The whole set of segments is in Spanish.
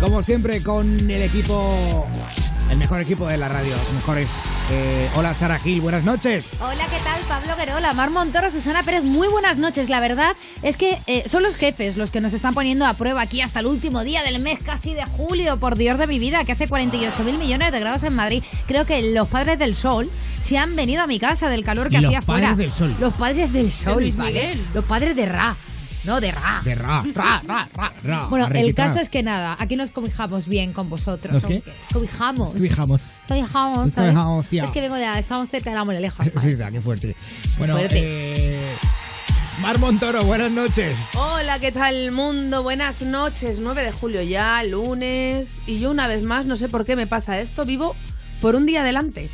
Como siempre, con el equipo, el mejor equipo de la radio, los mejores. Eh, hola Sara Gil, buenas noches. Hola, ¿qué tal? Pablo Guerola, Mar Montoro, Susana Pérez, muy buenas noches. La verdad es que eh, son los jefes los que nos están poniendo a prueba aquí hasta el último día del mes, casi de julio, por Dios de mi vida, que hace 48 mil millones de grados en Madrid. Creo que los padres del sol se han venido a mi casa del calor que Los hacía padres fuera. del sol. Los padres del sol. Los padres de Ra. No, de Ra. De ra. Ra, ra, ra. Ra, Bueno, el caso es que nada, aquí nos cobijamos bien con vosotros. ¿Nos qué? Cobijamos. Cobijamos, Nos ¿sabes? cobijamos, tía. Es que vengo de... Estamos cerca de la moraleja. Es verdad, qué fuerte. Bueno, Fuerte. eh, Mar Montoro, buenas noches. Hola, ¿qué tal mundo? Buenas noches, 9 de julio ya, lunes. Y yo una vez más, no sé por qué me pasa esto, vivo por un día adelante.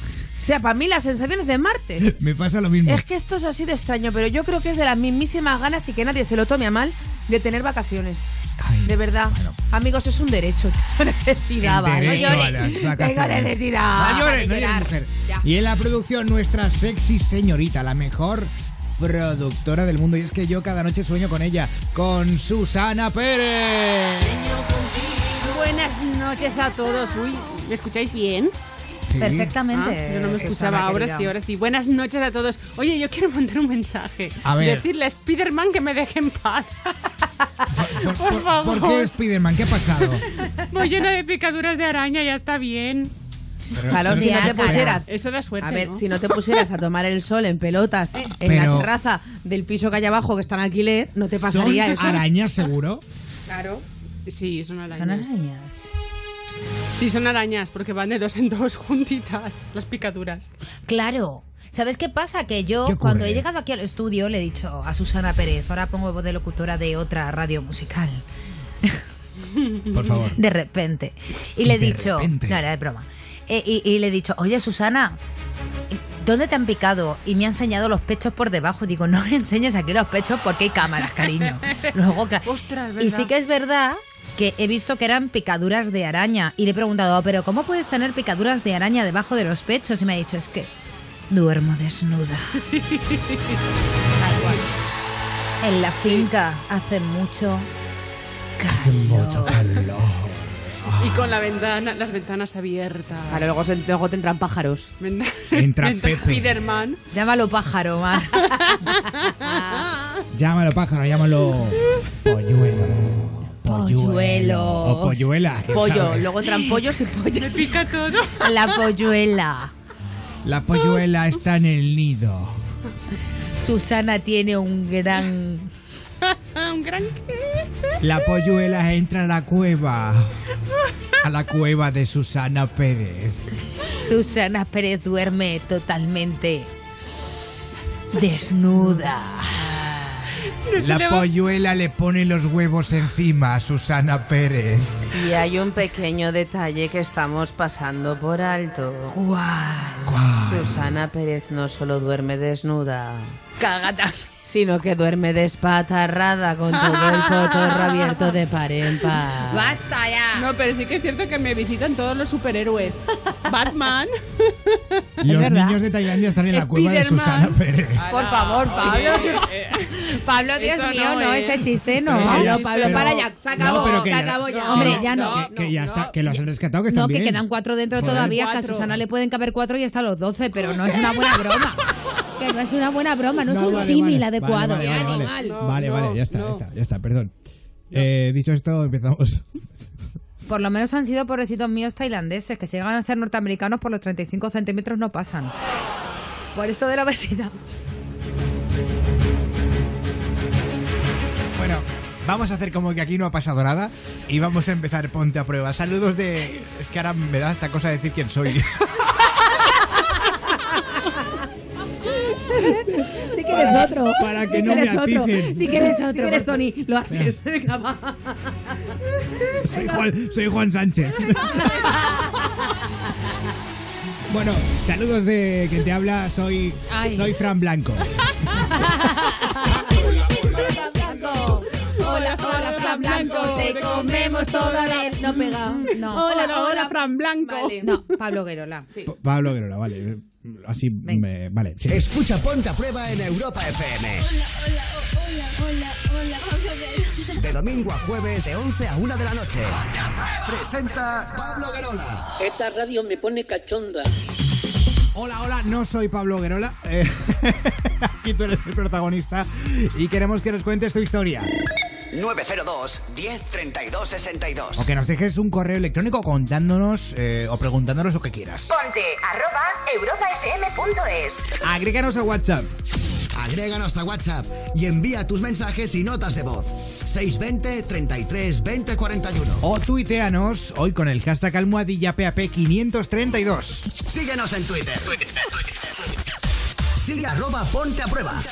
O sea, para mí las sensaciones de martes. Me pasa lo mismo. Es que esto es así de extraño, pero yo creo que es de las mismísimas ganas y que nadie se lo tome a mal de tener vacaciones. Ay, De verdad. bueno. Amigos, es un derecho. Necesidad, derecho No a llores. Tengo necesidad. No llores, no llores, mujer. Ya. Y en la producción, nuestra sexy señorita, la mejor productora del mundo. Y es que yo cada noche sueño con ella, con Susana Pérez. Buenas noches a todos. Uy, ¿me escucháis bien? Sí. Perfectamente. Ah, yo no me Susana, escuchaba, ahora querida. sí, ahora sí. Buenas noches a todos. Oye, yo quiero mandar un mensaje. A ver. Decirle a Spiderman que me deje en paz. Por, Por favor. ¿Por qué Spiderman? ¿Qué ha pasado? Voy llena de picaduras de araña, ya está bien. Pero Claro, eso si no te pusieras Eso da suerte. A ver, ¿no? si no te pusieras a tomar el sol en pelotas en Pero- la terraza del piso que hay abajo que está en alquiler, no te ¿Son pasaría eso. arañas seguro? Claro. Sí, son arañas. Son arañas. Sí, son arañas, porque van de dos en dos juntitas, las picaduras. Claro. ¿Sabes qué pasa? Que yo, cuando he llegado aquí al estudio, le he dicho a Susana Pérez, ahora pongo voz de locutora de otra radio musical, Por favor. de repente. Y le he De dicho, repente. no, era de broma. Eh, y, y le he dicho, oye Susana, ¿dónde te han picado? Y me ha enseñado los pechos por debajo. Digo, no me enseñes aquí los pechos porque hay cámaras, cariño. Luego, Ostras, y sí que es verdad que he visto que eran picaduras de araña. Y le he preguntado, pero ¿cómo puedes tener picaduras de araña debajo de los pechos? Y me ha dicho, es que duermo desnuda. En la finca hace mucho Hace mucho calor. Y con la ventana, las ventanas abiertas. Claro, luego, se- luego te entran pájaros. Entra Pepe. Spiderman. Llámalo pájaro, Mar. Llámalo pájaro, llámalo polluelo. Polluelo. O polluela. Pollo, sabe. luego entran pollos y pollos. Me pica todo. La polluela. La polluela está en el nido. Susana tiene un gran... Un gran qué. La polluela entra a la cueva. A la cueva de Susana Pérez. Susana Pérez duerme totalmente desnuda. La polluela le pone los huevos encima a Susana Pérez. Y hay un pequeño detalle que estamos pasando por alto. ¿Cuál? ¿Cuál? Susana Pérez no solo duerme desnuda, Cagata. Sino que duerme despatarrada con todo el potorro abierto de par en par. ¡Basta ya! No, pero sí que es cierto que me visitan todos los superhéroes. Batman. Los verdad. niños de Tailandia están en la cueva de. Susana Pérez. Por favor, Pablo. Eh, Pablo, Dios Eso mío, no, no, ¿eh? ese chiste no. Que No, Pablo, pero- para ya. Se acabó, No, pero que se acabó ya. Hombre, ya no. Que, que ya no, está, que los han rescatado, que No, están que bien. quedan cuatro dentro Joder. todavía, que a. Susana le pueden caber cuatro y hasta los doce, pero no es una buena broma. Que no es una buena broma, no, es un vale, símil vale, adecuado. Vale, vale, vale, vale. No, Vale, ya está, no. ya está, ya está, perdón. Eh, dicho esto, empezamos. Por lo menos han sido pobrecitos míos tailandeses, que si llegan a ser norteamericanos por los 35 centímetros no pasan. Por esto de la obesidad. Bueno, vamos a hacer como que aquí no ha pasado nada y vamos a empezar Ponte a Prueba. Saludos de... Es que ahora me da esta cosa decir quién soy. ¿De qué eres otro. Para que no Di me aticen. Di que eres otro. Di que eres Tony. Lo haces. Soy Juan, soy Juan Sánchez. Bueno, saludos de quien te habla, soy, Ay. soy Fran Blanco. Hola, hola, Fran Blanco, te comemos toda vez. No pega. No. Hola, hola, Fran Blanco. Vale. No, Pablo Guerola. Pa- Pablo Guerola, vale. Así me. Vale, sí. Escucha Ponte a Prueba en Europa FM. De domingo a jueves, de 11 a 1 de la noche. Presenta Pablo Guerola. Esta radio me pone cachonda. Hola, hola, no soy Pablo Guerola. Eh, aquí tú eres el protagonista y queremos que nos cuentes tu historia. 902 10 32 62. O que nos dejes un correo electrónico contándonos eh, o preguntándonos lo que quieras. Ponte arroba europafm.es. Agréganos a WhatsApp. Agréganos a WhatsApp y envía tus mensajes y notas de voz. 620 33 20 41. O tuiteanos hoy con el hashtag almohadilla PAP532. Síguenos en Twitter. Sigue arroba Ponte a Prueba.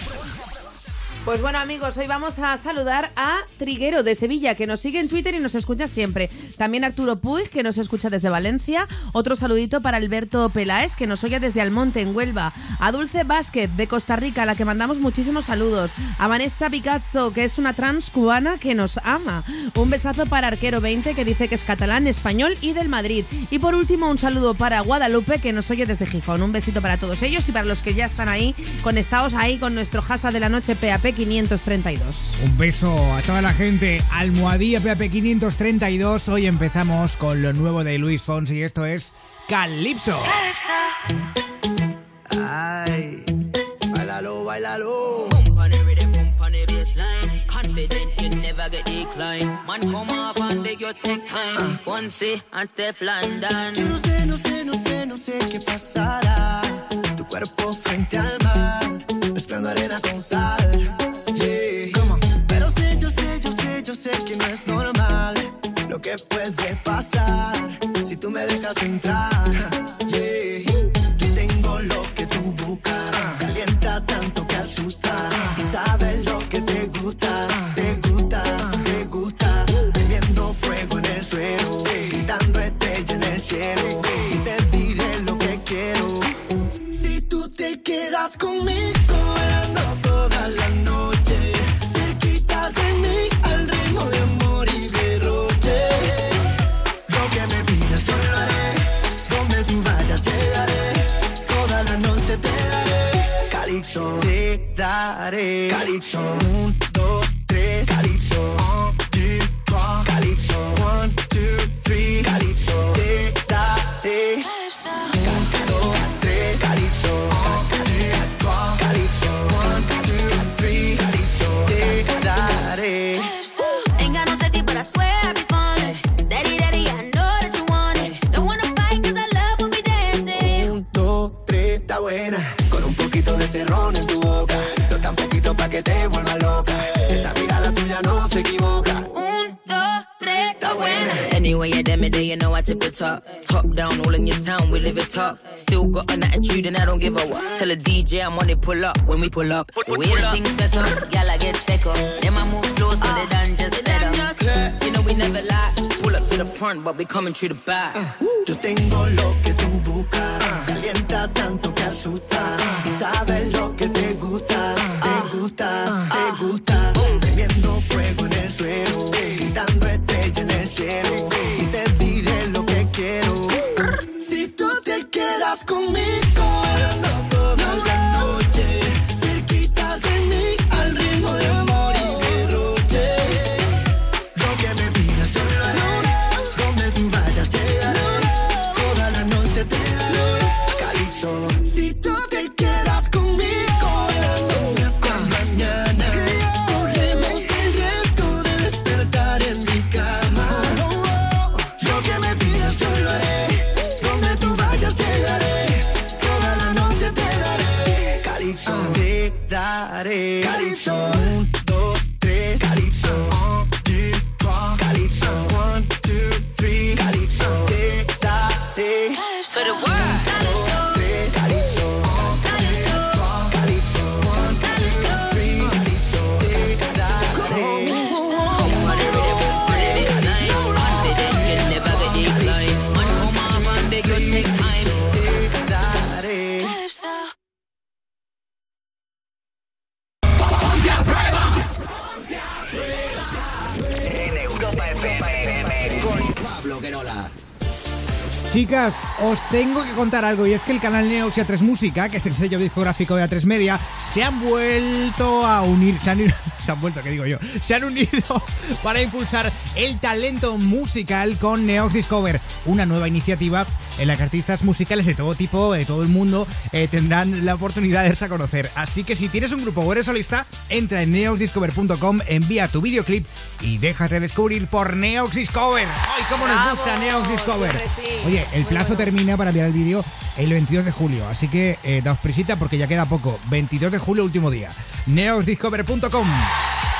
Pues bueno amigos, hoy vamos a saludar a Triguero de Sevilla, que nos sigue en Twitter y nos escucha siempre. También Arturo Puig, que nos escucha desde Valencia. Otro saludito para Alberto Peláez, que nos oye desde Almonte, en Huelva. A Dulce Basket, de Costa Rica, a la que mandamos muchísimos saludos. A Vanessa Picasso, que es una trans cubana que nos ama. Un besazo para Arquero 20, que dice que es catalán, español y del Madrid. Y por último, un saludo para Guadalupe, que nos oye desde Gijón. Un besito para todos ellos y para los que ya están ahí, conectados ahí con nuestro hashtag de la noche PAP 532. Un beso a toda la gente. Almohadilla PAP532. Hoy empezamos con lo nuevo de Luis Fonsi y esto es Calypso. Ay, bailalo, bailalo. Confident you never get decline. Man, come off and beg your take time. Fonzie and Steph London. Yo no sé, no sé, no sé, no sé qué pasará. Tu cuerpo frente al mar, mezclando arena con sal. Yeah. Pero sé, yo sé, yo sé, yo sé que no es normal lo que puede pasar si tú me dejas entrar. Still got an attitude and I don't give a what. Tell a DJ I'm on it, pull up when we pull up. The way the things set up, y'all I get take up. Then I move slow so they done just fed up. You know we never lie. Pull up to the front, but we coming through the back. Uh, yo tengo lo que tú buscas. Calienta tanto que asusta. Y sabes lo que. Te gusta, contar algo y es que el canal Neox y A3 Música, que es el sello discográfico de A3 Media, se han vuelto a unir, se han, se han vuelto, ¿qué digo yo? Se han unido para impulsar el talento musical con Neox Discover, una nueva iniciativa en la que artistas musicales de todo tipo, de todo el mundo, eh, tendrán la oportunidad de darse a conocer. Así que si tienes un grupo o eres solista, entra en neoxdiscover.com, envía tu videoclip y déjate descubrir por Neox Discover. ¡Ay, cómo nos gusta Neox Discover! sí. Oye, el Muy plazo bueno. termina para enviar el vídeo el 22 de julio, así que eh, daos prisita porque ya queda poco. 22 de julio, último día. neoxdiscover.com.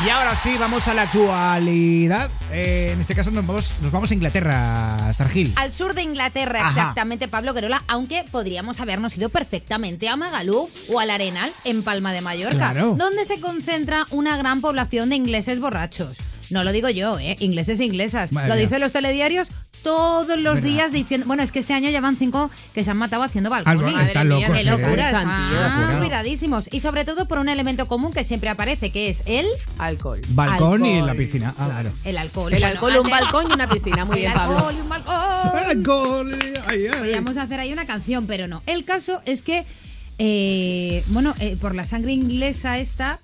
Y ahora sí, vamos a la actualidad. Eh, en este caso nos vamos, nos vamos a Inglaterra, Sargil. Al sur de Inglaterra, Ajá. exactamente, Pablo Guerola, aunque podríamos habernos ido perfectamente a Magalú o al Arenal, en Palma de Mallorca, Claro. donde se concentra una gran población de ingleses borrachos. No lo digo yo, ¿eh? Ingleses e inglesas. Madre lo dicen los telediarios todos los Verdad. días diciendo... Bueno, es que este año ya van cinco que se han matado haciendo balcón. Algo- están locos, ¡Qué ¿eh? locura! Locura. piradísimos. Y sobre todo por un elemento común que siempre aparece, que es el... Alcohol. Balcón y Alcohol. la piscina. Ah, claro. El alcohol. El Bueno, alcohol, un balcón y una piscina. Muy el bien, Pablo. alcohol y un balcón. Alcohol, ay, ay. Podríamos hacer ahí una canción, pero no. El caso es que, eh, bueno, eh, por la sangre inglesa esta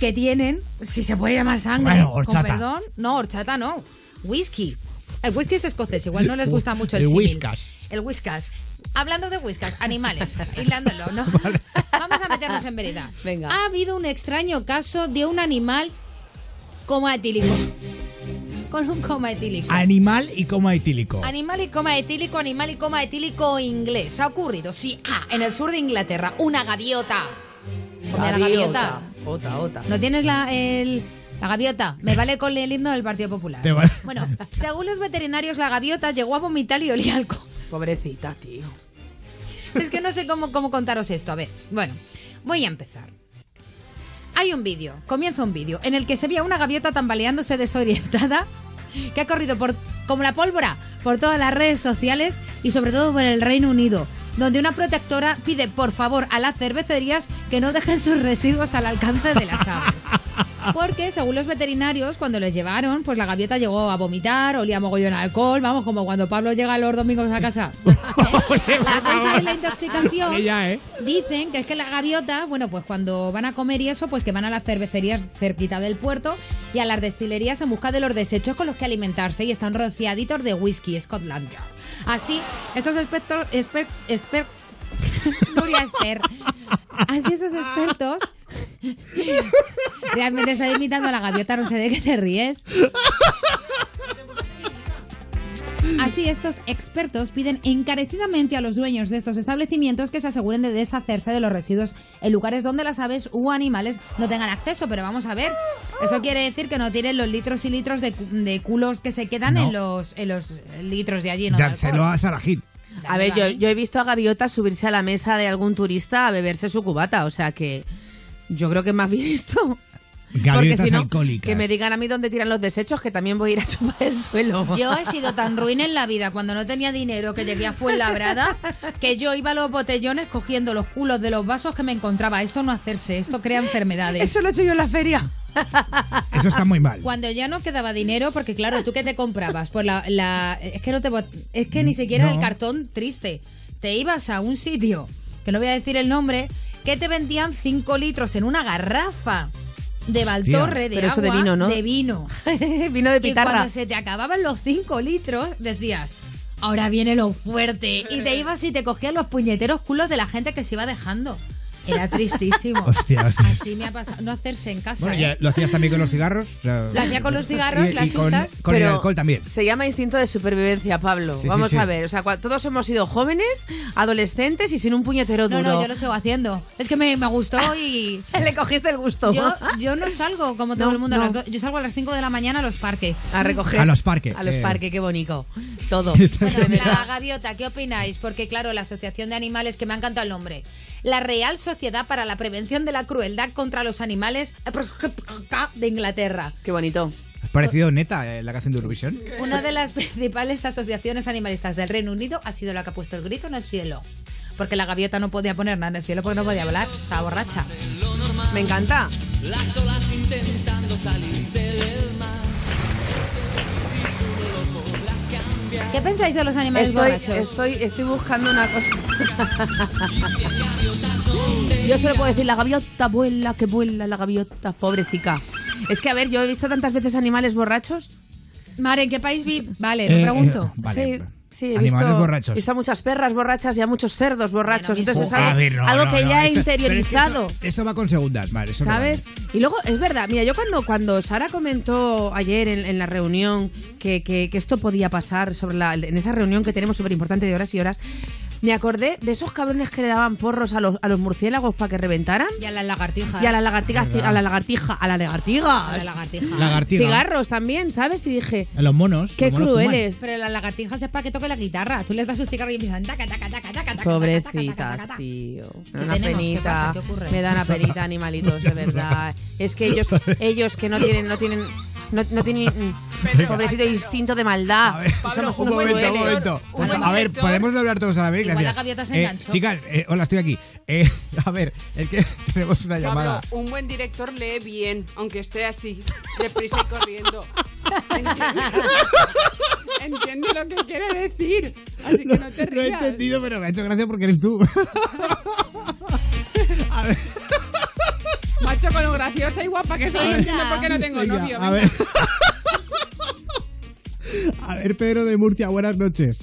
que tienen, si se puede llamar sangre, Bueno, con horchata. perdón, no, horchata no, whisky. El whisky es escocés, igual no les gusta mucho el El whiskas. El whiskas. Hablando de whiskas, animales, hilándolo, ¿no? Vamos a meternos en vereda. Venga. Ha habido un extraño caso de un animal coma etílico. Con un coma etílico. Animal y coma etílico. Animal y coma etílico, animal y coma etílico inglés. Ha ocurrido, sí, ah, en el sur de Inglaterra, una gaviota. Come la gaviota. Ota, ota. ¿No tienes la, el- la gaviota? Me vale con el himno del Partido Popular. Te vale. Bueno, según los veterinarios, la gaviota llegó a vomitar y olía alcohol. Pobrecita, tío. Es que no sé cómo, cómo contaros esto. A ver, bueno, voy a empezar. Hay un vídeo, comienza un vídeo, en el que se ve a una gaviota tambaleándose desorientada que ha corrido por, como la pólvora por todas las redes sociales y sobre todo por el Reino Unido, donde una protectora pide por favor a las cervecerías que no dejen sus residuos al alcance de las aves. Porque, según los veterinarios, cuando les llevaron, pues la gaviota llegó a vomitar, olía mogollón a alcohol, vamos, como cuando Pablo llega los domingos a casa. la cosa de la intoxicación ¿eh? Dicen que es que la gaviota, bueno, pues cuando van a comer y eso, pues que van a las cervecerías cerquita del puerto y a las destilerías en busca de los desechos con los que alimentarse y están rociaditos de whisky Scotland Yard. Así, estos expertos... Esper, esper- Nuria Esper. Así esos expertos... Realmente estoy imitando a la gaviota, no sé de qué te ríes. Así, estos expertos piden encarecidamente a los dueños de estos establecimientos que se aseguren de deshacerse de los residuos en lugares donde las aves u animales no tengan acceso. Pero vamos a ver, eso quiere decir que no tienen los litros y litros de, cu- de culos que se quedan No. en, los, en los litros de allí. ¿no? Dárselo a Sarajit. A ver, yo, yo he visto a gaviotas subirse a la mesa de algún turista a beberse su cubata, o sea que yo creo que más bien esto. Porque Gaviotas si no, alcohólicas. que me digan a mí dónde tiran los desechos, que también voy a ir a chupar el suelo. Yo he sido tan ruin en la vida cuando no tenía dinero que llegué a Fuenlabrada que yo iba a los botellones cogiendo los culos de los vasos que me encontraba. Esto no hacerse, esto crea enfermedades. Eso lo he hecho yo en la feria. Eso está muy mal. Cuando ya no quedaba dinero, porque claro, ¿tú qué te comprabas? Pues la, la- es que no te es que ni siquiera No. el cartón triste. Te ibas a un sitio, que no voy a decir el nombre, que te vendían 5 litros en una garrafa de Valtorre de Pero eso de agua, vino, ¿no? De vino. Vino de Y pitarra. cuando se te acababan los 5 litros, decías, ahora viene lo fuerte. Y te ibas y te cogías los puñeteros culos de la gente que se iba dejando. Era tristísimo. Hostia, hostia. Así me ha pasado. No hacerse en casa. Bueno, ¿eh? ya lo hacías también con los cigarros. o sea, Lo hacía con los cigarros, y- las y chustas. con el Pero alcohol también. Se llama instinto de supervivencia, Pablo. Sí, Vamos sí. a ver, o sea, todos hemos sido jóvenes, adolescentes y sin un puñetero No, duro. no, yo lo sigo haciendo. Es que me, me gustó y. Le cogiste el gusto. Yo, yo no salgo como todo No, el mundo. a no. las do- yo salgo a las 5 de la mañana a los parques. A recoger. A los parques, A los eh. parques, qué bonito. Todo. Bueno, la gaviota, ¿qué opináis? Porque, claro, la Asociación de Animales, que me ha encantado el nombre. La Real Sociedad para la Prevención de la Crueldad contra los Animales de Inglaterra. Qué bonito. ¿Has parecido neta eh, la canción de Eurovisión? Una de las principales asociaciones animalistas del Reino Unido ha sido la que ha puesto el grito en el cielo. Porque la gaviota no podía poner nada en el cielo porque no podía volar. Estaba borracha. Me encanta. ¿Qué pensáis de los animales Estoy, borrachos? estoy, estoy buscando una cosa. Yo solo puedo decir, la gaviota vuela, que vuela la gaviota, pobrecita. Es que, a ver, yo he visto tantas veces animales borrachos. Mare, ¿en qué país vi? Vale, Eh, te pregunto. eh, vale. Sí, sí, he Animales visto, borrachos. he visto a muchas perras borrachas y a muchos cerdos borrachos. Bueno, Entonces es algo, a ver, no, algo no, que no, ya he eso- pero es que interiorizado. eso, eso va con segundas, vale. Eso no ¿Sabes? vale. Y luego, es verdad, mira, yo cuando, cuando Sara comentó ayer en, en la reunión que, que- que esto podía pasar, sobre la, en esa reunión que tenemos súper importante de horas y horas, me acordé de esos cabrones que le daban porros a los, a los murciélagos para que reventaran. Y a las lagartijas. Y a las lagartijas, a la lagartija, a las lagartijas. A la lagartija. Lagartija. Cigarros también, ¿sabes? Y dije. A los monos. Qué los monos crueles. Fuman. Pero las lagartijas es para que toque la guitarra. Tú les das un cigarro y empiezan taca, taca, taca, taca, taca. Pobrecitas, tío. Me da una tenemos? penita. ¿Qué pasa? ¿Qué ocurre? Me da una penita, animalitos, de verdad. Es que ellos, ellos que no tienen, no tienen no, no tiene pobrecito instinto de maldad. A ver, Pablo, Somos un, unos momento, un momento. A ver, ¿podemos hablar todos a la vez? Igual Gracias. la gaviota se Eh, enganchó. chicas, eh, hola, estoy aquí. Eh, a ver, es que tenemos una Pablo, llamada. un buen director lee bien, aunque esté así, deprisa y corriendo. Entiende lo que quiere decir. Así que no te Lo he rías. entendido, pero me ha hecho gracia porque eres tú. a ver, Macho, con lo graciosa y guapa que soy, no entiendo por qué no tengo venga, novio. a venga. ver. a ver, Pedro de Murcia, buenas noches.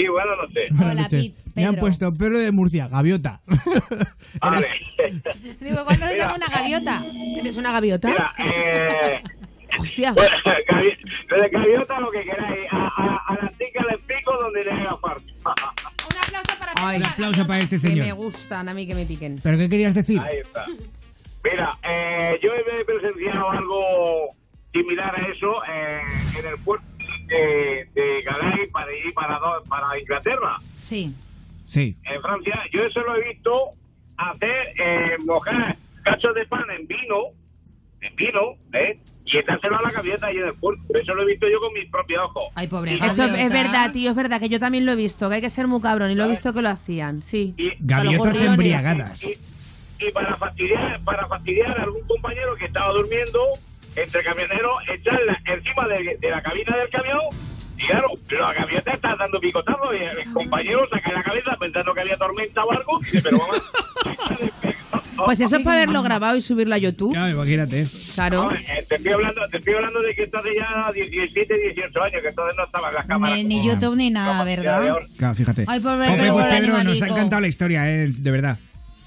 Sí, buenas noches. Buenas Hola, noches. Pit, Me han puesto Pedro de Murcia, gaviota. Vale. Digo, no le Mira. llama una gaviota. ¿Eres una gaviota? Mira, eh, Hostia. bueno, gavi- gaviota lo que queráis. A, a, a la tica le pico donde le haga falta. Un aplauso para Ay, Un aplauso para este Que me señor. gustan a mí que me piquen. ¿Pero qué querías decir? Ahí está. Mira, eh, yo he presenciado algo similar a eso eh, en el puerto de, de Galay para ir para, para Inglaterra, Sí. Sí. en Francia. Yo eso lo he visto hacer, eh, mojar cachos de pan en vino, en vino, ¿eh? Y echárselo a la gaviota ahí en el puerto. Eso lo he visto yo con mis propios ojos. Ay, pobre Eso es verdad, tío, es verdad que yo también lo he visto, que hay que ser muy cabrón y lo he visto que lo hacían, sí. Y, Gaviotas embriagadas. y, y para fastidiar para fastidiar a algún compañero que estaba durmiendo entre camioneros echarla encima de, de la cabina del camión y claro la gaviota está dando picotazos y el compañero saca la cabeza pensando que había tormenta o algo y dice pero vamos Pues eso es para haberlo grabado y subirlo a YouTube. Claro, imagínate. Claro. No, eh, te estoy hablando te estoy hablando de que esto hace ya 17 18 años que entonces no estaban las cámaras Ni, ni como- YouTube ni nada, ¿verdad? Claro, fíjate. Ay, Hombre, Pedro, pues Pedro, nos ha encantado la historia, eh, de verdad.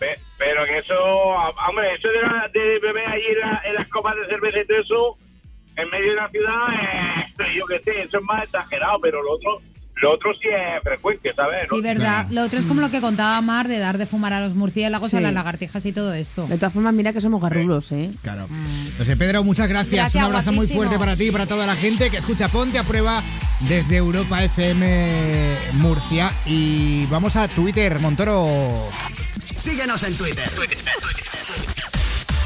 Pe- Pero que eso, ah, hombre, eso de, la- de beber allí en, la- en las copas de cerveza y todo eso, en medio de la ciudad, eh, yo qué sé, eso es más exagerado, pero lo otro, lo otro sí es frecuente, ¿sabes? Sí, verdad. Lo otro es como lo que contaba Mar de dar de fumar a los murciélagos, Sí. a las lagartijas y todo esto. De todas formas, mira que somos garrulos, ¿eh? Claro. Entonces, Pedro, muchas gracias. Gracias, Un abrazo muy fuerte para ti y para toda la gente que escucha Ponte a Prueba desde Europa FM Murcia. Y vamos a Twitter, Montoro. Síguenos en Twitter.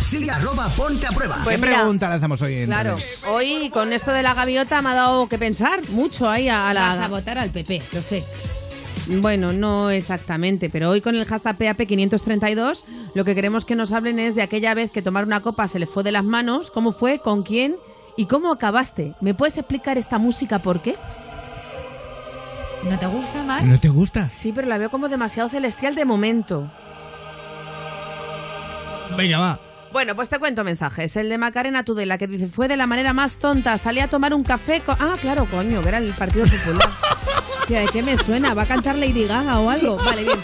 Sigue arroba ponte a prueba. Pues ¿Qué mira, pregunta lanzamos hoy en Claro, redes? hoy con esto de la gaviota me ha dado que pensar mucho ahí a, a Vas a la... votar al PP, lo sé. Bueno, no exactamente, pero hoy con el hashtag PAP532 lo que queremos que nos hablen es de aquella vez que tomar una copa se le fue de las manos, cómo fue, con quién y cómo acabaste. ¿Me puedes explicar esta música por qué? ¿No te gusta, Mar? ¿No te gusta? Sí, pero la veo como demasiado celestial de momento. Venga, va. Bueno, pues te cuento mensajes. El de Macarena Tudela que dice, fue de la manera más tonta, salí a tomar un café con... Ah, claro, coño, que era el Partido Popular. ¿de qué me suena? ¿Va a cantar Lady Gaga o algo? Vale, bien.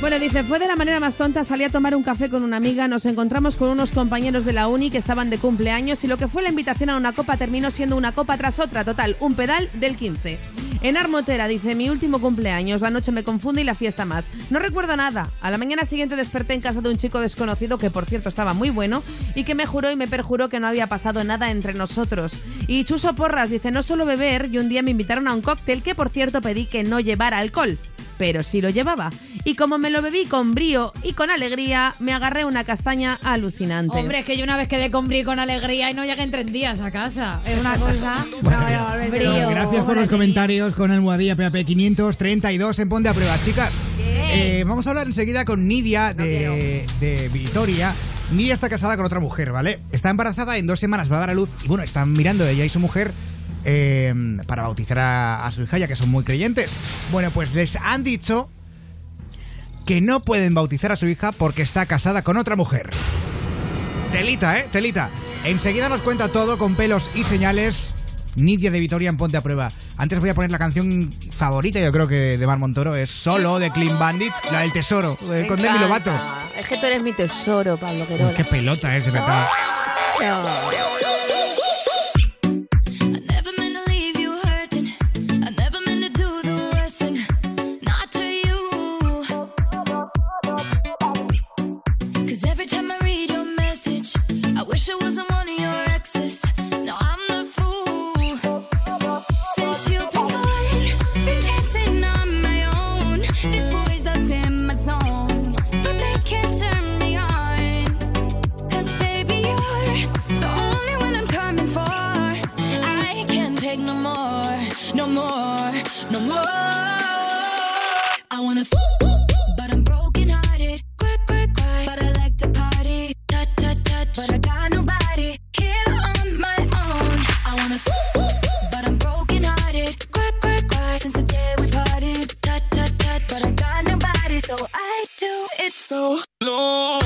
Bueno, dice, fue de la manera más tonta, salí a tomar un café con una amiga, nos encontramos con unos compañeros de la uni que estaban de cumpleaños y lo que fue la invitación a una copa terminó siendo una copa tras otra, total, un pedal del 15. Enar Motera dice, mi último cumpleaños, la noche me confunde y la fiesta más. No recuerdo nada. A la mañana siguiente desperté en casa de un chico desconocido que por cierto estaba muy bueno y que me juró y me perjuró que no había pasado nada entre nosotros. Y Chuso Porras dice, no solo beber y un día me invitaron a un cóctel que por cierto pedí que no llevara alcohol. Pero sí lo llevaba. Y como me lo bebí con brío y con alegría, me agarré una castaña alucinante. Hombre, es que yo una vez quedé con brío y con alegría y no llegué en tres días a casa. Es una cosa... Brío, Gracias por los comentarios con Almohadilla PAP 532 en Ponte a Prueba, chicas. Eh, vamos a hablar enseguida con Nidia de, de Vitoria. Nidia está casada con otra mujer, ¿vale? Está embarazada, en dos semanas va a dar a luz y bueno, están mirando ella y su mujer eh, para bautizar a, a su hija, ya que son muy creyentes. Bueno, pues les han dicho que no pueden bautizar a su hija porque está casada con otra mujer. Telita, ¿eh? Telita. Enseguida nos cuenta todo con pelos y señales. Nidia de Vitoria en Ponte a Prueba. Antes voy a poner la canción favorita, yo creo que de Mar Montoro, es Solo de Clean Bandit, la del tesoro, eh, con Demi. Lovato. Es que tú eres mi tesoro, Pablo Uy, qué pelota es, de verdad. So long.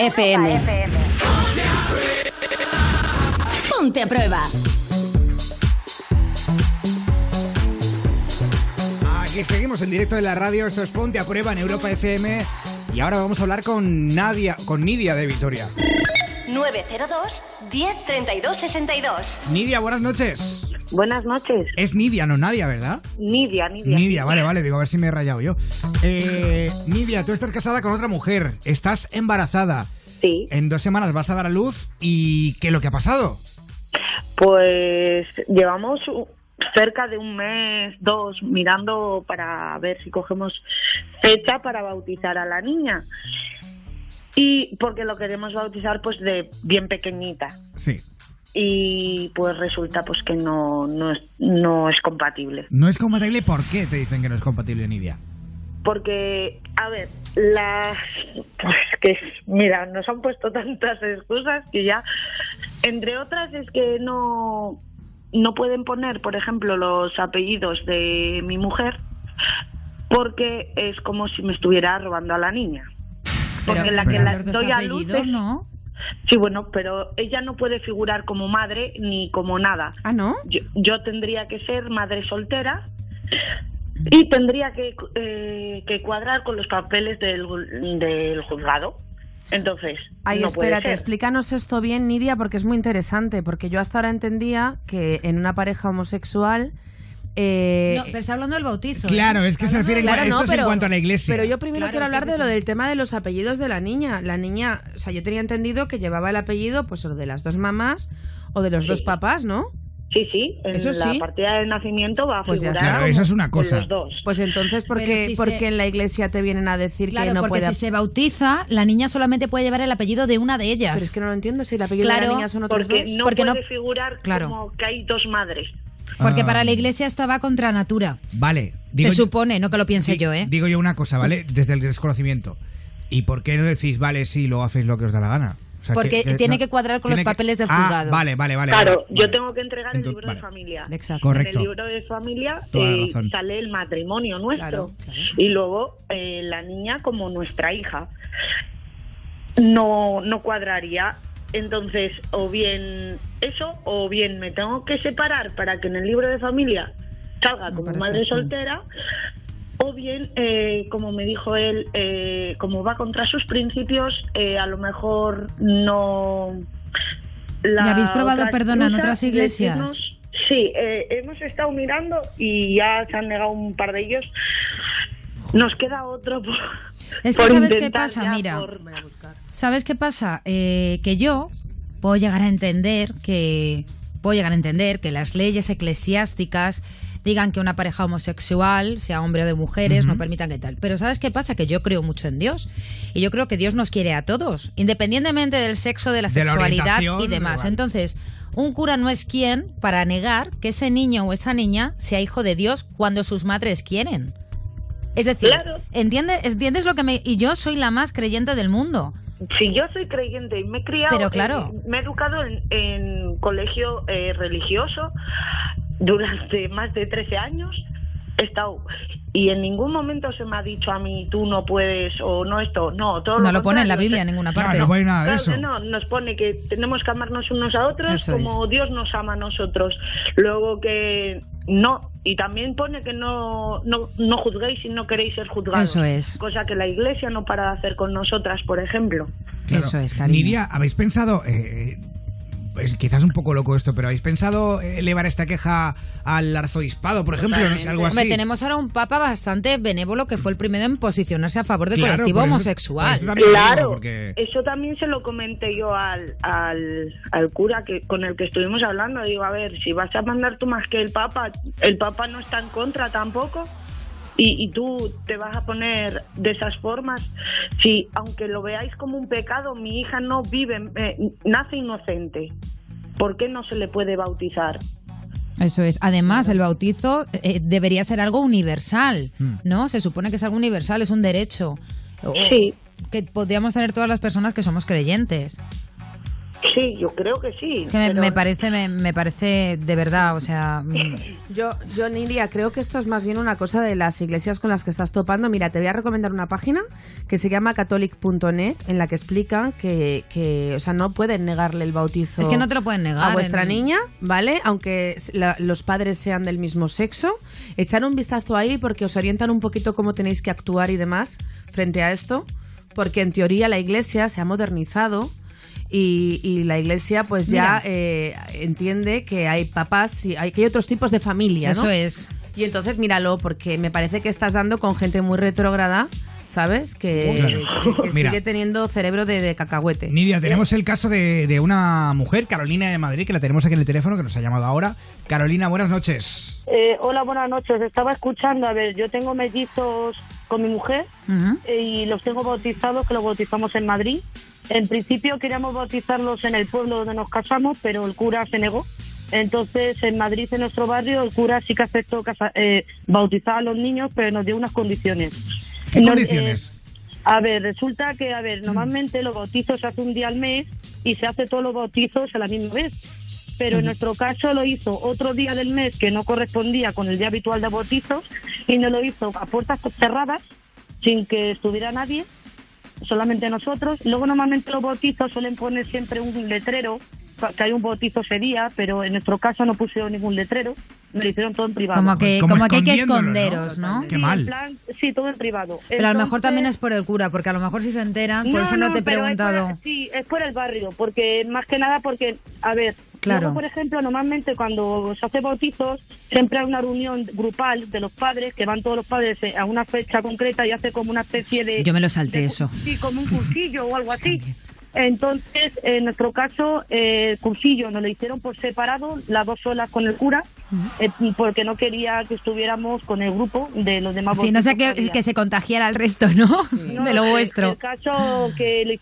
Europa FM. Ponte a prueba. Aquí seguimos en directo de la radio, esto es Ponte a Prueba en Europa FM. Y ahora vamos a hablar con Nadia, con Nidia de Vitoria. 902 10 32 62. Nidia, buenas noches. Buenas noches. Es Nidia, no Nadia, ¿verdad? Nidia, Nidia. Nidia, vale, vale, digo, a ver si me he rayado yo. Eh, Nidia, tú estás casada con otra mujer, estás embarazada. Sí. En dos semanas vas a dar a luz y ¿qué es lo que ha pasado? Pues llevamos cerca de un mes, dos, mirando para ver si cogemos fecha para bautizar a la niña. Y porque lo queremos bautizar pues de bien pequeñita. Sí. Y pues resulta pues que no, no, es, no es compatible. ¿No es compatible? ¿Por qué te dicen que no es compatible, Nidia? Porque, a ver, las. Pues que, mira, nos han puesto tantas excusas que ya. Entre otras es que no. No pueden poner, por ejemplo, los apellidos de mi mujer porque es como si me estuviera robando a la niña. Porque Pero- la que la doy a luz es- ¿no? Sí, bueno, pero ella no puede figurar como madre ni como nada. Ah, ¿no? Yo, yo tendría que ser madre soltera y tendría que, eh, que cuadrar con los papeles del, del juzgado. Entonces, Ay, no puede espérate, ser. explícanos esto bien, Nidia, porque es muy interesante. Porque yo hasta ahora entendía que en una pareja homosexual. eh, No, pero está hablando del bautizo. ¿eh? Claro, es que se refiere Claro, esto no, es en pero- cuanto a la iglesia. Pero yo primero Claro, quiero hablar de lo del tema de los apellidos de la niña. La niña, o sea, yo tenía entendido que llevaba el apellido, pues, o de las dos mamás o de los dos papás, ¿no? Sí, sí, en Eso la sí. partida de nacimiento va a Pues figurar. Claro, eso es una cosa. los dos. Pues entonces, ¿por qué, si por se- qué en la iglesia te vienen a decir Claro, que no porque puede si se bautiza, la niña solamente puede llevar el apellido de una de ellas. Pero es que no lo entiendo, si el apellido de Claro, la niña son otros Porque dos. no Porque no- puede figurar Claro. como que hay dos madres. Porque Ah. para la iglesia estaba contra natura. Vale. Digo se yo- supone, no que lo piense sí, yo, ¿eh? Digo yo una cosa, ¿vale? Desde el desconocimiento. ¿Y por qué no decís, vale, sí, luego hacéis lo que os da la gana? O sea, Porque tiene que cuadrar con los que- papeles del Ah, juzgado. vale, vale, vale. claro, vale, yo vale. tengo que entregar el libro vale. de familia. Exacto. Correcto. En el libro de familia eh, sale el matrimonio nuestro Claro, claro. y luego eh, la niña como nuestra hija. No, no cuadraría. Entonces, o bien eso, o bien me tengo que separar para que en el libro de familia salga como madre soltera, o bien, eh, como me dijo él, eh, como va contra sus principios, eh, a lo mejor no. la ¿Y habéis probado perdón en otras iglesias? sí, eh, hemos estado mirando y ya se han negado un par de ellos. Nos queda otro por. Es que por ¿sabes qué pasa? Mira. por- ¿Sabes qué pasa? Eh, que yo puedo llegar a entender que puedo llegar a entender que las leyes eclesiásticas digan que una pareja homosexual, sea hombre o de mujeres, no permitan que tal. Pero ¿sabes qué pasa? Que yo creo mucho en Dios. Y yo creo que Dios nos quiere a todos, independientemente del sexo, de la De la sexualidad y demás. Entonces, un cura no es quien para negar que ese niño o esa niña sea hijo de Dios cuando sus madres quieren. Es decir, Claro. ¿entiendes, ¿entiendes lo que me... Y yo soy la más creyente del mundo. Si yo soy creyente y me he criado, Pero claro. me he educado en, en colegio eh, religioso durante más de 13 años, he estado y en ningún momento se me ha dicho a mí tú no puedes o no esto, no, todo No lo pone en la. Biblia en ninguna parte. no pone nada de Claro eso. que no, nos pone que tenemos que amarnos unos a otros Eso como Dios nos ama a nosotros. Luego que no, y también pone que no, no, no juzguéis si no queréis ser juzgados. Eso es. Cosa que la iglesia no para de hacer con nosotras, por ejemplo. Claro. Eso es, cariño. Nidia, ¿habéis pensado, eh, pues quizás un poco loco esto, pero ¿habéis pensado elevar esta queja al arzobispado, por ejemplo? No sé, algo así. Hombre, tenemos ahora un papa bastante benévolo que fue el primero en posicionarse a favor del Claro, colectivo eso- homosexual. eso digo, Claro, porque- eso también se lo comenté yo al, al, al cura que con el que estuvimos hablando. Digo, a ver, si vas a mandar tú más que el Papa, el Papa no está en contra tampoco. Y, y tú te vas a poner de esas formas. Si, aunque lo veáis como un pecado, mi hija no vive, eh, nace inocente. ¿Por qué no se le puede bautizar? Eso es. Además, el bautizo eh, debería ser algo universal, Hmm. ¿no? Se supone que es algo universal, es un derecho. Sí. Que podríamos tener todas las personas que somos creyentes. Sí, yo creo que sí. Es que me, pero- me parece, me, me parece de verdad, o sea, mm, Yo, yo, Nidia, creo que esto es más bien una cosa de las iglesias con las que estás topando. Mira, te voy a recomendar una página que se llama catholic.net en la que explican que, que, o sea, no pueden negarle el bautizo es que no te lo pueden negar. a vuestra en- niña, ¿vale? Aunque la- los padres sean del mismo sexo. Echar un vistazo ahí porque os orientan un poquito cómo tenéis que actuar y demás frente a esto. Porque en teoría la iglesia se ha modernizado y, y la iglesia pues ya eh, entiende que hay papás y hay, que hay otros tipos de familia, ¿no? Eso es. Y entonces míralo, porque me parece que estás dando con gente muy retrógrada, ¿sabes? Que, Claro. que- Mira. sigue teniendo cerebro de, de cacahuete. Nidia, tenemos el caso de, de una mujer, Carolina de Madrid, que la tenemos aquí en el teléfono, que nos ha llamado ahora. Carolina, buenas noches. Eh, hola, buenas noches. Estaba escuchando, a ver, yo tengo mellizos con mi mujer eh, y los tengo bautizados, que los bautizamos en Madrid. En principio queríamos bautizarlos en el pueblo donde nos casamos, pero el cura se negó. Entonces, en Madrid, en nuestro barrio, el cura sí que aceptó casa- eh, bautizar a los niños, pero nos dio unas condiciones. ¿Qué Nos- condiciones? eh, a ver, resulta que, a ver, normalmente los bautizos se hace un día al mes y se hace todos los bautizos a la misma vez. Pero en nuestro caso lo hizo otro día del mes que no correspondía con el día habitual de bautizos y nos lo hizo a puertas cerradas, sin que estuviera nadie. Solamente nosotros. Luego normalmente los bautizos suelen poner siempre un letrero, que hay un bautizo ese día, pero en nuestro caso no pusieron ningún letrero, me lo hicieron todo en privado. Como que, Como como que hay que esconderos, ¿no? Qué mal. En plan, sí, todo en privado. Pero a lo mejor también es por el cura, porque a lo mejor si se enteran, por eso no, te he preguntado. por- sí, es por el barrio, porque más que nada porque, a ver, Claro. luego, por ejemplo, normalmente cuando se hace bautizos, siempre hay una reunión grupal de los padres, que van todos los padres eh, a una fecha concreta y hace como una especie de... Yo me lo salté de- eso. Sí, como un cursillo o algo así. Entonces, en nuestro caso, eh, el cursillo nos lo hicieron por separado, las dos solas con el cura, eh, porque no quería que estuviéramos con el grupo de los demás Sí, no sé que, que se contagiara al resto, ¿no? No, de lo el- vuestro. El caso que le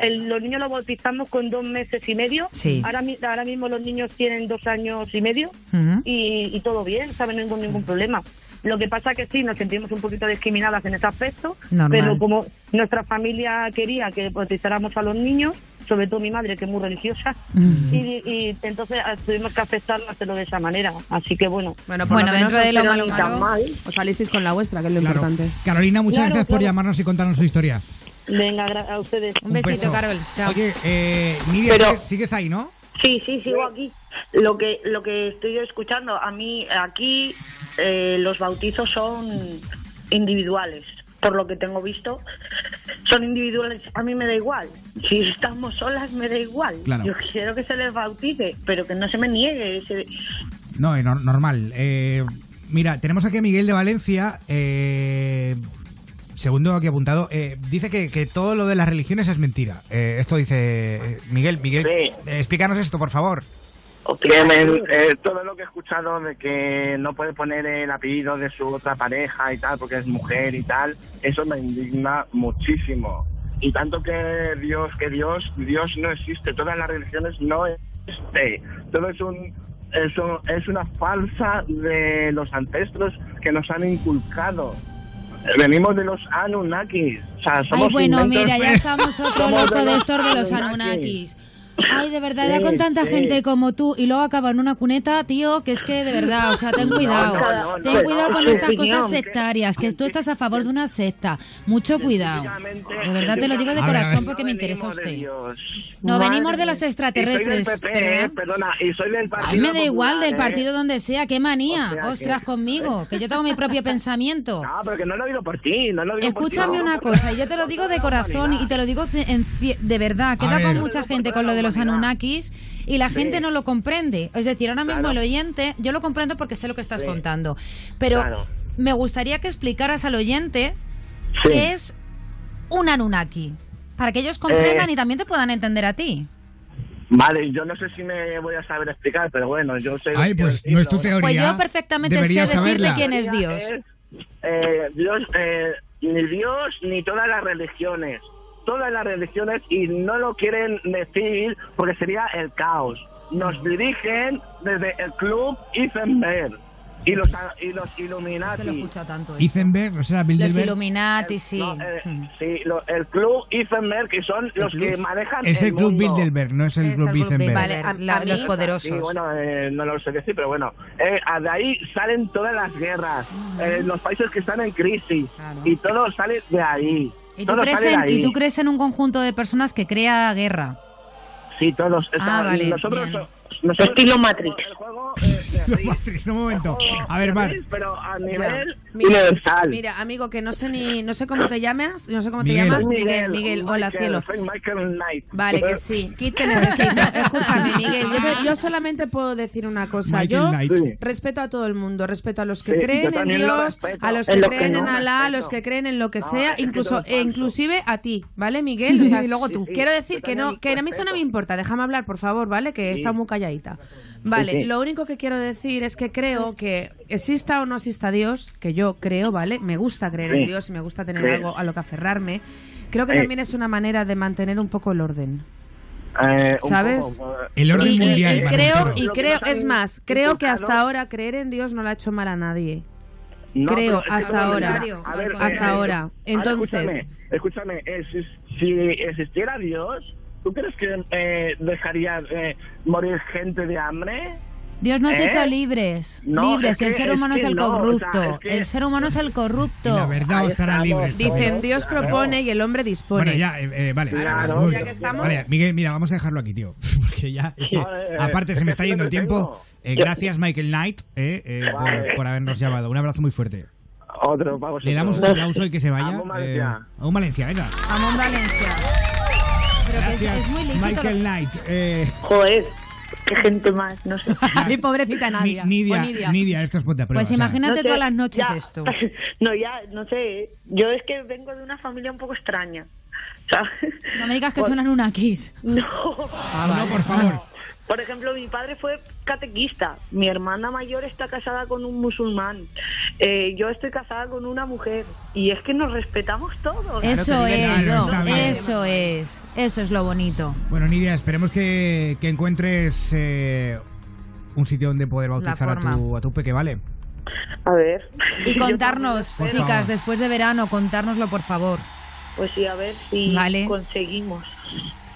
el- los niños los bautizamos con dos meses y medio. Sí. Ahora, ahora mismo los niños tienen dos años y medio y, y todo bien, ¿saben? Ningún, ningún problema. Lo que pasa que sí, nos sentimos un poquito discriminadas en ese aspecto, Normal. pero como nuestra familia quería que bautizáramos a los niños, sobre todo mi madre, que es muy religiosa, Mm. y, y entonces ah, tuvimos que aceptarlo hacerlo de esa manera. Así que bueno. Bueno, por Bueno, dentro de lo malo, malo. mal. Os salisteis con la vuestra, que es lo Claro. importante. Carolina, muchas Claro, gracias por llamarnos y contarnos su historia. Venga, gra- a ustedes. Un besito, beso. Carol. Chao. Oye, eh, Nidia, Pero- ¿sigues- sigues ahí, ¿no? Sí, sí, sigo aquí. Lo que, lo que estoy escuchando, a mí aquí eh, los bautizos son individuales, por lo que tengo visto. Son individuales, a mí me da igual. Si estamos solas, me da igual. Claro. Yo quiero que se les bautice, pero que no se me niegue ese... No, nor- normal. Eh, mira, tenemos aquí a Miguel de Valencia. Eh, segundo aquí apuntado. eh, dice que, que todo lo de las religiones es mentira. Eh, esto dice eh, Miguel. Miguel, Sí. eh, explícanos esto, por favor. Que me- eh, todo lo que he escuchado de que no puede poner el apellido de su otra pareja y tal porque es mujer y tal, eso me indigna muchísimo. Y tanto que Dios, que Dios, Dios no existe, todas las religiones no existe. Todo es un eso es una falsa de los ancestros que nos han inculcado. Venimos de los Anunnakis. O sea, somos Ay, bueno, mira, ya estamos otro somos loco de estos de los Anunnakis. Anunnakis. Ay, de verdad, ya Sí, con tanta sí. gente como tú y luego acaba en una cuneta, tío, que es que de verdad, o sea, ten cuidado. no, no, no, ten cuidado con estas cosas sectarias, que tú estás a favor de una secta. Mucho cuidado. De verdad te lo digo de A a corazón porque me interesa de usted. No, venimos de los extraterrestres, PP, perdona, y soy del partido Ay, me da igual del ¿eh? partido donde sea, qué manía. O sea que- Ostras, conmigo, que yo tengo mi propio pensamiento. No, pero que no lo digo por ti, no lo digo por ti, Escúchame una cosa, y yo te lo digo de corazón y te lo digo en de verdad, A queda con mucha gente con lo de los Anunnakis y la gente no lo comprende. Es decir, ahora mismo Claro. el oyente, yo lo comprendo porque sé lo que estás Sí. contando, pero Claro. me gustaría que explicaras al oyente Sí. qué es un Anunnaki, para que ellos comprendan Eh. y también te puedan entender a ti. Vale, yo no sé si me voy a saber explicar, pero bueno, yo sé... Ay, pues no es tu teoría. Pues yo perfectamente sé saberla. quién es Dios. eh, Dios, eh, ni Dios ni todas las religiones. Todas las religiones y no lo quieren decir porque sería el caos. Nos dirigen desde el club Isenberg y los, y los Es que lo Illuminati. tanto. esto. Ethenberg, o sea, Los Bilderberg. Illuminati, sí. No, eh, sí, lo- el club Isenberg, que son los que manejan Es el club mundo. Bilderberg, no es el Es club el. Bilderberg. Vale, los poderosos. Sí, bueno, eh, no lo sé decir, pero bueno. Eh, de ahí salen todas las guerras, eh, los países que están en crisis, Claro. y todo sale de ahí. ¿Y tú, crees en, y tú crees en un conjunto de personas que crea guerra? Sí, todos. Sea, Ah, vale, nosotros, bien. nosotros Estilo Matrix. El juego así. Matrix, un momento. A ver, Mar. Pero a nivel Mira, universal. Mira, amigo, que no sé ni no sé cómo te llamas, no sé cómo Miguel. te llamas, Miguel, Miguel, hola Michael, cielo. Soy Michael Knight. Vale, que sí. ¿Qué te necesito? Escúchame, Miguel. Yo, te- yo solamente puedo decir una cosa. Michael yo respeto a todo el mundo. Respeto a los que creen en Dios, a los que creen en Alá, a los que creen en lo que sea, incluso e inclusive a ti, ¿vale, Miguel? O sea, Y luego tú. Sí, Quiero decir que no, que a mí esto no me importa. Déjame hablar, por favor, ¿vale? Que Sí. está muy calladita. Vale, sí. lo único que quiero decir es que creo que exista o no exista Dios, que yo creo, ¿vale? Me gusta creer en. Dios y me gusta tener Sí. algo a lo que aferrarme. Creo que también es una manera de mantener un poco el orden. Eh, ¿Sabes? poco, eh, El orden Y, mundial. creo, y creo, es más, creo que hasta ahora creer en Dios no le ha hecho mal a nadie. No, Creo, hasta ahora. mira, a ver, Hasta eh, ahora. Entonces- escúchame, escúchame, si, si existiera Dios, ¿tú crees que eh, dejaría eh, morir gente de hambre? Dios nos ¿Eh? hizo libres, No, libres, es y el que- ser humano es, que el no, o sea, corrupto. es que- El ser humano es el corrupto. La verdad os hará libres. todos. Dicen, Dios propone y el hombre dispone. Bueno, ya, eh, eh, vale. Claro, ya que estamos. Vale, Miguel, mira, vamos a dejarlo aquí, tío. Porque ya, que, aparte, se me que está yendo el que tiempo. Eh, gracias, Michael Knight, eh, eh, por, Vale. por habernos llamado. Un abrazo muy fuerte. Otro vosotros. Le damos un aplauso y que se vaya. Eh, a un Valencia, venga. Amón Valencia. Pero que es, Gracias, es muy. Michael Knight. Eh, Joder, qué gente más, no sé. Mi pobrecita Nadia. Ni- Nidia, Nidia. Nidia, esto es ponte a prueba. Pues imagínate No sé, todas las noches ya. esto. No, ya, no sé. Yo es que vengo de una familia un poco extraña. ¿sabes? No me digas que Por- suenan una Kiss. No. no, por favor. Por ejemplo, mi padre fue catequista. Mi hermana mayor está casada con un musulmán. Eh, yo estoy casada con una mujer. Y es que nos respetamos todos. Eso es, claro, eso es, eso es lo bonito. Bueno, Nidia, esperemos que, que encuentres eh, un sitio donde poder bautizar a tu, a tu peque, ¿vale? A ver. Y contarnos, chicas, favor. después de verano, contárnoslo, por favor. Pues sí, a ver si Vale. conseguimos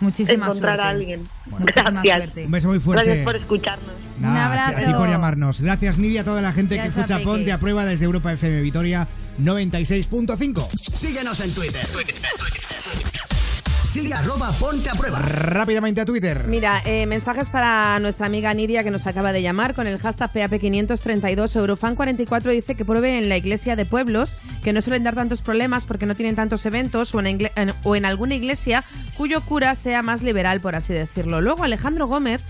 Muchísima encontrar suerte. a alguien. Muchísima Gracias. suerte. Un beso muy fuerte. Gracias por escucharnos. Nada, Un abrazo. A ti por llamarnos. Gracias, Nidia, a toda la gente Ya que escucha. Ponte a Prueba desde Europa FM Vitoria 96.5. Síguenos en Twitter. Sigue arroba ponte a prueba. Rápidamente a Twitter. Mira, eh, mensajes para nuestra amiga Nidia que nos acaba de llamar con el hashtag PAP532. Eurofan44 dice que pruebe en la iglesia de pueblos que no suelen dar tantos problemas porque no tienen tantos eventos o en, igle- en- o en alguna iglesia cuyo cura sea más liberal, por así decirlo. Luego Alejandro Gómez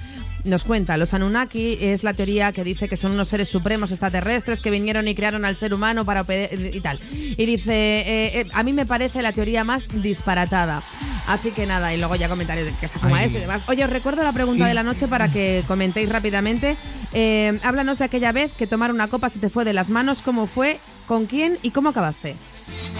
nos cuenta, los Anunnaki es la teoría que dice que son unos seres supremos extraterrestres que vinieron y crearon al ser humano para y tal. Y dice, eh, eh, a mí me parece la teoría más disparatada. Así que nada, y luego ya comentarios de que se fuma este y demás. Oye, os recuerdo la pregunta de la noche para que comentéis rápidamente. Eh, háblanos de aquella vez que tomar una copa se te fue de las manos, cómo fue, con quién y cómo acabaste.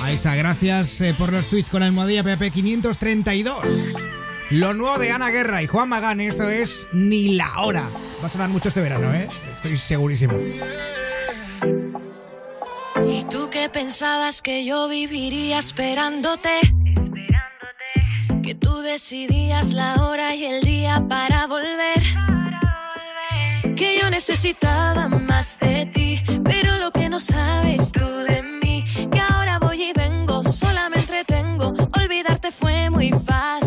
Ahí está, gracias por los tweets con la almohadilla PP 532. Lo nuevo de Ana Guerra y Juan Magán, esto es Ni la hora. Va a sonar mucho este verano, ¿eh? Estoy segurísimo. ¿Y tú qué pensabas que yo viviría esperándote? Que tú decidías la hora y el día para volver. Que yo necesitaba más de ti, pero lo que no sabes tú de mí, que ahora voy y vengo, sola me entretengo, olvidarte fue muy fácil.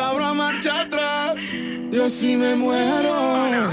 Habrá marcha atrás. Yo sí me muero.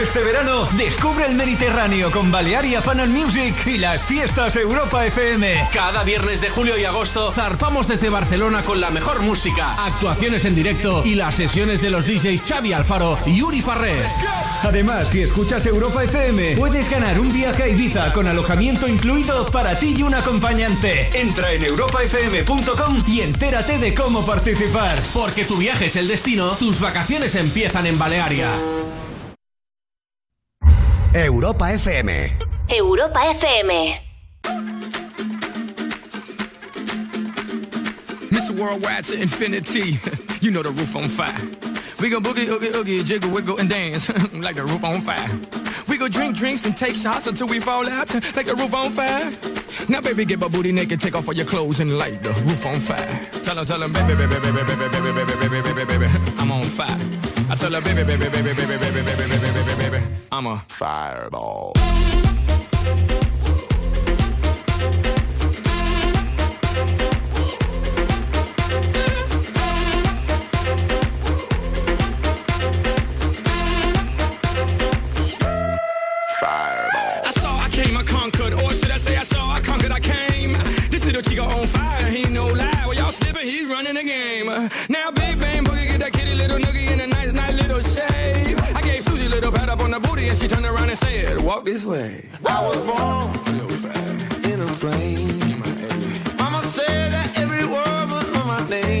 Este verano descubre el Mediterráneo con Balearia Fan and Music y las fiestas Europa FM. Cada viernes de julio y agosto zarpamos desde Barcelona con la mejor música, actuaciones en directo y las sesiones de los DJs Xavi Alfaro y Yuri Farrés. Además, si escuchas Europa FM, puedes ganar un viaje a Ibiza con alojamiento incluido para ti y un acompañante. Entra en europafm.com y entérate de cómo participar. Porque tu viaje es el destino, tus vacaciones empiezan en Balearia. Europa FM. Europa FM. Mr. Worldwide to infinity. You know the roof on fire. We go boogie, oogie, oogie, jiggle, wiggle, and dance like the roof on fire. We go drink drinks and take shots until we fall out like the roof on fire. Now, baby, get my booty naked, take off all your clothes and light the roof on fire. Tell her, tell her, baby, baby, baby, baby, baby, baby, baby, baby, baby, baby, I'm on fire. I tell her, baby, baby, baby, baby, baby, baby, baby, baby, baby, baby, I'm a fireball. The booty, and she turned around and said, Walk this way. I was born in a plane. Mama said that every word was on my name.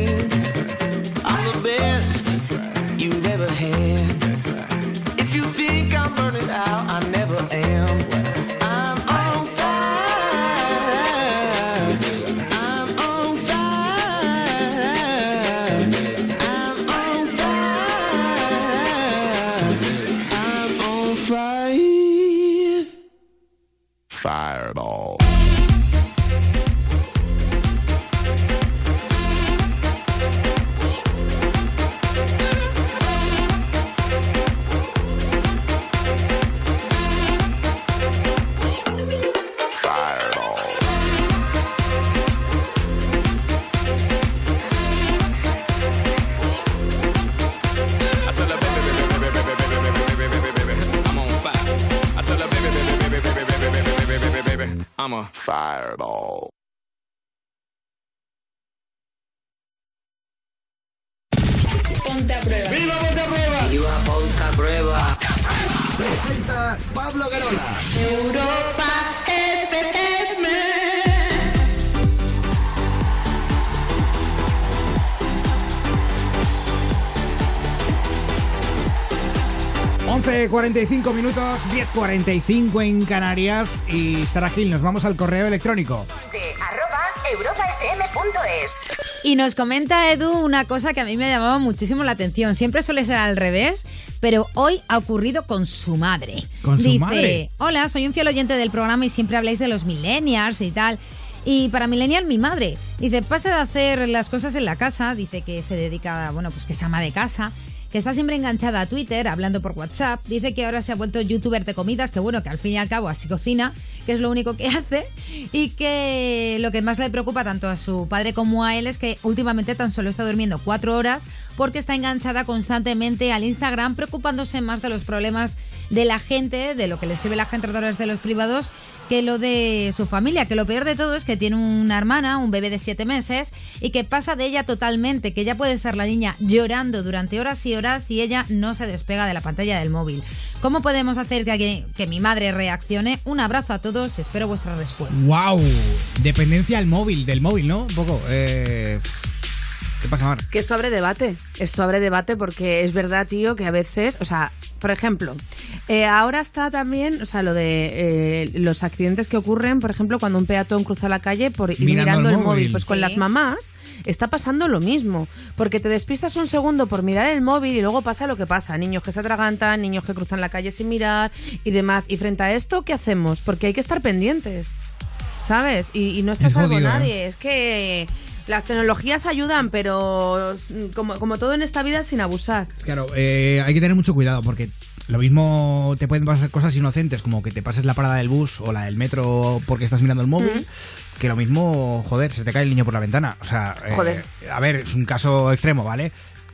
11.45 minutos, 10.45 en Canarias y Sara Gil, nos vamos al correo electrónico. De arroba europafm.es. Y nos comenta Edu una cosa que a mí me ha llamado muchísimo la atención. Siempre suele ser al revés, pero hoy ha ocurrido con su madre. ¿Con su Dice, madre? hola, soy un fiel oyente del programa y siempre habláis de los millennials y tal. Y para millennial, mi madre. Dice, pasa de hacer las cosas en la casa, dice que se dedica, bueno, pues que es ama de casa, que está siempre enganchada a Twitter, hablando por WhatsApp. Dice que ahora se ha vuelto youtuber de comidas, que bueno, que al fin y al cabo así cocina, que es lo único que hace. Y que lo que más le preocupa tanto a su padre como a él es que últimamente tan solo está durmiendo cuatro horas porque está enganchada constantemente al Instagram, preocupándose más de los problemas de la gente, de lo que le escribe la gente a través de los privados, que lo de su familia, que lo peor de todo es que tiene una hermana, un bebé de siete meses, y que pasa de ella totalmente, que ya puede estar la niña llorando durante horas y horas y ella no se despega de la pantalla del móvil. ¿Cómo podemos hacer que, que mi madre reaccione? Un abrazo a todos, espero vuestra respuesta. ¡Wow! Dependencia al móvil, del móvil, ¿no? Un poco. Eh... ¿Qué pasa, Mar? Que esto abre debate. Esto abre debate porque es verdad, tío, que a veces, o sea, por ejemplo, eh, ahora está también, o sea, lo de eh, los accidentes que ocurren, por ejemplo, cuando un peatón cruza la calle por ir Mirando mirando el el móvil. móvil. Pues con las mamás está pasando lo mismo. Porque te despistas un segundo por mirar el móvil y luego pasa lo que pasa. Niños que se atragantan, niños que cruzan la calle sin mirar y demás. Y frente a esto, ¿qué hacemos? Porque hay que estar pendientes. ¿Sabes? Y, y no está Es salvo jodido, ¿eh? nadie. Es que las tecnologías ayudan, pero mm, como, como todo en esta vida, sin abusar. Claro, eh, hay que tener mucho cuidado porque lo mismo te pueden pasar cosas inocentes como que te pases la parada del bus o la del metro porque estás mirando el móvil. Que lo mismo, joder, se te cae el niño por la ventana. O sea, eh, Joder. a ver, es un caso extremo, ¿vale?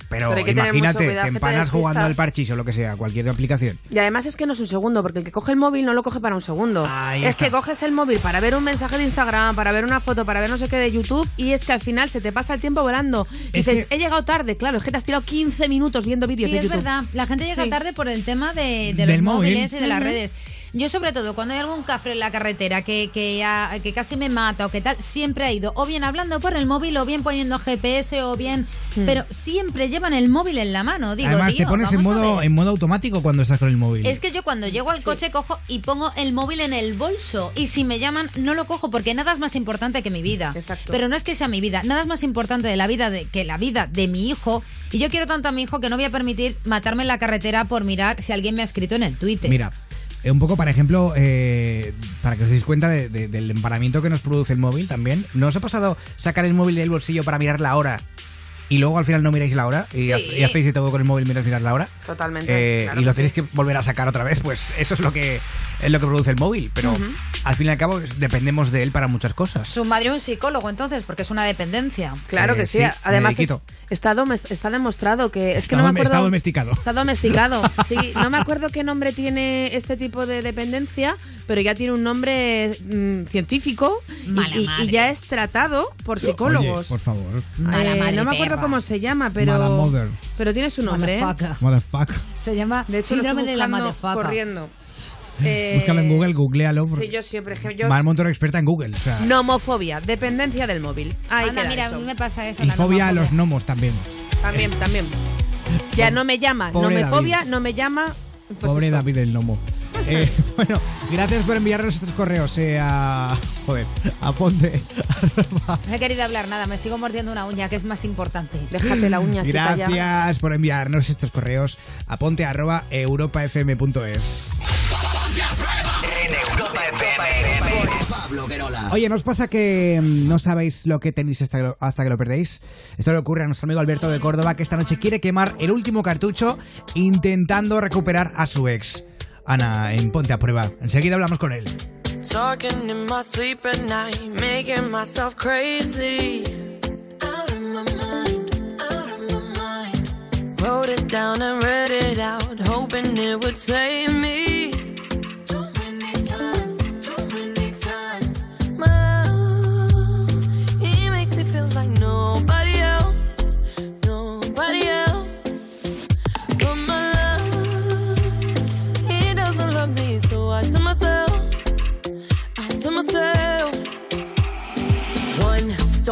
Pero, imagínate, te empanas jugando al parchís o lo que sea, cualquier aplicación. Y además es que no es un segundo, porque el que coge el móvil no lo coge para un segundo. Ahí es está. que coges el móvil para ver un mensaje de Instagram, para ver una foto, para ver no sé qué de YouTube, y es que al final se te pasa el tiempo volando. Y Es dices, he llegado tarde, claro, es que te has tirado 15 minutos viendo vídeos Sí, de es YouTube. verdad. La gente llega Sí. tarde por el tema de, de Del los móvil. móviles y de las redes. Yo, sobre todo, cuando hay algún cafre en la carretera que, que, que casi me mata o que tal, siempre ha ido o bien hablando por el móvil o bien poniendo GPS o bien. Pero siempre llevan el móvil en la mano. Digo, Además, tío, te pones en modo, en modo automático cuando estás con el móvil. Es que yo cuando llego al coche cojo y pongo el móvil en el bolso y si me llaman no lo cojo porque nada es más importante que mi vida. Pero no es que sea mi vida, nada es más importante de la vida de que la vida de mi hijo y yo quiero tanto a mi hijo que no voy a permitir matarme en la carretera por mirar si alguien me ha escrito en el Twitter. Mira, eh, un poco, para ejemplo, eh, para que os deis cuenta de- de- del empanamiento que nos produce el móvil también. ¿No os ha pasado sacar el móvil del bolsillo para mirar la hora y luego al final no miráis la hora y, Sí. ha- y hacéis todo con el móvil mientras miras la hora? Totalmente. Eh, claro y lo que tenéis sí. que volver a sacar otra vez, pues eso es lo que es lo que produce el móvil. Pero al fin y al cabo es- dependemos de él para muchas cosas. Su madre un psicólogo entonces porque es una dependencia. Claro Eh, que sí. sí, Además, es- está, demostrado que. Es que Está no me acuerdo. está domesticado. Está domesticado. Sí, no me acuerdo qué nombre tiene este tipo de dependencia, pero ya tiene un nombre mm, científico y- ya es tratado por psicólogos. Oye, por favor. Eh, no me acuerdo perra. cómo se llama, pero. Pero tiene su nombre. ¿eh? Motherfucker. Se llama De hecho, síndrome estoy de la motherfucker. corriendo. Eh, Búscalo en Google, googlealo. Sí, yo siempre. es que Yo, Mar Montoro experta en Google. O sea, nomofobia, dependencia del móvil. Ahí Anda, mira, eso. a mí me pasa eso. y la fobia a nomofobia. los gnomos también. También, también. Ya no me llama, no Pobre me David. fobia, no me llama. Pues Pobre esto. David el gnomo. Eh, bueno, gracias por enviarnos estos correos eh, a. Joder, a Ponte. No he querido hablar nada, me sigo mordiendo una uña, que es más importante. Déjate la uña Gracias por enviarnos estos correos a ponte arroba europafm.es. En Europa FM. Pablo Guerola. Oye, ¿nos pasa que mm, no sabéis lo que tenéis hasta que lo, hasta que lo perdéis? Esto le ocurre a nuestro amigo Alberto de Córdoba, que esta noche quiere quemar el último cartucho intentando recuperar a su ex. Ana, en Ponte a Prueba. Enseguida hablamos con él. Talking in my sleep at night, making myself crazy. Out of my mind, out of my mind. Wrote it down and read it out, hoping it would save me.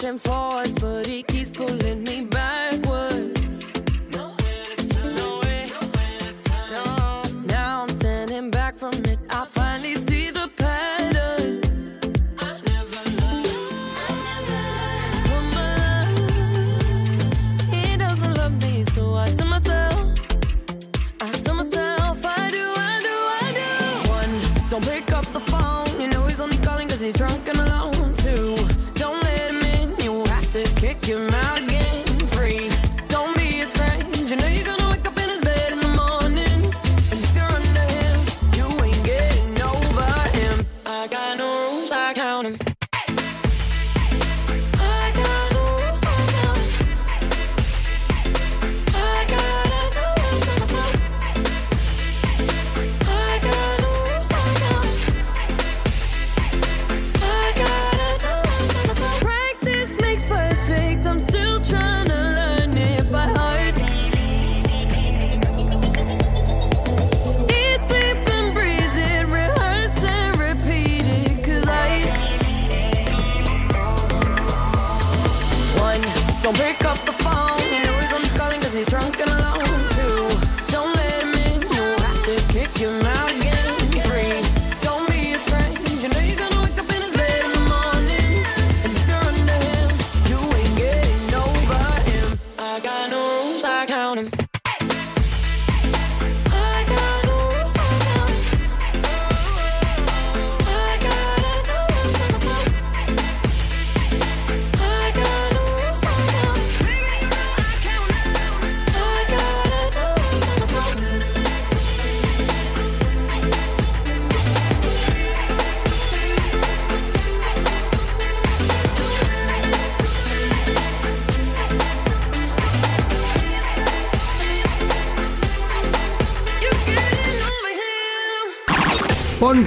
pushing forwards, but he keeps pulling me backwards.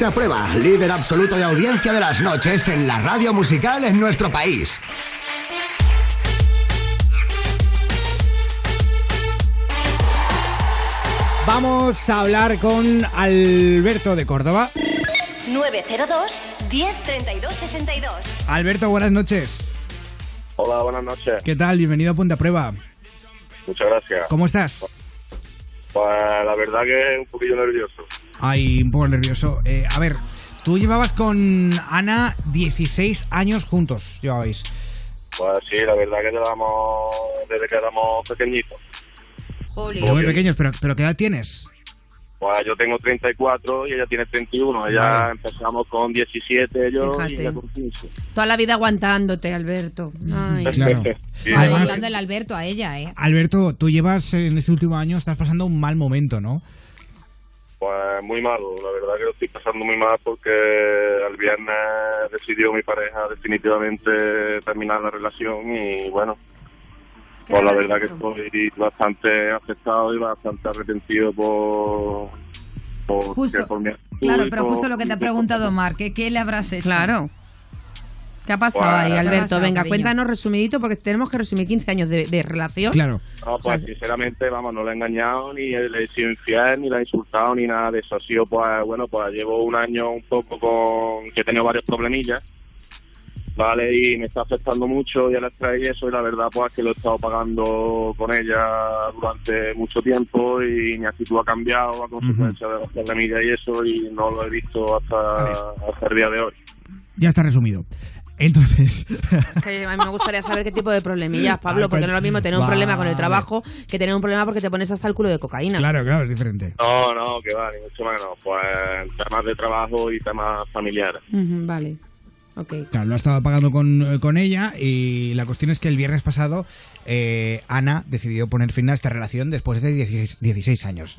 Ponte a prueba, líder absoluto de audiencia de las noches en la radio musical en nuestro país. Vamos a hablar con Alberto de Córdoba. 902 1032 62. Alberto, buenas noches. Hola, buenas noches. ¿Qué tal? Bienvenido a Ponte a Prueba. Muchas gracias. ¿Cómo estás? Pues la verdad que un poquillo nervioso. Ay, un poco nervioso. Eh, a ver, tú llevabas con Ana 16 años juntos, llevabais. Pues sí, la verdad que llevamos desde que éramos pequeñitos. Muy pequeños, pero, pero ¿qué edad tienes? Pues yo tengo 34 y ella tiene 31. Ella Vale. empezamos con 17 yo y Fíjate. ella con 15. Toda la vida aguantándote, Alberto. Ay. Claro. Sí, Además- Aguantando el Alberto a ella, ¿eh? Alberto, tú llevas en este último año, estás pasando un mal momento, ¿no? Pues muy malo, la verdad que lo estoy pasando muy mal porque el viernes decidió mi pareja definitivamente terminar la relación y bueno, pues la verdad que estoy bastante afectado y bastante arrepentido por, por, Justo. por mi Claro, pero justo lo que te ha preguntado Mar, ¿qué, qué le habrás hecho? Claro. ¿Qué ha pasado ahí, ¿qué ha Alberto? pasado, Venga, cariño? cuéntanos resumidito porque tenemos que resumir 15 años de, de relación. Claro. No, pues sinceramente, vamos, no le he engañado, ni le he sido infiel, ni la he insultado, ni nada de eso. Ha sido, pues, bueno, pues llevo un año un poco con... que he tenido varios problemillas, ¿vale? Y me está afectando mucho y estrés y eso, y la verdad, pues, que lo he estado pagando con ella durante mucho tiempo y mi actitud ha cambiado a consecuencia de los problemillas y eso, y no lo he visto hasta, hasta el día de hoy. Ya está resumido. Entonces, Que a mí me gustaría saber qué tipo de problemillas, Pablo, Ay, porque no es lo mismo tener un problema con el trabajo que tener un problema porque te pones hasta el culo de cocaína. claro, claro, es diferente. No, no, que va, ni mucho menos. Pues temas de trabajo y temas familiares. Vale. Ok. Claro, lo ha estado pagando con, con ella y la cuestión es que el viernes pasado eh, Ana decidió poner fin a esta relación después de 16, 16 años.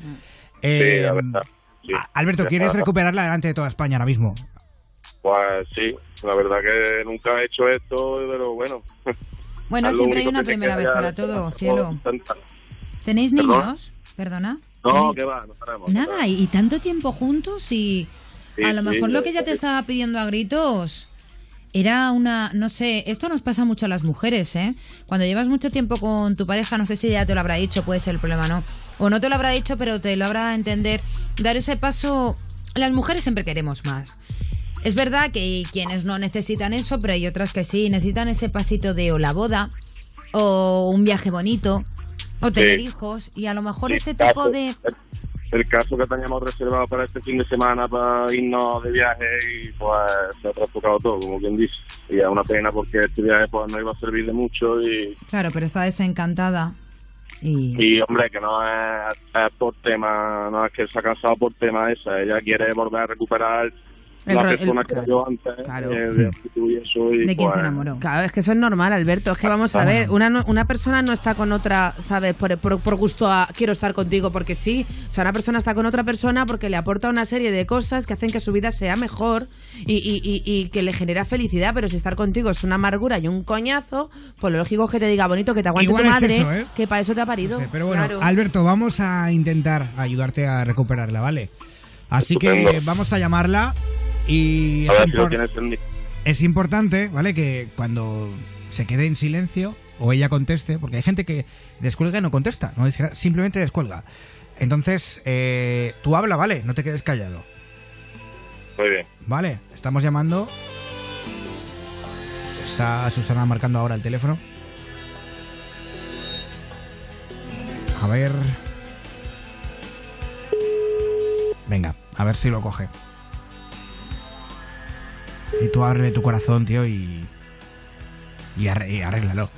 Eh, sí, la verdad. sí. Alberto, ¿quieres recuperarla delante de toda España ahora mismo? Pues sí, la verdad que nunca he hecho esto, pero bueno. Bueno, siempre hay una primera vez para todo, cielo. ¿Tenéis niños? Perdona. No, que va, no sabemos. Nada, y, tanto tiempo juntos y a lo mejor lo que ya te estaba pidiendo a gritos era una, no sé, esto nos pasa mucho a las mujeres, ¿eh? Cuando llevas mucho tiempo con tu pareja, no sé si ya te lo habrá dicho, puede ser el problema, ¿no? O no te lo habrá dicho, pero te lo habrá entender. Dar ese paso, las mujeres siempre queremos más. Es verdad que hay quienes no necesitan eso, pero hay otras que sí, necesitan ese pasito de o la boda, o un viaje bonito, o tener Sí. hijos, y a lo mejor Sí, ese caso- tipo de... El, el caso que teníamos reservado para este fin de semana para irnos de viaje y pues se ha trastocado todo, como quien dice. Y es una pena porque este viaje pues no iba a servir de mucho y, Claro, pero está desencantada. Y... y hombre, que no es, es por tema, no es que se ha cansado por tema esa, ella quiere volver a recuperar El la el- persona que yo antes, Claro. eh, de actitud y eso. Y, ¿De quién se pues, enamoró? Claro, es que eso es normal, Alberto. Es que vamos a ver, una, no- una persona no está con otra, ¿sabes? Por, por, por gusto a quiero estar contigo porque sí. O sea, una persona está con otra persona porque le aporta una serie de cosas que hacen que su vida sea mejor y, y- y- y que le genera felicidad. Pero si estar contigo es una amargura y un coñazo, pues lo lógico es que te diga bonito, que te aguante Igual tu es madre, eso, ¿eh? que para eso te ha parido. Pero bueno, Claro. Alberto, vamos a intentar ayudarte a recuperarla, ¿vale? Así que vamos a llamarla y si es importante, ¿vale? Que cuando se quede en silencio o ella conteste, porque hay gente que descuelga y no contesta, no dice, simplemente descuelga. Entonces, eh, tú habla, ¿vale? No te quedes callado, Muy bien. ¿vale? Estamos llamando. Está Susana marcando ahora el teléfono. A ver. Venga, a ver si lo coge. Y tú ábrele tu corazón, tío, y. Y arréglalo.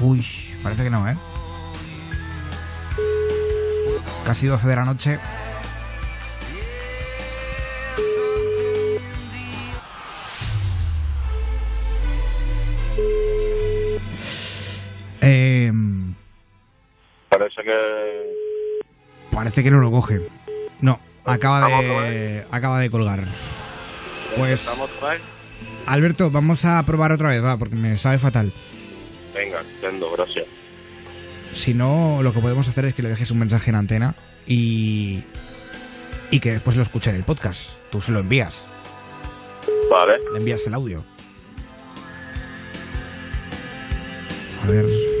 Uy, parece que no, ¿eh? Casi 12 de la noche. Parece que... parece que no lo coge. No, acaba de, acaba de colgar. Pues. Alberto, vamos a probar otra vez, va, porque me sabe fatal. Venga, entiendo, gracias. Si no, lo que podemos hacer es que le dejes un mensaje en antena y. y que después lo escuche en el podcast. Tú se lo envías. Vale. Le envías el audio. A ver.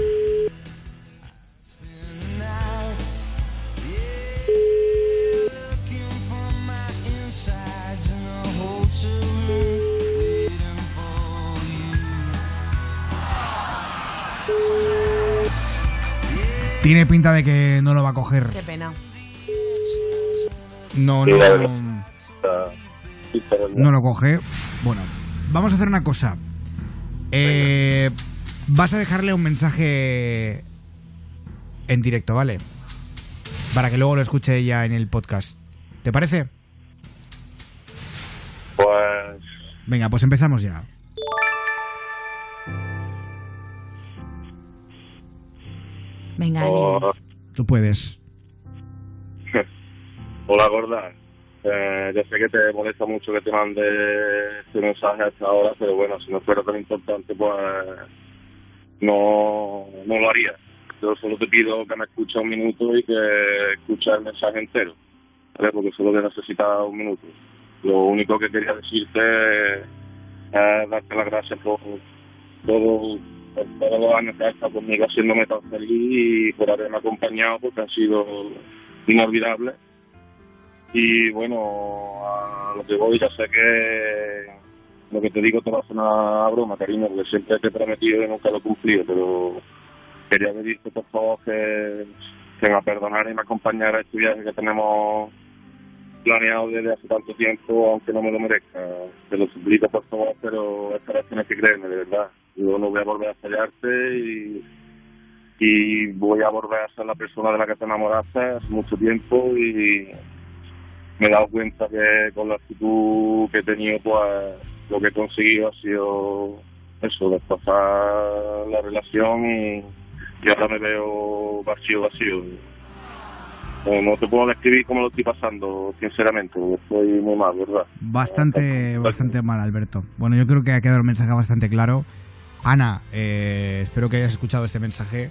Tiene pinta de que no lo va a coger. Qué pena. No, no. No lo coge. Bueno, vamos a hacer una cosa. Eh, vas a dejarle un mensaje en directo, ¿vale? Para que luego lo escuche ella en el podcast. ¿Te parece? Pues... Venga, pues empezamos ya. Venga, Oh, Tú puedes. Hola, gorda. Eh, yo sé que te molesta mucho que te mande este mensaje a esta hora, pero bueno, si no fuera tan importante, pues no, no lo haría. Yo solo te pido que me escuches un minuto y que escuches el mensaje entero, ¿vale? Porque solo te necesita un minuto. Lo único que quería decirte es darte las gracias por todo, por todos los años que has estado conmigo haciéndome tan feliz y por haberme acompañado porque han sido inolvidables. Y bueno, a lo que voy, ya sé que lo que te digo te va a sonar broma, cariño, porque siempre te he prometido y nunca lo he cumplido, pero quería pedirte por favor que, que me perdonara y me acompañara a este viaje que tenemos planeado desde hace tanto tiempo, aunque no me lo merezca. Te lo suplico por favor, pero esta vez tienes que creerme, de verdad. Yo no voy a volver a fallarte y, voy a volver a ser la persona de la que te enamoraste hace mucho tiempo y me he dado cuenta que con la actitud que he tenido, pues lo que he conseguido ha sido eso, desplazar la relación y, y ahora me veo vacío, vacío. No, no te puedo describir cómo lo estoy pasando, sinceramente, estoy muy mal, ¿verdad? Bastante, bastante mal, Alberto. Bueno, yo creo que ha quedado el mensaje bastante claro. Ana, eh, espero que hayas escuchado este mensaje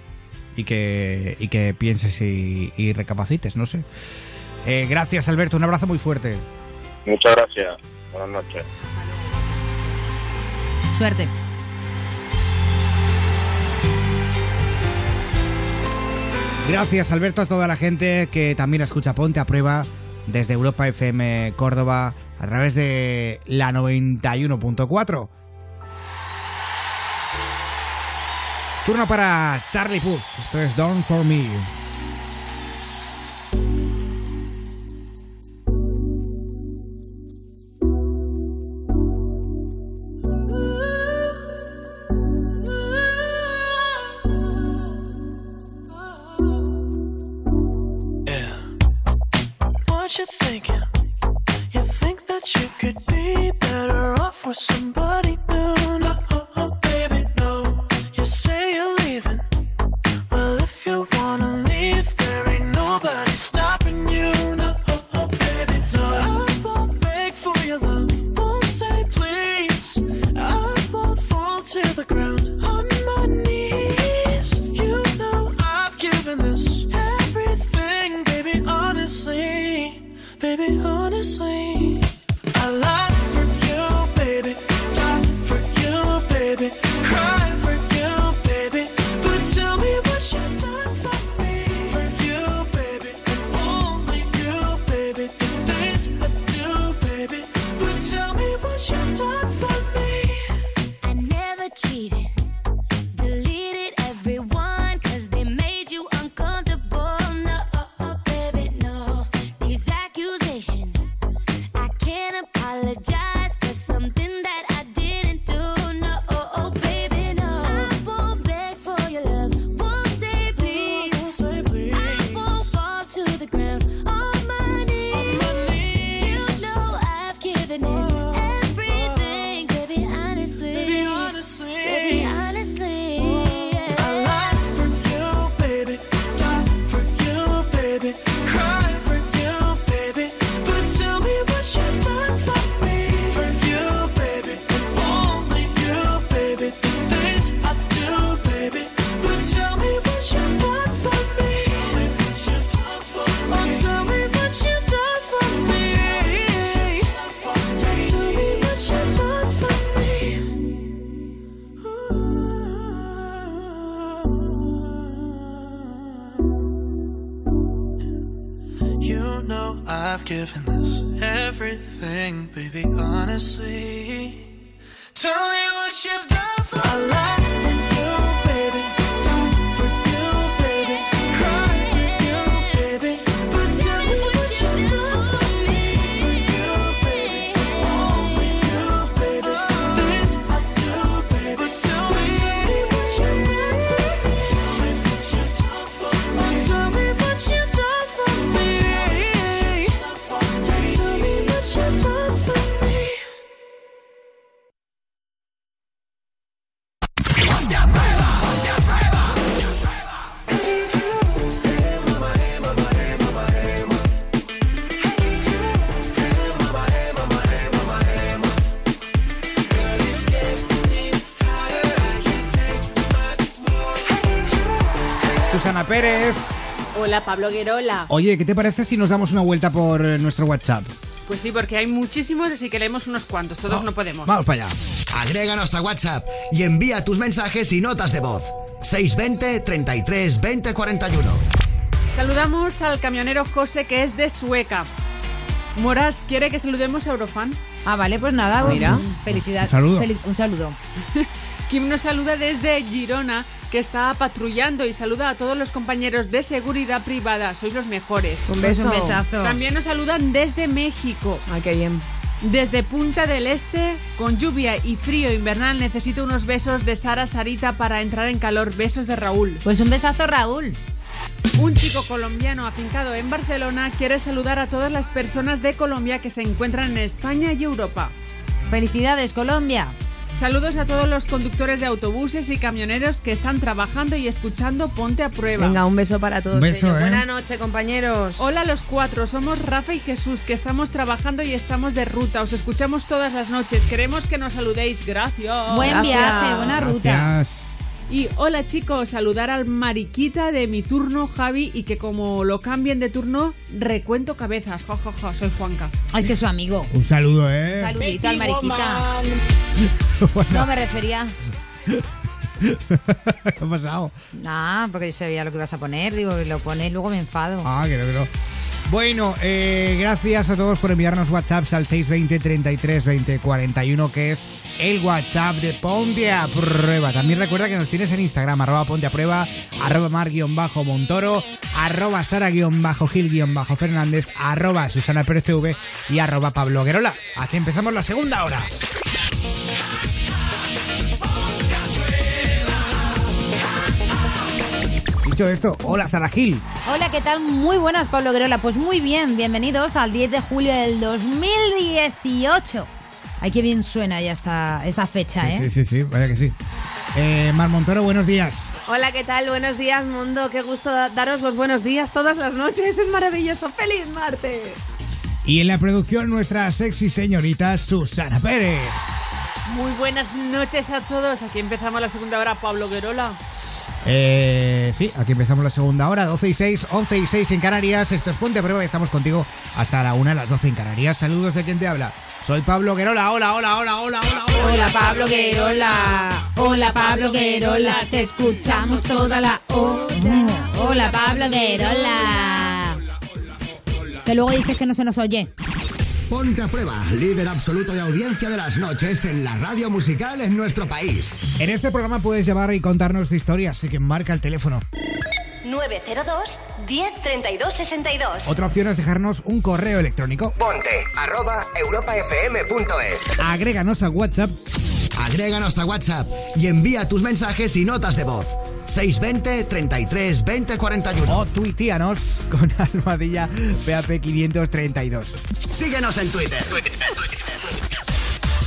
y que, y que pienses y, y recapacites, no sé. Eh, gracias, Alberto. Un abrazo muy fuerte. Muchas gracias. Buenas noches. Suerte. Gracias, Alberto, a toda la gente que también escucha Ponte a Prueba desde Europa FM Córdoba a través de la 91.4. Turno para Charlie Puth. Esto es Don't For Me. Hola, Pablo Guerola. Oye, ¿qué te parece si nos damos una vuelta por eh, nuestro WhatsApp? Pues sí, porque hay muchísimos, así que leemos unos cuantos. Todos no podemos. Vamos para allá. Agréganos a WhatsApp y envía tus mensajes y notas de voz. 620 33 20 41. Saludamos al camionero José, que es de Sueca. Moras, ¿quiere que saludemos a Eurofan? Ah, vale, pues nada, Mira. Felicidades. Un saludo. Fel- un saludo. Kim nos saluda desde Girona, que está patrullando y saluda a todos los compañeros de seguridad privada. Sois los mejores. Un beso. Un besazo. También nos saludan desde México. Ay, qué bien. Desde Punta del Este, con lluvia y frío invernal, necesito unos besos de Sara Sarita para entrar en calor. Besos de Raúl. Pues un besazo, Raúl. Un chico colombiano afincado en Barcelona quiere saludar a todas las personas de Colombia que se encuentran en España y Europa. Felicidades, Colombia. Saludos a todos los conductores de autobuses y camioneros que están trabajando y escuchando Ponte a Prueba. Venga, un beso para todos Un beso, ellos. ¿eh? Buenas noches, compañeros. Hola a los cuatro, somos Rafa y Jesús, que estamos trabajando y estamos de ruta. Os escuchamos todas las noches. Queremos que nos saludéis. Gracias. Buen Gracias. viaje, buena ruta. Y hola chicos, saludar al mariquita de mi turno, Javi, y que como lo cambien de turno, recuento cabezas. Ja, ja, soy Juanca. Es que es su amigo. Un saludo, ¿eh? Un saludito al mariquita. No me refería. ¿Qué ha pasado? Nah, porque yo sabía lo que ibas a poner. Digo, lo pones, luego me enfado. Ah, que no, que no. Bueno, eh, gracias a todos por enviarnos WhatsApps al 620 33 20 41, que es el WhatsApp de Ponte a Prueba. También recuerda que nos tienes en Instagram, arroba Ponte a Prueba, arroba mar-montoro, arroba sara-gil-fernández, arroba Susana y arroba Pablo Guerola. Aquí empezamos la segunda hora. Dicho esto, hola Sara Gil. Hola, ¿qué tal? Muy buenas, Pablo Guerola. Pues muy bien, bienvenidos al 10 de julio del 2018. Ay, qué bien suena ya esta, esta fecha, ¿eh? Sí, sí, sí, vaya que sí. Eh, Mar Montoro, buenos días. Hola, ¿qué tal? Buenos días, mundo. Qué gusto da- daros los buenos días todas las noches. Es maravilloso. ¡Feliz martes! Y en la producción nuestra sexy señorita Susana Pérez. Muy buenas noches a todos. Aquí empezamos la segunda hora, Pablo Guerola. Eh, sí, aquí empezamos la segunda hora, 12 y 6, 11 y 6 en Canarias. Esto es Ponte a Prueba y estamos contigo hasta la 1 a las 12 en Canarias. Saludos de quien te habla. Soy Pablo Guerola. Hola, hola, hola, hola, hola, hola. Hola Pablo Guerola, hola Pablo Guerola, te escuchamos toda la o. Hola Pablo Guerola. Que luego dices que no se nos oye. Ponte a prueba, líder absoluto de audiencia de las noches en la radio musical en nuestro país. En este programa puedes llamar y contarnos tu historia, así que marca el teléfono. 902 10 32 62. Otra opción es dejarnos un correo electrónico. Ponte arroba europafm.es. Agréganos a WhatsApp. Agréganos a WhatsApp y envía tus mensajes y notas de voz. 620 33 20 41. O tuiteanos con almohadilla PAP532. Síguenos en Twitter.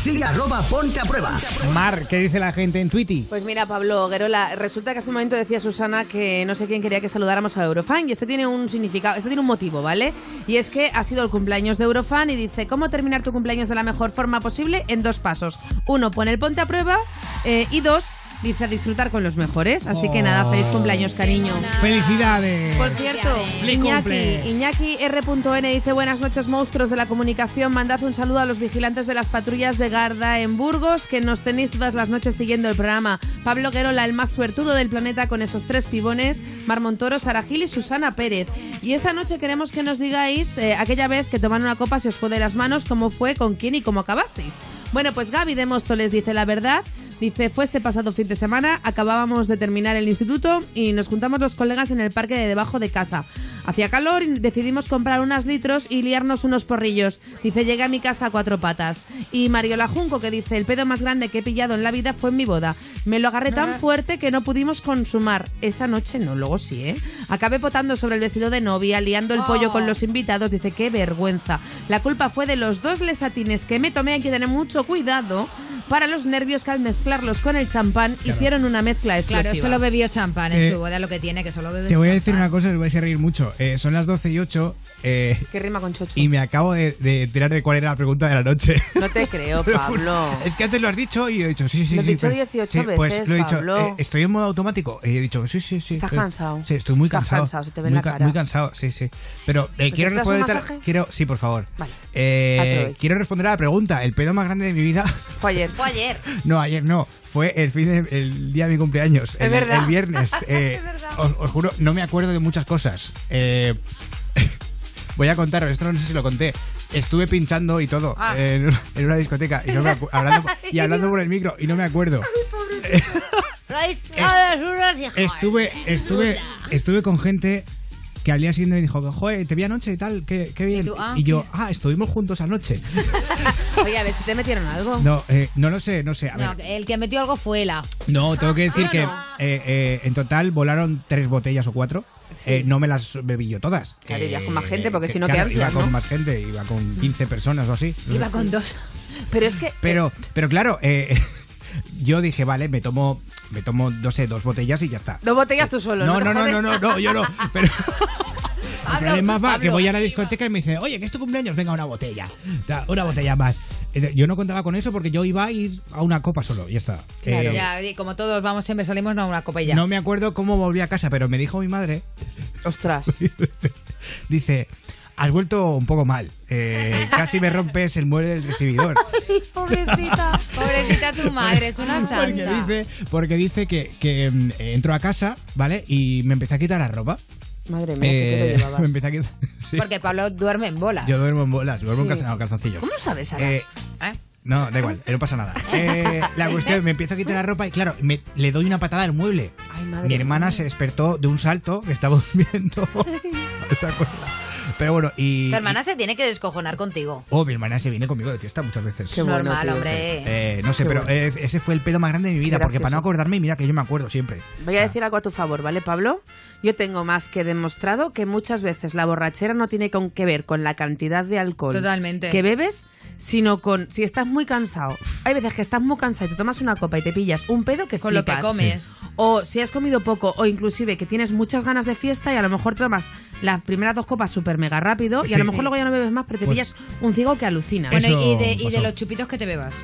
Sigue arroba ponte a prueba. Mar, ¿qué dice la gente en Twitter? Pues mira, Pablo Guerola, resulta que hace un momento decía Susana que no sé quién quería que saludáramos a Eurofan y este tiene un significado, este tiene un motivo, ¿vale? Y es que ha sido el cumpleaños de Eurofan y dice, ¿cómo terminar tu cumpleaños de la mejor forma posible? En dos pasos. Uno, pon el ponte a prueba eh, y dos, dice a disfrutar con los mejores. Así que nada, Oh. feliz cumpleaños, cariño. ¡Felicidades! Por cierto, ¡Feliz Iñaki, cumple! Iñaki R.N dice buenas noches monstruos de la comunicación, mandad un saludo a los vigilantes de las patrullas de Garda en Burgos que nos tenéis todas las noches siguiendo el programa. Pablo Guerola, el más suertudo del planeta con esos tres pibones, Mar Montoro, Sara Gil y Susana Pérez. Y esta noche queremos que nos digáis eh, aquella vez que tomaron una copa se os fue de las manos, cómo fue, con quién y cómo acabasteis. Bueno, pues Gaby de Móstoles dice la verdad. Dice, fue este pasado fin de semana, acabábamos de terminar el instituto y nos juntamos los colegas en el parque de debajo de casa. Hacía calor y decidimos comprar unos litros y liarnos unos porrillos. Dice, llegué a mi casa a cuatro patas. Y Mariola Junco que dice, el pedo más grande que he pillado en la vida fue en mi boda. Me lo agarré tan fuerte que no pudimos consumar. Esa noche no, luego sí, ¿eh? Acabé potando sobre el vestido de novia, liando el pollo con los invitados. Dice, qué vergüenza. La culpa fue de los dos lesatines que me tomé. Hay que tener mucho cuidado para los nervios que al mezclarlos con el champán hicieron una mezcla explosiva. Claro, solo bebió champán en Eh, su boda, lo que tiene, que solo bebe Te voy a champán. decir una cosa, os vais a reír mucho. Eh, son las 12 y 8 eh, ¿Qué rima con chocho? y me acabo de, de enterar de cuál era la pregunta de la noche. No te creo, Pablo. Es que antes lo has dicho y he dicho, sí, sí, sí. Lo has sí, dicho pero- 18 sí, Pues veces, lo he dicho, Pablo. eh, estoy en modo automático. Y he dicho, sí, sí, sí. Estás estoy- cansado. Sí, estoy muy Estás cansado. cansado, se te ve en muy la ca- cara. Muy cansado, sí, sí. Pero eh, quiero ¿Necesitas un responder. masaje? Quiero, sí, por favor. Vale. Eh, quiero responder a la pregunta. El pedo más grande de mi vida. Fue ayer. Fue ayer. No, ayer no. Fue el fin de- el día de mi cumpleaños. Es el, verdad. el viernes. Eh, os, os juro, no me acuerdo de muchas cosas. Eh, voy a contaros, esto no sé si lo conté. Estuve pinchando y todo Ah. en, una, en una discoteca y, no me hablando, y hablando por el micro y no me acuerdo. Estuve, estuve, estuve con gente que al día siguiente me dijo, joder, te vi anoche y tal, qué, qué bien. tú, ah, y yo, ah, estuvimos juntos anoche. Oye, a ver si te metieron algo. No, eh, no lo sé, no sé. A ver, No, el que metió algo fue la. No, tengo que decir Ah, que no. eh, eh, en total volaron tres botellas o cuatro. Eh, no me las bebí yo todas. Claro, Eh, con más gente, porque si no, claro, qué Iba con ¿no? más gente, iba con 15 personas o así. Iba con dos. Pero es que. Pero, pero claro, eh, yo dije, vale, me tomo, me tomo, no sé, dos botellas y ya está. Dos botellas tú solo. No, no, no, jodes. no, no, no, yo no. Pero el problema va que voy a la discoteca y me dice, oye, que es tu cumpleaños, venga, una botella. Una botella más. Eh, Yo no contaba con eso porque yo iba a ir a una copa solo, y ya está. Eh, Ya, y como todos vamos, siempre salimos a una copa y ya. no me acuerdo cómo volví a casa, pero me dijo mi madre. Ostras. dice, has vuelto un poco mal. Eh, casi me rompes el mueble del recibidor. Pobrecita. Pobrecita tu madre, es una Porque santa. dice, porque dice que, que, mm, entro a casa, ¿vale? Y me empecé a quitar la ropa. Madre mía, ¿qué Eh, te llevabas? me empecé a quitar. sí. Porque Pablo duerme en bolas. Yo duermo en bolas, duermo en Sí. calzoncillos. ¿Cómo sabes, Sara? Eh, no, da igual, eh, no pasa nada. Eh, la cuestión, me empiezo a quitar la ropa y claro, me, le doy una patada al mueble. Ay, madre Mi hermana se despertó de un salto que estaba durmiendo. ¿Se acuerda? Pero bueno, y... Tu hermana se tiene que descojonar contigo. Oh, mi hermana se viene conmigo de fiesta muchas veces. Qué bueno, Normal, tío. hombre. Eh, no sé, Qué pero bueno. eh, ese fue el pedo más grande de mi vida, porque para no acordarme, mira que yo me acuerdo siempre. Voy a decir algo a tu favor, ¿vale, Pablo? Yo tengo más que demostrado que muchas veces la borrachera no tiene con que ver con la cantidad de alcohol Totalmente. que bebes, sino con si estás muy cansado. Hay veces que estás muy cansado y te tomas una copa y te pillas un pedo que Con lo que flipas. comes. O si has comido poco o inclusive que tienes muchas ganas de fiesta y a lo mejor tomas las primeras dos copas súper mega rápido y a lo mejor Sí. luego ya no bebes más, pero te Pues- pillas un ciego que alucina. Bueno, Eso y de, y de pasó. los chupitos que te bebas.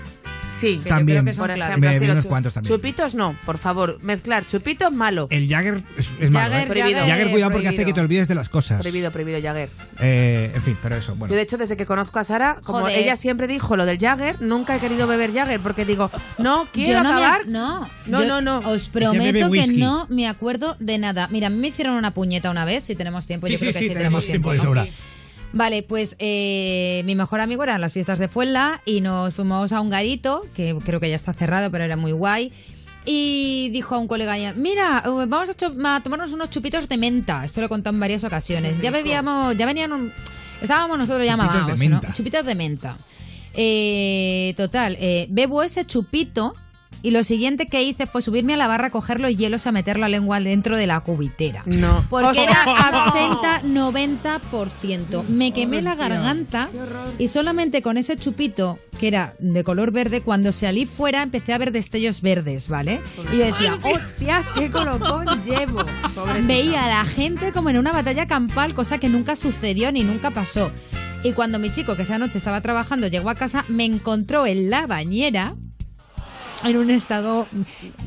Sí, Que yo También. creo que son por clave. ejemplo, Me así bebí los unos cuantos también. Chupitos no, por favor. Mezclar chupitos malo. El Jagger es, es malo, Jagger, ¿eh? Prohibido. Jagger, cuidado porque prohibido. hace que te olvides de las cosas. Prohibido, prohibido, Jagger. Eh, en fin, pero eso, bueno. Yo, de hecho, desde que conozco a Sara, como Joder. ella siempre dijo lo del Jagger, nunca he querido beber Jagger porque digo, no, quiero Yo no acabar. ac- no, No, yo no, no. Os prometo que no me acuerdo de nada. Mira, a mí me hicieron una puñeta una vez, si tenemos tiempo. sí, yo sí, creo que sí, sí tenemos tiempo de ¿no? sobra. Vale, pues eh, mi mejor amigo eran las fiestas de Fuenla y nos fuimos a un garito, que creo que ya está cerrado, pero era muy guay. Y dijo a un colega, mira, eh, vamos a, a tomarnos unos chupitos de menta. Esto lo he contado en varias ocasiones. Ya bebíamos, ya venían, un- estábamos nosotros ya Chupitos de mamados, menta. ¿no? Chupitos de menta. Eh, total, eh, bebo ese chupito y lo siguiente que hice fue subirme a la barra, coger los hielos a meter la lengua dentro de la cubitera. No. Porque era absenta 90%. Me quemé la garganta y solamente con ese chupito, que era de color verde, cuando salí fuera empecé a ver destellos verdes, ¿vale? Y yo decía, hostias, qué colocón llevo. Veía a la gente como en una batalla campal, cosa que nunca sucedió ni nunca pasó. Y cuando mi chico, que esa noche estaba trabajando, llegó a casa, me encontró en la bañera en un estado...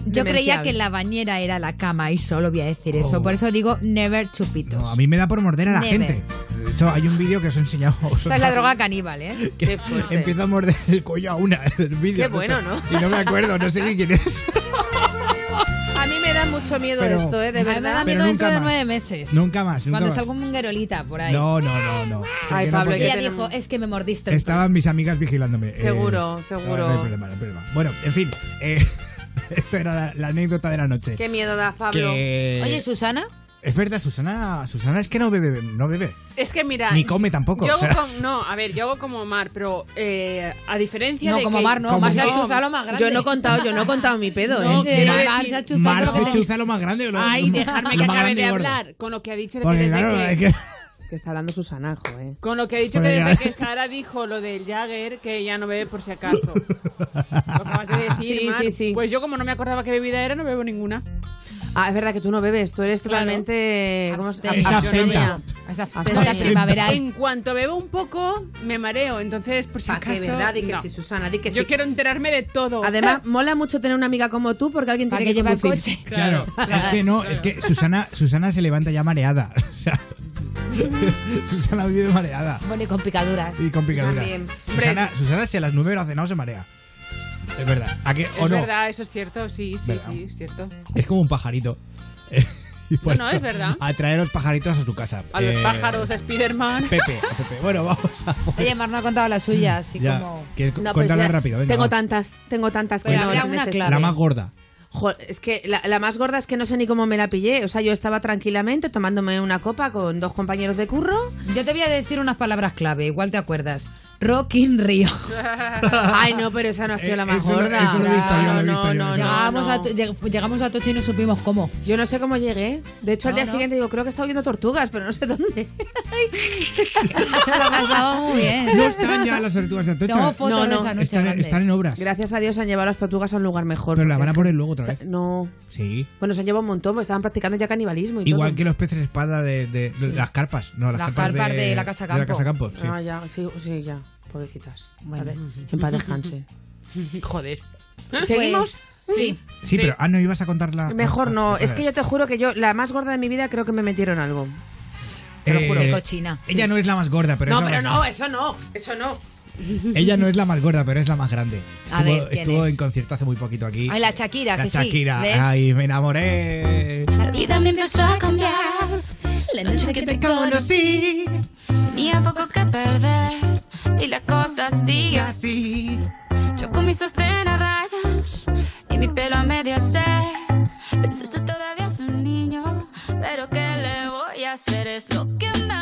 Yo creía que la bañera era la cama y solo voy a decir eso. Oh. Por eso digo never chupitos. No, a mí me da por morder a la Never. gente. De hecho, hay un vídeo que os he enseñado. Esa es la droga caníbal, ¿eh? que empiezo a morder el cuello a una del vídeo. Qué bueno, ¿no? Y no me acuerdo, no sé ni quién es. A mí me da mucho miedo Pero- esto, ¿eh? De A mí me verdad. da miedo dentro de nueve meses. Nunca más, nunca Cuando más. salga un munguerolita por ahí. No, no, no, no. Ay, Pablo, Ella dijo, es que me mordiste. Estaban mis amigas vigilándome. eh, Seguro, no, seguro. No hay problema, no hay problema. Bueno, en fin. eh, esto era la, la anécdota de la noche. Qué miedo da, Pablo. Que- Oye, Susana. Es verdad, Susana, Susana es que no bebe, no bebe. Es que mira. Ni come tampoco, Yo o sea. hago como- no, a ver, yo hago como Mar, pero eh, a diferencia No, de. como que- Mar, no, Mar se ha chuzado lo más grande. Yo no he contado, yo no he contado mi pedo, No, ¿eh? quiero Mar- decir- Mar se ha chuzado Mar lo se chuza lo más grande. Lo, Ay, lo- dejarme lo que acabe de hablar con lo que ha dicho de Porque que desde claro, que- es que... Que está hablando Susana, joder. Con lo que ha dicho Porque que desde claro. que Sara dijo lo del Jagger, que ella no bebe por si acaso. Lo acabas de decir, Sí, Mar. sí, sí. Pues yo como no me acordaba qué bebida era, no bebo ninguna. Ah, es verdad que tú no bebes, tú eres totalmente... ¿cómo se- Es absenta. Es absenta. En cuanto bebo un poco, me mareo. Entonces, por si Pa' acaso... que, ¿verdad? Di que no. sí, Susana, di que Yo sí. quiero enterarme de todo. Además, mola mucho tener una amiga como tú porque alguien tiene que que, lleva el conducir. coche. Claro, es que no, es que Susana, Susana se levanta ya mareada. O sea, Susana vive mareada. Bueno, y con picaduras. Y con picadura. También. Susana, Susana, si a las 9 lo ha cenado, se marea. Es verdad. ¿A qué? ¿O Es no? verdad, eso es cierto, sí, sí, Verdad. sí, es cierto. Es como un pajarito. Y por No, no, eso, es verdad. Atraer a los pajaritos a su casa. A los Eh, pájaros, a Spiderman. Pepe, a Pepe. Bueno, vamos a. Oye, Mar no ha contado la suya, así Ya, como... ¿quieres No, pues ya rápido? Venga, tengo va. tantas, tengo tantas que Pero no una clave. La más gorda. Jo, es que la, la más gorda es que no sé ni cómo me la pillé. O sea, yo estaba tranquilamente tomándome una copa con dos compañeros de curro. Yo te voy a decir unas palabras clave, igual te acuerdas. Rock in Rio. Ay, no, pero esa no ha sido Eh, la más eso lo- gorda. no, no, Llegamos, no. a, llegamos a Toche y no supimos cómo. Yo no sé cómo llegué. De hecho, al día no. siguiente digo, creo que estaba viendo tortugas, pero no sé dónde. Muy bien. No están ya las tortugas de Atocha. Tengo fotos No, de no, esa noche Están, en obras. Gracias a Dios han llevado las tortugas a un lugar mejor. Pero la porque- van a poner luego otra vez. No. Sí. Bueno, se han llevado un montón, porque estaban practicando ya canibalismo y Igual todo. que los peces espada de, de- de las carpas. No, las, Las carpas, carpas de la Casa de la Campo. Casa Campo, sí. Ah, ya, sí, sí, ya. Pobrecitas. Bueno. Vale, En paz descanse. Joder. ¿Seguimos? Pues, sí. Sí, pero ah, no ibas a contar la. Mejor no. Es que yo te juro que yo, la más gorda de mi vida, creo que me metieron algo. te lo juro. Qué cochina. Ella no es la más gorda, pero no, es la pero más- no, eso no. Eso no. Ella no es la más gorda, pero es la más grande. A Estuvo, ver, ¿quién estuvo es? en concierto hace muy poquito aquí. Ay, la Shakira, La que sí. Shakira. ¿ves? Ay, me enamoré. La vida me empezó a cambiar. La noche que te conocí. Tenía poco que perder. Y la cosa sigue así. Yo con mi sostén a rayas. Y mi pelo a medio hacer. Pensaste todavía es un niño. Pero ¿qué le voy a hacer? Es lo que andaba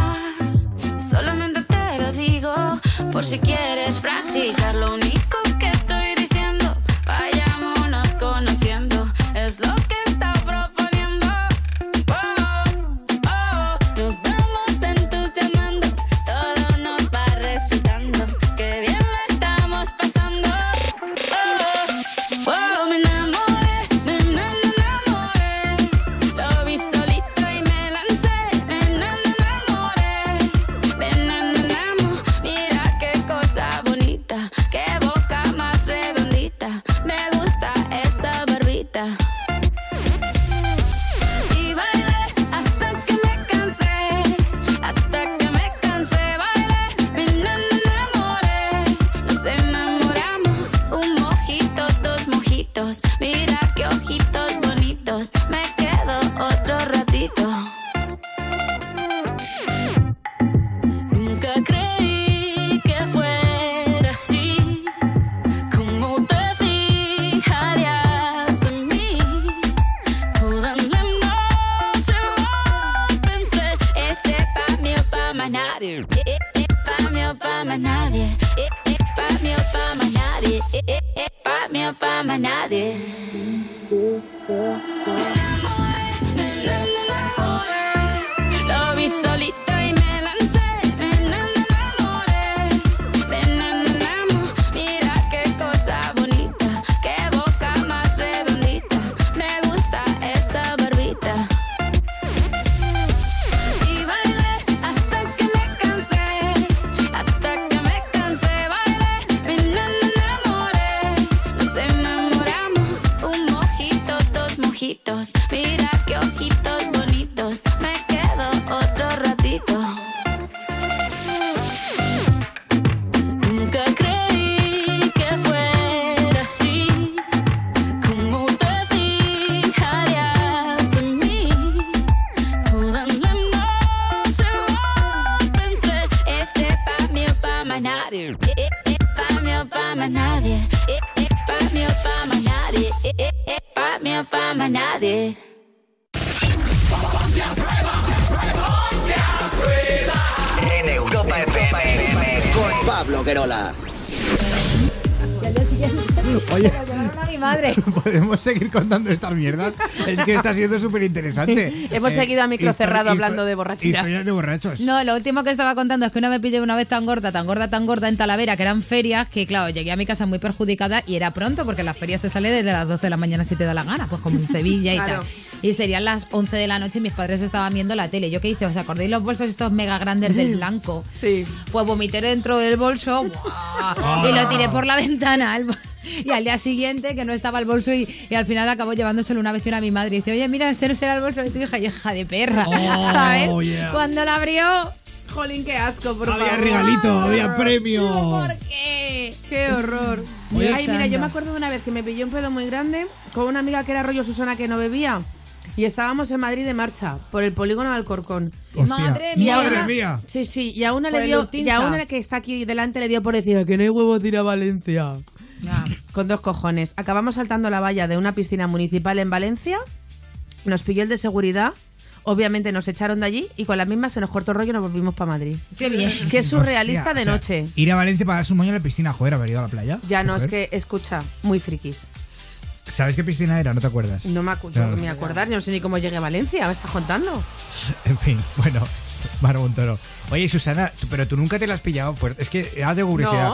Por si quieres practicar. Lo pa' mí o pa' más nadie. En Europa FM con Pablo Querola. Oye, a mi madre. ¿podemos seguir contando estas mierdas? Es que está siendo súper interesante. Hemos seguido a micro cerrado hablando de borracheras. Historias de borrachos. No, lo último que estaba contando es que una me pillé una vez tan gorda, tan gorda, tan gorda en Talavera, que eran ferias, que claro, llegué a mi casa muy perjudicada y era pronto, porque las ferias se sale desde las 12 de la mañana si te da la gana, pues como en Sevilla y Claro. tal. Y serían las 11 de la noche y mis padres estaban viendo la tele. ¿Yo qué hice? ¿Os acordáis los bolsos estos mega grandes del blanco? Sí. Pues vomité dentro del bolso ¡buah! y lo tiré por la ventana. al- Y al día siguiente, que no estaba el bolso, y, y al final acabó llevándoselo una vecina a mi madre. Y dice, oye, mira, este no será el bolso de tu hija, y hija de perra, Oh, ¿sabes? yeah. Cuando la abrió, Jolín, qué asco, por Había favor. regalito, había premio. ¿por qué? Qué horror. Ay, mira, yo me acuerdo de una vez que me pilló un pedo muy grande con una amiga que era rollo Susana que no bebía. Y estábamos en Madrid de marcha por el polígono de Alcorcón. Hostia. Madre mía. Madre mía. Sí, sí, y a una Por le el dio, y a una que está aquí delante le dio por decir que no hay huevos de ir a Valencia. Con dos cojones. Acabamos saltando la valla de una piscina municipal en Valencia. Nos pilló el de seguridad. Obviamente nos echaron de allí y con la misma se nos cortó el rollo y nos volvimos para Madrid. Qué bien. Qué surrealista Hostia, de o sea, noche. Ir a Valencia para darse un baño en la piscina, joder, haber ido a la playa. Ya no, es Joder. que, escucha, muy frikis. ¿Sabes qué piscina era? ¿No te acuerdas? No me acuerdo Claro. me acordar, yo no sé ni cómo llegué a Valencia, me estás contando. En fin, bueno, Mar Montoro. Oye, Susana, tú- pero tú nunca te la has pillado fuerte. Es que, ya de curiosidad.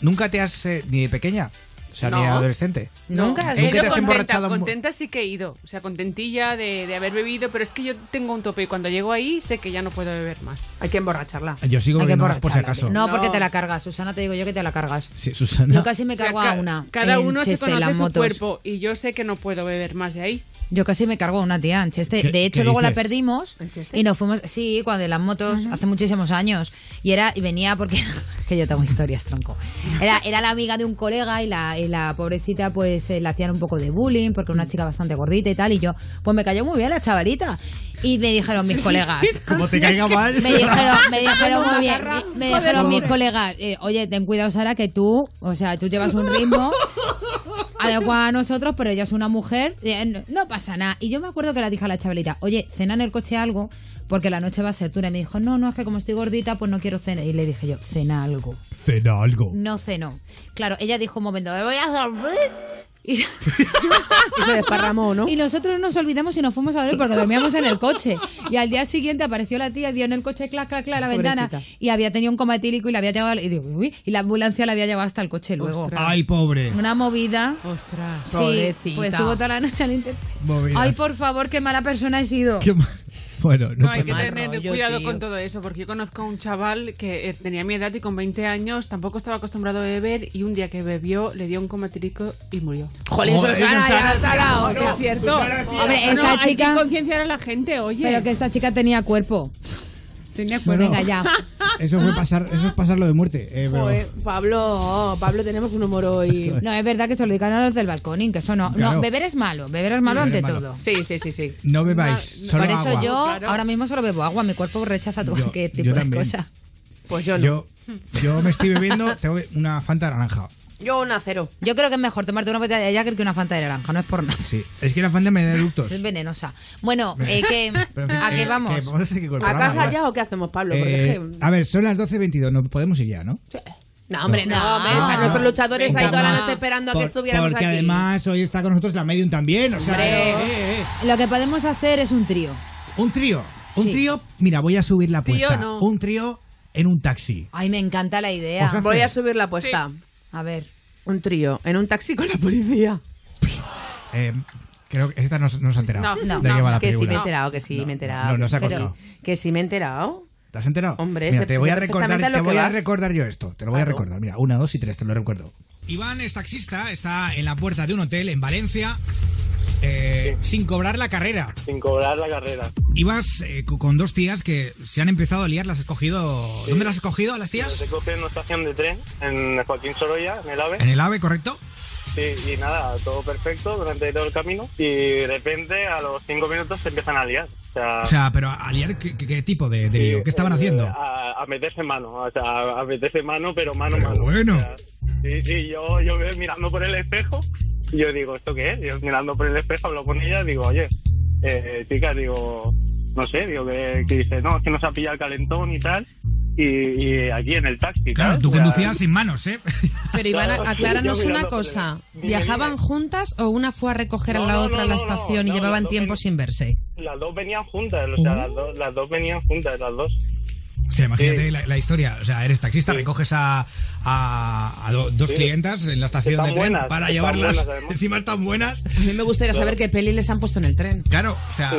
¿Nunca te has, eh, ni de pequeña? O sea, ni de No. adolescente. Nunca. He ¿Nunca ido te has contenta, emborrachado? contenta sí que he ido. O sea, contentilla de, de haber bebido, pero es que yo tengo un tope y cuando llego ahí sé que ya no puedo beber más. Hay que emborracharla. Yo sigo Hay que más por si emborracharla. acaso. No, porque No. te la cargas, Susana, te digo yo que te la cargas. Sí, Susana. Yo casi me O sea, cargo a una. Cada uno se Cheste, conoce su motos. cuerpo y yo sé que no puedo beber más de ahí. Yo casi me cargo a una tía en Cheste. ¿Qué- De hecho, luego la dices? perdimos ¿En Cheste? y nos fuimos, sí, cuando en las motos, hace muchísimos años. Y era y venía porque, que yo tengo historias, tronco. Era, era la amiga de un colega y la, y la pobrecita, pues, eh, le hacían un poco de bullying porque era una chica bastante gordita y tal. Y yo, pues me cayó muy bien la chavalita. Y me dijeron mis colegas. Como te caiga mal. Me dijeron, me dijeron muy bien, me, dijeron mis colegas, eh, oye, ten cuidado Sara que tú, o sea, tú llevas un ritmo adecuado a nosotros, pero ella es una mujer, eh, no, no pasa nada. Y yo me acuerdo que le dije a la chavalita, oye, cena en el coche algo, porque la noche va a ser dura. Y me dijo, no, no, es que como estoy gordita, pues no quiero cenar. Y le dije yo, cena algo. Cena algo. No cenó. Claro, ella dijo un momento, me voy a dormir. Y, se desparramó, ¿no? y nosotros nos olvidamos y nos fuimos a dormir porque dormíamos en el coche. Y al día siguiente apareció la tía, dio en el coche, clac, clac, clac, a la ventana. Y había tenido un coma etílico y la había llevado. Y, digo, uy, y la ambulancia la había llevado hasta el coche luego. Ostras. Ay, pobre. Una movida. Ostras. Sí, Pobrecita. pues estuvo toda la noche al inter... Movidas. Ay, por favor, qué mala persona he sido. Qué mal. Bueno, no, No, hay pasa que tener rollo, cuidado tío. con todo eso, porque yo conozco a un chaval que eh, tenía mi edad y con 20 años tampoco estaba acostumbrado a beber y un día que bebió le dio un coma etílico y murió. Jolín, Joder, Susana, Susana, ya la no, hostia, es cierto. Susana. Hombre, No, esta hay que chica... concienciar a la gente, oye. Pero que esta chica tenía cuerpo. Tenía Pues Bueno. venga, ya. Eso fue pasar, eso es pasarlo de muerte. Eh, pero- Joder, Pablo, Pablo, tenemos un humor hoy. No, es verdad que se lo dedican a los del balcón, que eso no. Claro. No, beber es malo, beber es malo Beber ante es malo. todo. Sí, sí, sí, sí. No bebáis, No, solo Por eso agua. yo Claro. ahora mismo solo bebo agua, mi cuerpo rechaza todo Yo- qué yo tipo de también. cosa. Pues yo no. Yo, yo me estoy bebiendo tengo una Fanta naranja. Yo una cero. Yo creo que es mejor tomarte una botella de Jagger que una Fanta de naranja, no es por nada. Sí, es que la Fanta me da eructos. Es venenosa. Bueno, eh, que, Pero, en fin, ¿a qué eh, vamos? que vamos a seguir con el ¿A programa, casa Blas. ya o qué hacemos, Pablo? Porque Eh, es que... A ver, son las 12.22, no podemos ir ya, ¿no? No, hombre, no. No. hombre, están nuestros luchadores ahí toda la noche esperando a que Por- estuviéramos Porque aquí. además hoy está con nosotros la Medium también, o sea... Hombre. eh, eh, eh. Lo que podemos hacer es un trío. Un trío, un Sí. trío, mira, voy a subir la Trío apuesta. no. Un trío en un taxi. Ay, me encanta la idea. Os hace- Voy a subir la apuesta. A ver. Un trío en un taxi con la policía. Eh, creo que esta no, no se ha enterado. No, no, de qué va la que sí me he enterado, que sí me he enterado. no, no se ha Pero- cortado. Que sí me he enterado. ¿Te has enterado? Hombre, Mira, sé- te voy sé a recordar, perfectamente a lo te que voy a vas. recordar yo esto. Te lo voy a Claro. recordar. Mira, una, dos y tres, te lo recuerdo. Iván es taxista, está en la puerta de un hotel en Valencia eh, sin cobrar la carrera. Sin cobrar la carrera. Ibas eh, co- con dos tías que se han empezado a liar, las has escogido... ¿Dónde las has escogido a las tías? Se coge en una estación de tren en Joaquín Sorolla, en el AVE. En el AVE, ¿correcto? Sí, y nada, todo perfecto durante todo el camino. Y de repente, a los cinco minutos, se empiezan a liar. O sea, O sea, pero a liar, ¿qué, qué- tipo de, de lío? ¿Qué estaban eh, haciendo? A, a meterse mano, o sea, a meterse mano, pero mano, mano. bueno. O sea, sí, sí, yo, yo mirando por el espejo yo digo, ¿esto qué es? Yo mirando por el espejo hablo con ella digo, oye, eh, chica, digo, no sé, digo, que, que dice, no, es que nos ha pillado el calentón y tal. Y, y aquí en el taxi, Claro, ¿sabes? tú O sea, conducías sin manos, ¿eh? Pero Iván, Claro, acláranos una el- cosa. Dime, ¿Viajaban dime. juntas o una fue a recoger a la no, otra a no, la no, no, estación y no, llevaban tiempo ven- sin verse? Las dos venían juntas, o sea, las, dos, las dos venían juntas, las dos. O sea, imagínate la, la historia. O sea, eres taxista, recoges a, a- a do- dos Sí. clientas en la estación Están de tren buenas, para llevarlas. buenas, encima están buenas. A mí me gustaría saber qué peli les han puesto en el tren. Claro, o sea,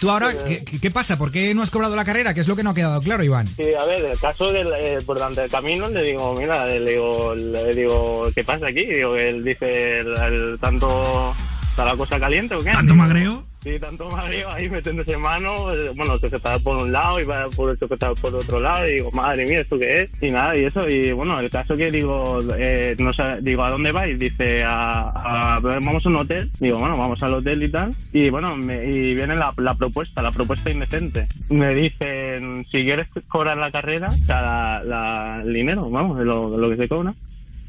tú ahora, ¿qué, qué- qué pasa? ¿Por qué no has cobrado la carrera? ¿Qué es lo que no ha quedado claro, Iván? Sí, a ver, el caso del, eh, por delante del camino, le digo, mira, le digo, le digo, ¿qué pasa aquí? Digo, él dice, el, el tanto, ¿está la cosa caliente o qué? ¿Tanto Digo, magreo? Sí, tanto magreo ahí metiéndose mano, eh, bueno, sujetado por un lado y va por sujetado por otro lado, y digo, madre mía, ¿esto qué es? Y nada, y eso, y bueno, el caso que digo, eh, no sé, digo, ¿a dónde vais? Dice, a, a- vamos a un hotel, digo, bueno, vamos al hotel y tal, y bueno, me- y viene la, la propuesta, la propuesta indecente. Me dicen, si quieres cobrar la carrera, o sea, la, la- el dinero, vamos, lo, lo que se cobra,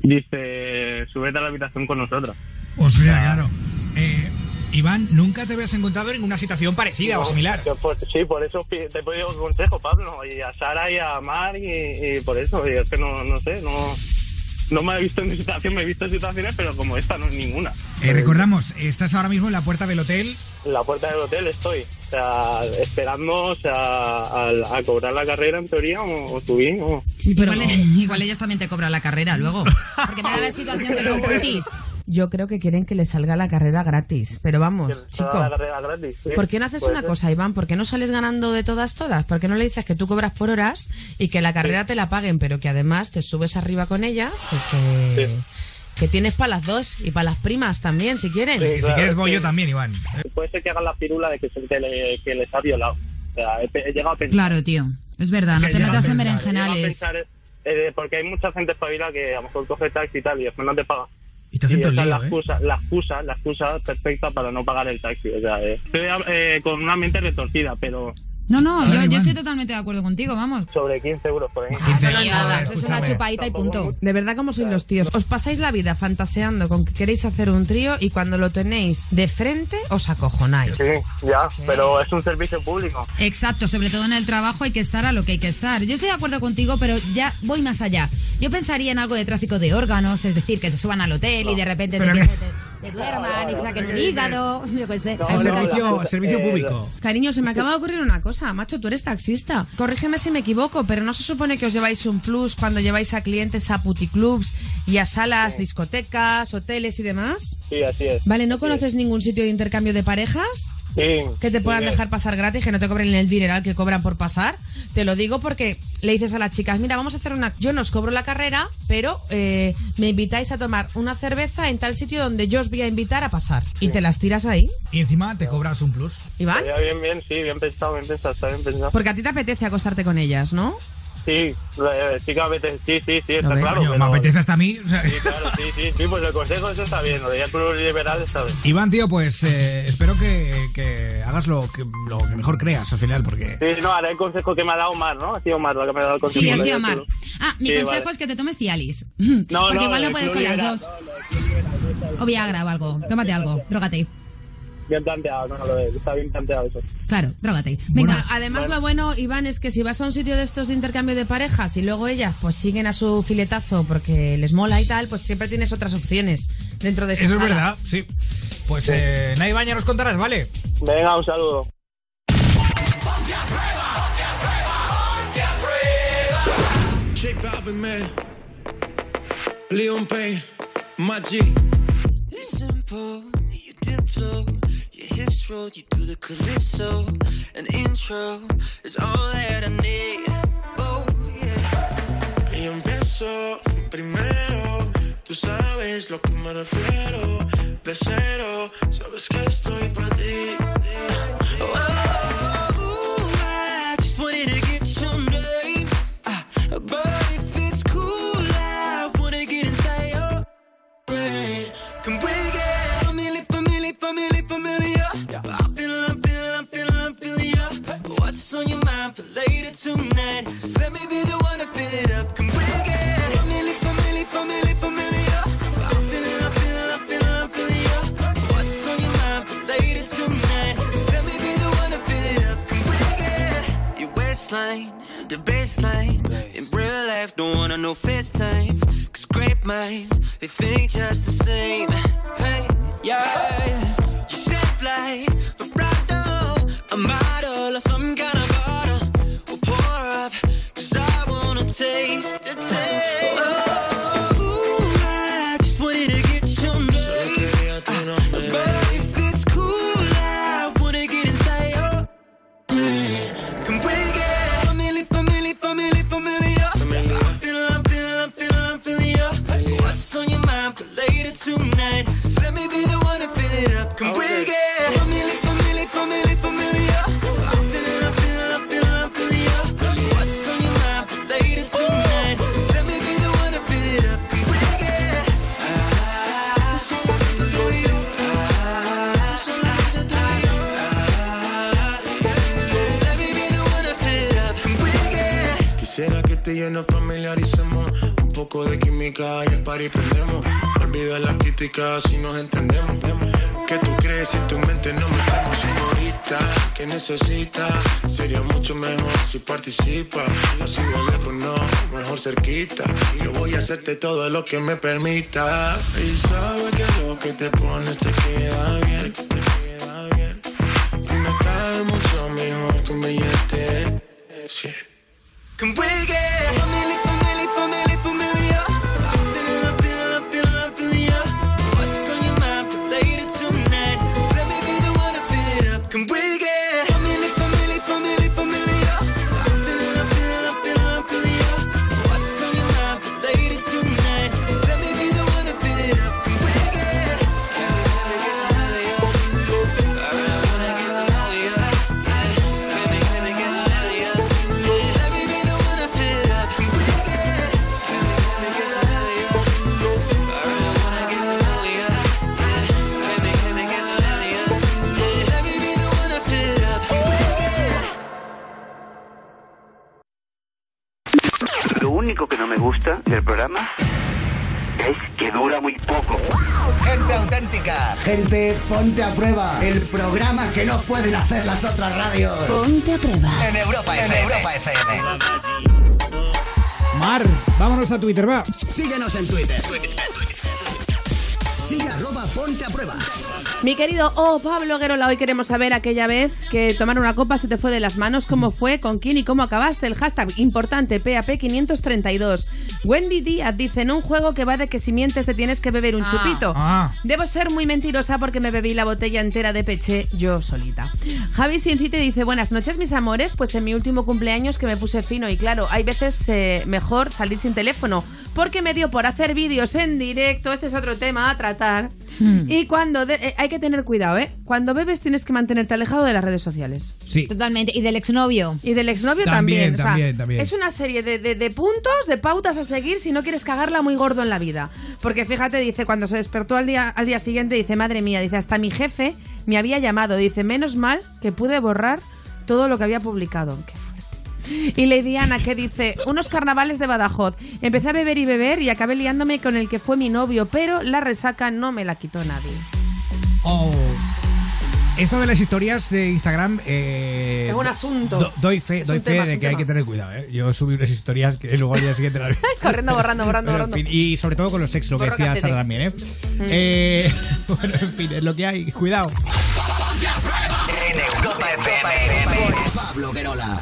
dice, súbete a la habitación con nosotros. O sea, claro. Eh, Iván, nunca te habías encontrado en una situación parecida o No, similar. que por- sí, por eso te he pedido consejo, Pablo, y a Sara y a Mar, y, y por eso, y es que no, no sé, no, no me he visto en situación, me he visto en situaciones, pero como esta no es ninguna. Eh, recordamos, estás ahora mismo en la puerta del hotel. En la puerta del hotel estoy, o sea, esperando, o sea, a, a cobrar la carrera en teoría, o, o subir, o... Igual, igual ellas también te cobran la carrera luego. Porque me da la situación que son putis. Yo creo que quieren que les salga la carrera gratis. Pero vamos, chico. La carrera gratis, sí. ¿Por qué no haces una ser. cosa, Iván? ¿Por qué no sales ganando de todas, todas? ¿Por qué no le dices que tú cobras por horas y que la carrera te la paguen, pero que además te subes arriba con ellas y que, que tienes para las dos y para las primas también, si quieren? Sí, claro, sí. yo también, Iván. Puede ser que hagan la pirula de que, se- que, le- que les ha violado. O sea, he, llegado a pensar... Claro, tío. Es verdad, no te metas en berenjenales. eh, porque hay mucha gente espabila que a lo mejor coge taxi y tal y después no te paga. Y te hacen todo el lío, la ¿eh? excusa, la excusa, la excusa perfecta para no pagar el taxi. O sea, eh, estoy eh, con una mente retorcida, pero No, no, yo, estoy totalmente de acuerdo contigo, vamos. sobre 15 euros por ahí. Eso no es nada, eso es una chupadita y punto. De verdad, como sois los tíos. Os pasáis la vida fantaseando con que queréis hacer un trío y cuando lo tenéis de frente os acojonáis. Sí, ya, pero es un servicio público. Exacto, sobre todo en el trabajo hay que estar a lo que hay que estar. Yo estoy de acuerdo contigo, pero ya voy más allá. Yo pensaría en algo de tráfico de órganos, es decir, que te suban al hotel y de repente te, te- te duerman y saquen un hígado, yo qué sé. El servicio, servicio público. Cariño, se me acaba de ocurrir una cosa, macho, tú eres taxista. Corrígeme si me equivoco, pero ¿no se supone que os lleváis un plus cuando lleváis a clientes a puticlubs y a salas, discotecas, hoteles y demás? Sí, así es. Vale, ¿no conoces ningún sitio de intercambio de parejas? Sí. Que te puedan sí, dejar pasar gratis, que no te cobren el dineral que cobran por pasar. Te lo digo porque le dices a las chicas, mira, vamos a hacer una... Yo no os cobro la carrera, pero eh, me invitáis a tomar una cerveza en tal sitio donde yo os voy a invitar a pasar. Y te las tiras ahí. Y encima te cobras un plus. Iván. Ya, bien, bien, sí, bien pensado, bien pensado, está bien pensado. Porque a ti te apetece acostarte con ellas, ¿no? Sí, eh, sí que a veces, sí, sí, sí, está ¿Lo claro. Coño, pero- Me apetece hasta a mí. o sea, Sí, claro, sí, sí, sí, pues el consejo eso está bien, lo de ya pluriberal está bien. Iván, tío, pues eh, espero que, que hagas lo que, lo que mejor creas al final, porque... Sí, no, haré el consejo que me ha dado Omar, ¿no? Ha sido Omar la que me ha dado el consejo. Sí, ha sido ya Mar. plur- Ah, mi Sí, consejo vale. es que te tomes Cialis. No, Porque no, igual no puedes con las pluriberal, dos. O Viagra o algo. Tómate algo. Drógate. Bien planteado, no, no, lo de- está bien planteado eso. Claro, drógate. Bueno, Venga. además lo bueno, Iván, es que si vas a un sitio de estos de intercambio de parejas y luego ellas pues siguen a su filetazo porque les mola y tal, pues siempre tienes otras opciones dentro de esa Eso es verdad, sí. Pues eh, Nay Baña nos contarás, ¿vale? Venga, un saludo. Leon Payne, my G. It's simple, you dip you do the calypso. An intro is all that I need. Oh, yeah. Y empiezo primero. Tú sabes lo que me refiero. De cero, sabes que estoy para ti. Oh, tonight? Let me be the one to fill it up. Can we get familiar, familiar, familiar, familiar? I'm feeling, I'm feeling, I'm feeling, I'm feeling ya. What's on your mind for later tonight? Let me be the one to fill it up. Can we get your waistline, the baseline? In real life, don't wanna know FaceTime. Cause great minds, they think just the same. Hey, yeah. You shape like a model or some tonight? Let me be the one to fill it up. Can we get familiar, familiar, familiar, familiar? I'm feeling, I'm feeling, I'm feeling, I'm feeling ya. What's on your mind for later tonight? Let me be the one to fill it up. Can we get ah, solamente tú y yo? Ah, solamente tú y yo. Ah, Let me be the one to fill it up. Can we get Quisiera que tú y yo nos familiaricemos. Poco de química y el party prendemos. Olvida la crítica si nos entendemos. Que tú crees si en tu mente no metemos señorita que necesita sería mucho mejor si participa. Así de lejos no mejor cerquita. Yo voy a hacerte todo lo que me permita. Y sabes que lo que te pones te queda bien y me cae mucho mejor que un billete. Sí. Can we get gente ponte a prueba. El programa que no pueden hacer las otras radios. Ponte a prueba. En Europa En FM. Europa FM. Mar, vámonos a Twitter, va. Síguenos en Twitter. Sigue arroba ponte a prueba. Mi querido Oh Pablo Guerola, hoy queremos saber aquella vez que tomar una copa se te fue de las manos, cómo fue, con quién y cómo acabaste. El hashtag importante PAP532. Wendy Díaz dice, en un juego que va de que si mientes te tienes que beber un Ah. chupito. Ah. Debo ser muy mentirosa porque me bebí la botella entera de peche yo solita. Javi Ciencite dice, buenas noches mis amores, pues en mi último cumpleaños que me puse fino y claro, hay veces eh, mejor salir sin teléfono porque me dio por hacer vídeos en directo, este es otro tema a tratar. Hmm. Y cuando de- eh, hay que tener cuidado, ¿eh? Cuando bebes tienes que mantenerte alejado de las redes sociales. Sí. Totalmente. Y del exnovio. Y del exnovio También, también. o sea, también, también. Es una serie de, de- de puntos, de pautas a seguir si no quieres cagarla muy gordo en la vida. Porque fíjate, dice, cuando se despertó al día, al día siguiente, dice, madre mía, dice, hasta mi jefe me había llamado. Dice, menos mal que pude borrar todo lo que había publicado. Qué. Y Lady Ana que dice, unos carnavales de Badajoz. Empecé a beber y beber y acabé liándome con el que fue mi novio, pero la resaca no me la quitó nadie. Oh. Esto de las historias de Instagram. eh, Es un asunto. do- doy fe, doy fe tema, de que hay que tener cuidado. ¿eh? Yo subí unas historias que luego al día siguiente las vi. Corriendo, borrando, borrando, Bueno, en borrando. fin, y sobre todo con los sexos, lo que decía. Sara también, ¿eh? Mm. Eh, Bueno, en fin, es lo que hay. Cuidado. En Europa FM. Pablo Guerola.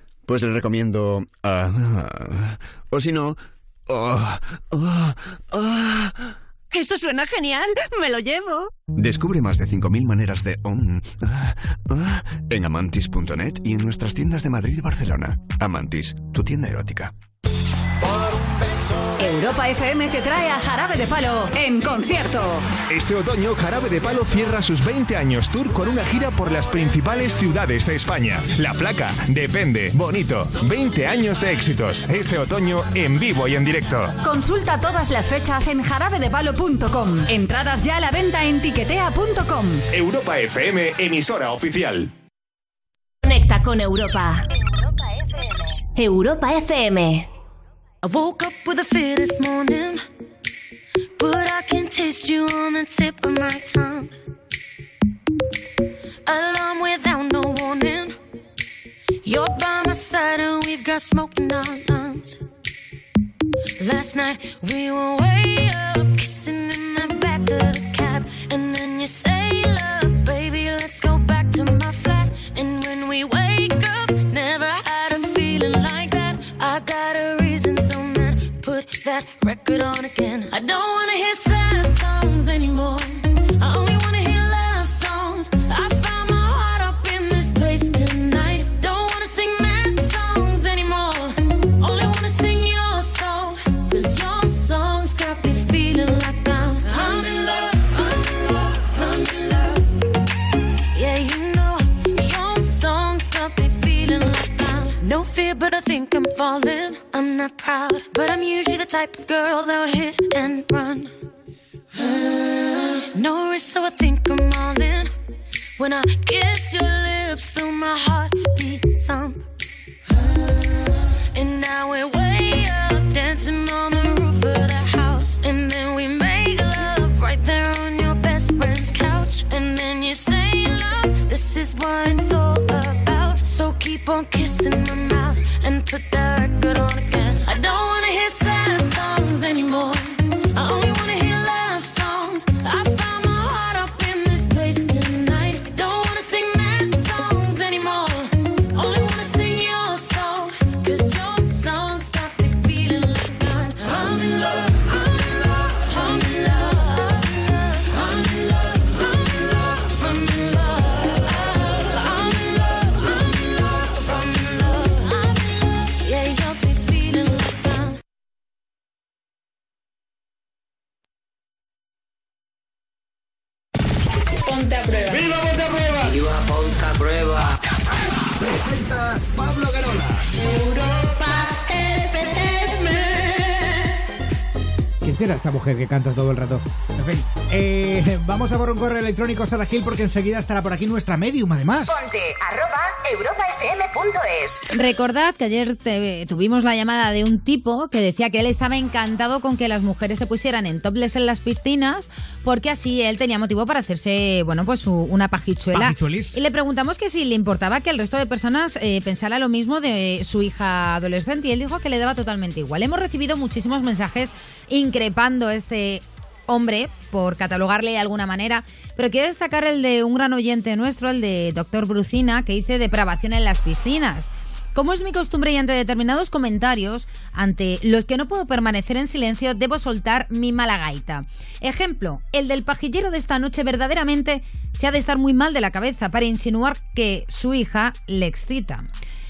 Pues le recomiendo... ah, o si no... ah, ah. Eso suena genial. Me lo llevo. Descubre más de 5.000 maneras de... um, ah, ah, en amantis.net y en nuestras tiendas de Madrid y Barcelona. Amantis, tu tienda erótica. Europa FM te trae a Jarabe de Palo en concierto. Este otoño, Jarabe de Palo cierra sus 20 años tour con una gira por las principales ciudades de España. La placa, depende, bonito. 20 años de éxitos. Este otoño en vivo y en directo. Consulta todas las fechas en jarabedepalo.com. Entradas ya a la venta en tiquetea.com. Europa FM, emisora oficial. Conecta con Europa. Europa FM. I woke up with a fear this morning, but I can taste you on the tip of my tongue. Alarm without no warning. You're by my side and we've got smoke in our lungs. Last night we were way up, kissing in the back of the cab, and then you say, "Love, baby, let's go back to my flat." And when we wake up, never had a feeling like that. I got a that record on again. I don't wanna hear sad songs anymore. No fear, but I think I'm falling. I'm not proud, but I'm usually the type of girl that would hit and run. No risk, so I think I'm all in. When I kiss your lips, feel my heart beat thump. And now we're way up, dancing on the roof of the house. And then we make love right there on your best friend's couch. And then you say, Love, this is what it's all about. So keep on kissing my mouth and put that record on Pablo Garola. ¿Quién será esta mujer que canta todo el rato? En fin, eh, vamos a por un correo electrónico Sara Gil porque enseguida estará por aquí nuestra medium, además. Ponte arroba europafm.es. Recordad que ayer te- tuvimos la llamada de un tipo que decía que él estaba encantado con que las mujeres se pusieran en topless en las piscinas porque así él tenía motivo para hacerse, bueno, pues su- una pajichuela. Pajichuelis. Y le preguntamos que si le importaba que el resto de personas eh, pensara lo mismo de su hija adolescente y él dijo que le daba totalmente igual. Hemos recibido muchísimos mensajes increpando este hombre, por catalogarle de alguna manera, pero quiero destacar el de un gran oyente nuestro, el de Doctor Brucina, que dice depravación en las piscinas. Como es mi costumbre y ante determinados comentarios, ante los que no puedo permanecer en silencio, debo soltar mi mala gaita. Ejemplo, el del pajillero de esta noche verdaderamente se ha de estar muy mal de la cabeza para insinuar que su hija le excita.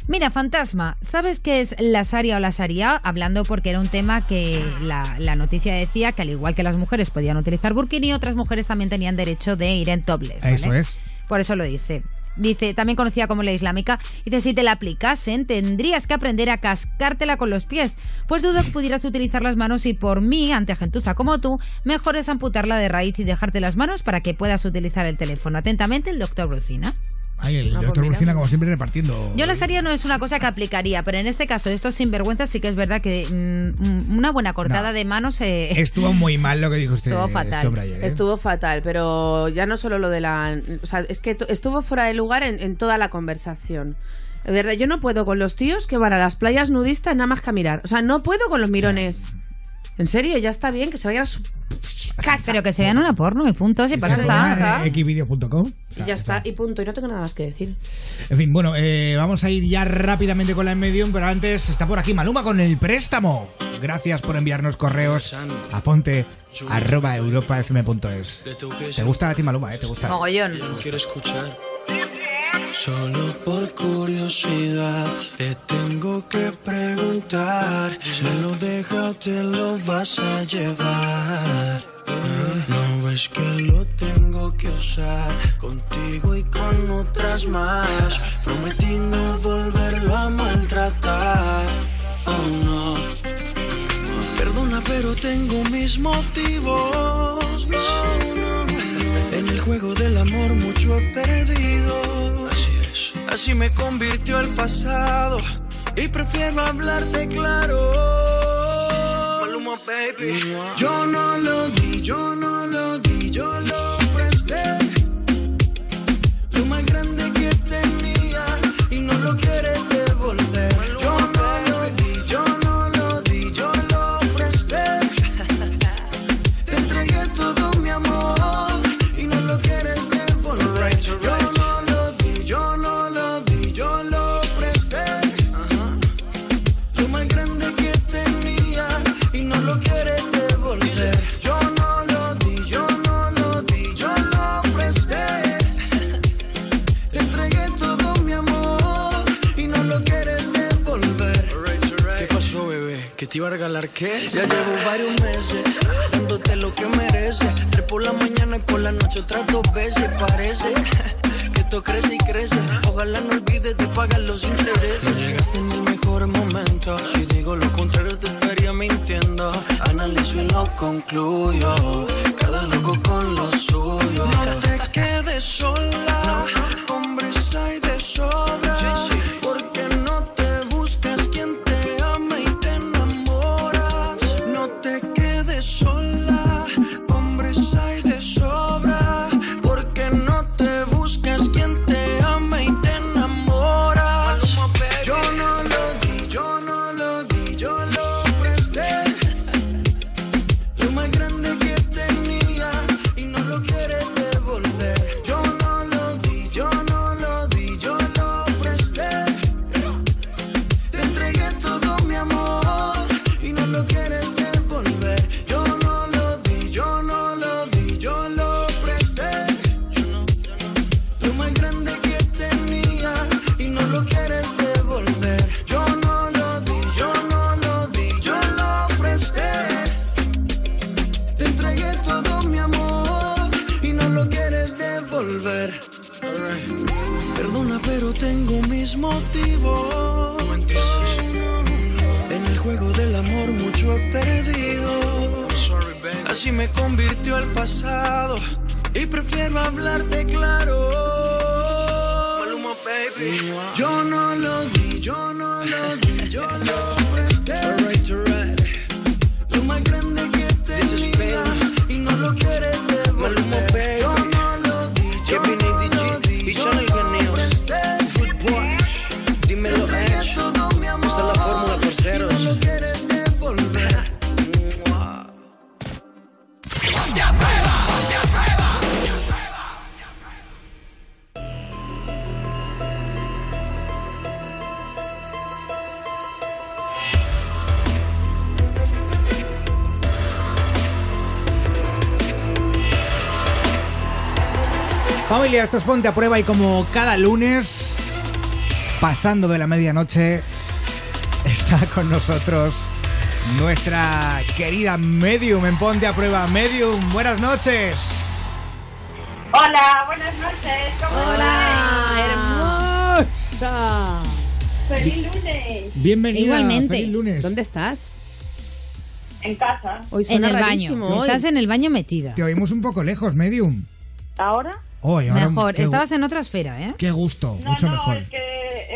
Mira, fantasma, ¿sabes qué es la saria o la saria? Hablando porque era un tema que la, la noticia decía que al igual que las mujeres podían utilizar burkini, otras mujeres también tenían derecho de ir en. ¿vale? Eso es. Por eso lo dice. Dice, también conocida como la islámica, dice, si te la aplicasen, tendrías que aprender a cascártela con los pies. Pues dudo que pudieras utilizar las manos y por mí, ante gentuza como tú, mejor es amputarla de raíz y dejarte las manos para que puedas utilizar el teléfono. Atentamente, el doctor Brucina. Ay, el Ah, pues doctor. Lucina, como siempre, repartiendo. Yo la haría no es una cosa que aplicaría, pero en este caso, estos sinvergüenzas sí que es verdad que mm, una buena cortada No. de manos... eh, Estuvo muy mal lo que dijo usted. Estuvo fatal. ayer, ¿eh? Estuvo fatal, pero ya no solo lo de la... O sea, es que estuvo fuera de lugar en, en toda la conversación. De verdad, yo no puedo con los tíos que van a las playas nudistas nada más que a mirar. O sea, no puedo con los mirones. En serio, ya está bien que se vayan a su casa. Pero que se vean una porno y punto, si para eso está. Y ya está, y punto. Y no tengo nada más que decir. En fin, bueno, eh, vamos a ir ya rápidamente con la Medium, pero antes está por aquí Maluma con el préstamo. Gracias por enviarnos correos a ponte arroba europafm.es. ¿Te gusta a ti Maluma, eh? ¿Te gusta? Mogollón. quiero escuchar. Solo por curiosidad te tengo que preguntar. Me lo deja o te lo vas a llevar. No ves que lo tengo que usar contigo y con otras más. Prometí no volverlo a maltratar. Oh no. Perdona, pero tengo mis motivos. No, no, no. En el juego del amor mucho he perdido. Así me convirtió el pasado. Y prefiero hablarte claro. Maluma, baby. Yo no lo di, yo no lo di, yo lo presté. Lo más grande que tenía y no lo quieres te iba a regalar qué? Ya llevo varios meses dándote lo que mereces. Tres por la mañana y por la noche otras dos veces. Parece que esto crece y crece. Ojalá no olvides de pagar los intereses. Llegaste en el mejor momento. Si digo lo contrario, te estaría mintiendo. Analizo y lo concluyo. Cada loco con lo suyo. No te quedes sola. Hombres hay de sobra. Perdona, pero tengo mis motivos. En el juego del amor mucho he perdido. Así me convirtió el pasado y prefiero hablarte claro. Yo no lo di, yo no lo di, yo lo Familia, esto es Ponte a Prueba y como cada lunes, pasando de la medianoche, está con nosotros nuestra querida Medium en Ponte a Prueba. Medium, buenas noches. Hola, buenas noches. ¿Cómo Hola, hermosa. Feliz lunes. Bienvenida. Igualmente. Feliz lunes. ¿Dónde estás? En casa. Hoy En el rarísimo, baño. hoy. Estás en el baño metida. Te oímos un poco lejos, Medium. ¿Ahora? Mejor. qué, Estabas en otra esfera, ¿eh? qué gusto, No, mucho no, mejor. es que,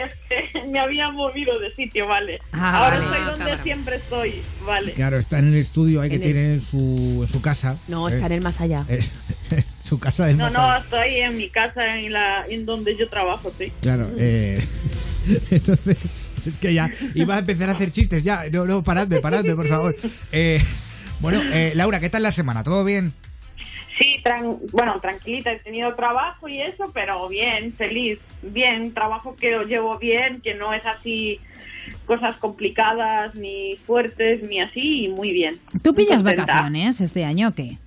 es que me había movido de sitio, vale. Ah, Ahora vale. estoy donde cámara. siempre estoy, vale. Claro, está en el estudio ahí que el- tiene en su, en su casa. No, Eh, está en el más allá. eh, su casa del No, más no, allá. estoy en mi casa, en la, en donde yo trabajo, sí. Claro, eh, entonces es que ya iba a empezar a hacer chistes ya. No, no, paradme, paradme, por favor. Eh, bueno, eh, Laura, ¿qué tal la semana? ¿Todo bien? Sí, tran- bueno, tranquilita, he tenido trabajo y eso, pero bien, feliz, bien, trabajo que lo llevo bien, que no es así cosas complicadas, ni fuertes, ni así, y muy bien. ¿Tú pillas Contenta. vacaciones este año o qué?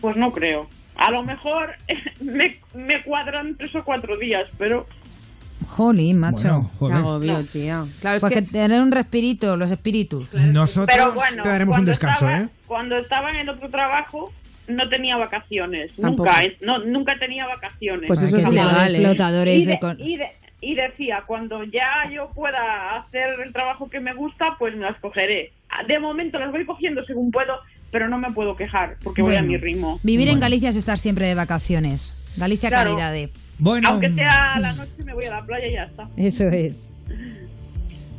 Pues no creo. A lo mejor me, me cuadran tres o cuatro días, pero Jolín, macho. Bueno, joder. Qué agobio, No. tía. Claro, es Pues que... que... tener un respirito, los espíritus. Nosotros Pero bueno, te daremos un cuando descanso, estaba, ¿eh? Cuando estaba en el otro trabajo, no tenía vacaciones. Tampoco. Nunca, es- no, nunca tenía vacaciones. Pues eso es ¿eh? explotadores y, de y de- y decía, cuando ya yo pueda hacer el trabajo que me gusta, pues me las cogeré. De momento las voy cogiendo según puedo, pero no me puedo quejar, porque voy a mi ritmo. Vivir en. Galicia es estar siempre de vacaciones. Galicia Claro. calidad de... Bueno, Aunque sea a la noche, me voy a la playa y ya está. Eso es.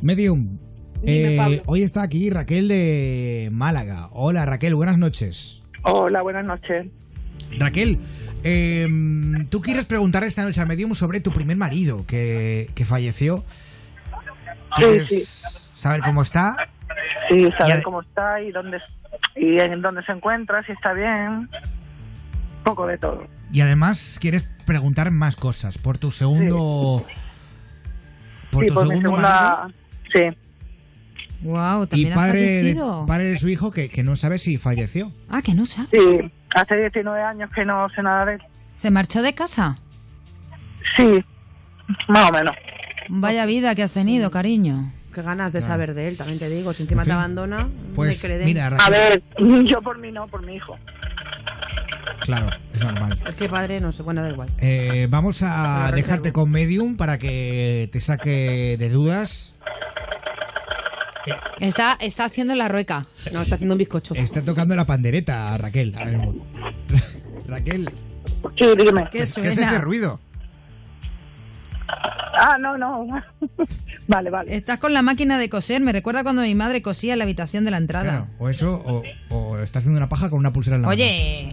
Medium. Eh, hoy está aquí Raquel de Málaga. Hola Raquel, buenas noches. Hola, buenas noches. Raquel, eh, tú quieres preguntar esta noche a Medium sobre tu primer marido que, que falleció. Sí, ¿Quieres sí. saber cómo está? Sí, saber cómo está y dónde y en dónde se encuentra, si está bien. Poco de todo. Y además quieres preguntar más cosas por tu segundo... Por sí, tu por mi segundo segunda. marido Sí. Wow, y también ha padre de, padre de su hijo que, que no sabe si falleció. Ah, que no sabe. Sí, hace 19 años que no sé nada de él. ¿Se marchó de casa? Sí, más o menos. Vaya vida que has tenido, cariño. Qué ganas de Claro. saber de él, también te digo. Si encima En fin. te abandona, Pues me creen. mira, Raquel, A ver, yo por mí no, por mi hijo. claro, es normal. Es que padre, no sé, bueno, da igual. Eh, vamos a dejarte con Medium para que te saque de dudas. Está, está haciendo la rueca. No, está haciendo un bizcocho. Está tocando la pandereta, Raquel. ahora mismo. Raquel, Sí, dime. ¿Qué ¿qué es suena? ese ruido? Ah, no, no. vale, vale. Estás con la máquina de coser. Me recuerda cuando mi madre cosía en la habitación de la entrada. Claro, o eso, o, o está haciendo una paja con una pulsera en la Oye,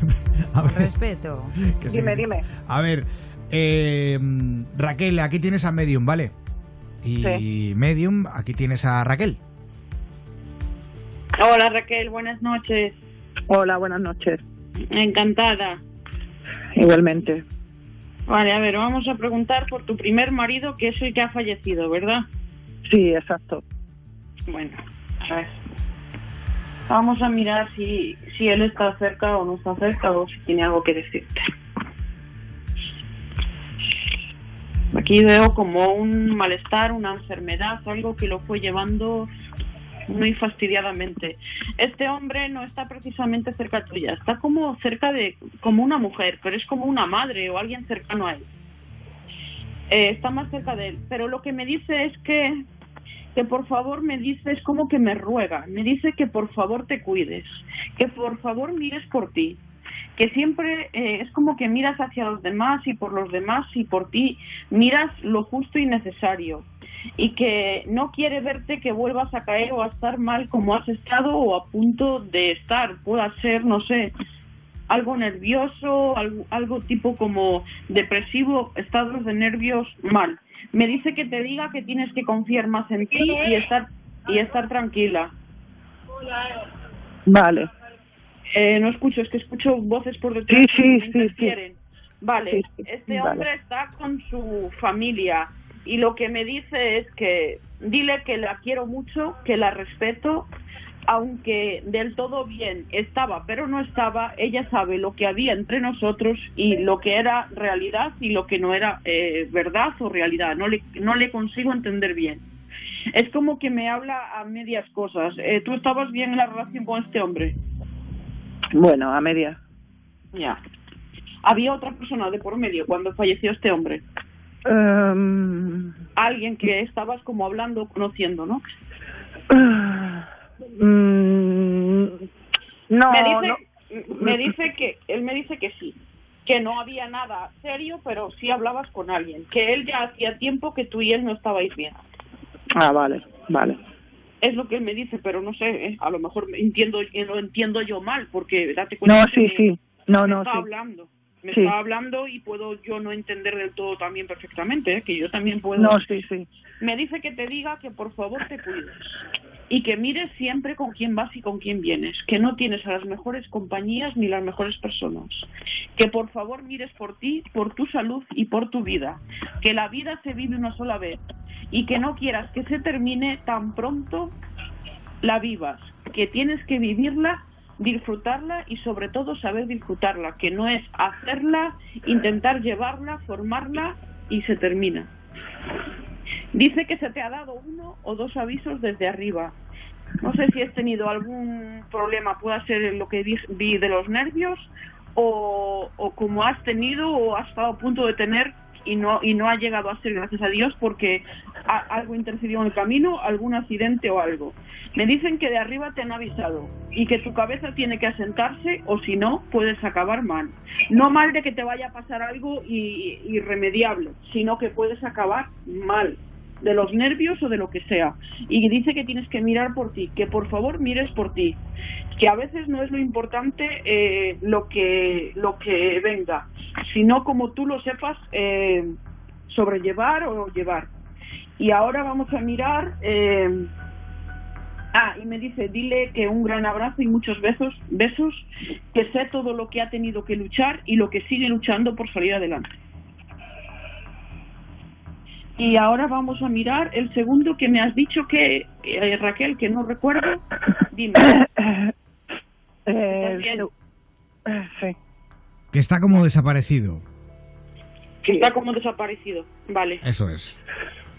mano. A con ver, respeto. que sí, Dime, sí. dime. A ver, eh, Raquel, aquí tienes a Medium, ¿vale? Y Sí. Medium, aquí tienes a Raquel. Hola Raquel, buenas noches. Hola, buenas noches. Encantada. Igualmente. Vale, a ver, vamos a preguntar por tu primer marido, que es el que ha fallecido, ¿verdad? Sí, exacto. Bueno, a ver. Vamos a mirar si, si él está cerca o no está cerca o si tiene algo que decirte. Aquí veo como un malestar, una enfermedad, algo que lo fue llevando muy fastidiadamente. Este hombre no está precisamente cerca tuya, está como cerca de, como una mujer, pero es como una madre o alguien cercano a él. Eh, está más cerca de él, pero lo que me dice es que que por favor me dice, es como que me ruega, me dice que por favor te cuides, que por favor mires por ti, que siempre eh, es como que miras hacia los demás y por los demás y por ti miras lo justo y necesario y que no quiere verte que vuelvas a caer o a estar mal como has estado o a punto de estar, pueda ser, no sé, algo nervioso, algo, algo tipo como depresivo, estados de nervios mal. Me dice que te diga que tienes que confiar más en ti y estar y estar tranquila. Vale. Eh, no escucho, es que escucho voces por detrás Sí, sí, que me sí, interfieren. Vale, Sí, sí, este vale. hombre está con su familia y lo que me dice es que dile que la quiero mucho, que la respeto, aunque del todo bien estaba, pero no estaba, ella sabe lo que había entre nosotros y lo que era realidad y lo que no era eh, verdad o realidad. No le, no le consigo entender bien. Es como que me habla a medias cosas. Eh, ¿Tú estabas bien en la relación con este hombre? Bueno, a media. Ya. Había otra persona de por medio cuando falleció este hombre. Em, Alguien que estabas como hablando, conociendo, ¿no? mm, no, me dice, no. me dice que él me dice que sí, que no había nada serio, pero sí hablabas con alguien, que él ya hacía tiempo que tú y él no estabais bien. Ah, vale, vale. Es lo que él me dice, pero no sé, ¿eh? a lo mejor entiendo lo entiendo yo mal, porque date cuenta No, sí, me- sí. No, me no, está sí. hablando. Me Sí. está hablando y puedo yo no entender del todo también perfectamente, ¿eh? que yo también puedo. No, sí, sí. Me dice que te diga que por favor te cuides y que mires siempre con quién vas y con quién vienes, que no tienes a las mejores compañías ni las mejores personas, que por favor mires por ti, por tu salud y por tu vida, que la vida se vive una sola vez y que no quieras que se termine tan pronto la vivas, que tienes que vivirla, disfrutarla y sobre todo saber disfrutarla, que no es hacerla, intentar llevarla, formarla y se termina. Dice que se te ha dado uno o dos avisos desde arriba. No sé si has tenido algún problema, pueda ser lo que vi de los nervios o, o como has tenido o has estado a punto de tener y no y no ha llegado a ser gracias a Dios porque algo intercedió en el camino, algún accidente o algo. Me dicen que de arriba te han avisado y que tu cabeza tiene que asentarse o si no puedes acabar mal. No mal de que te vaya a pasar algo irremediable, sino que puedes acabar mal de los nervios o de lo que sea. Y dice que tienes que mirar por ti, que por favor mires por ti, que a veces no es lo importante eh, lo que lo que venga, sino como tú lo sepas eh, sobrellevar o llevar. Y ahora vamos a mirar. eh, ah, y me dice, dile que un gran abrazo y muchos besos, besos, que sé todo lo que ha tenido que luchar y lo que sigue luchando por salir adelante. Y ahora vamos a mirar el segundo que me has dicho que, eh, Raquel, que no recuerdo. Dime. Eh, eh, sí. Que está como desaparecido. Que está como desaparecido. Vale, Eso es.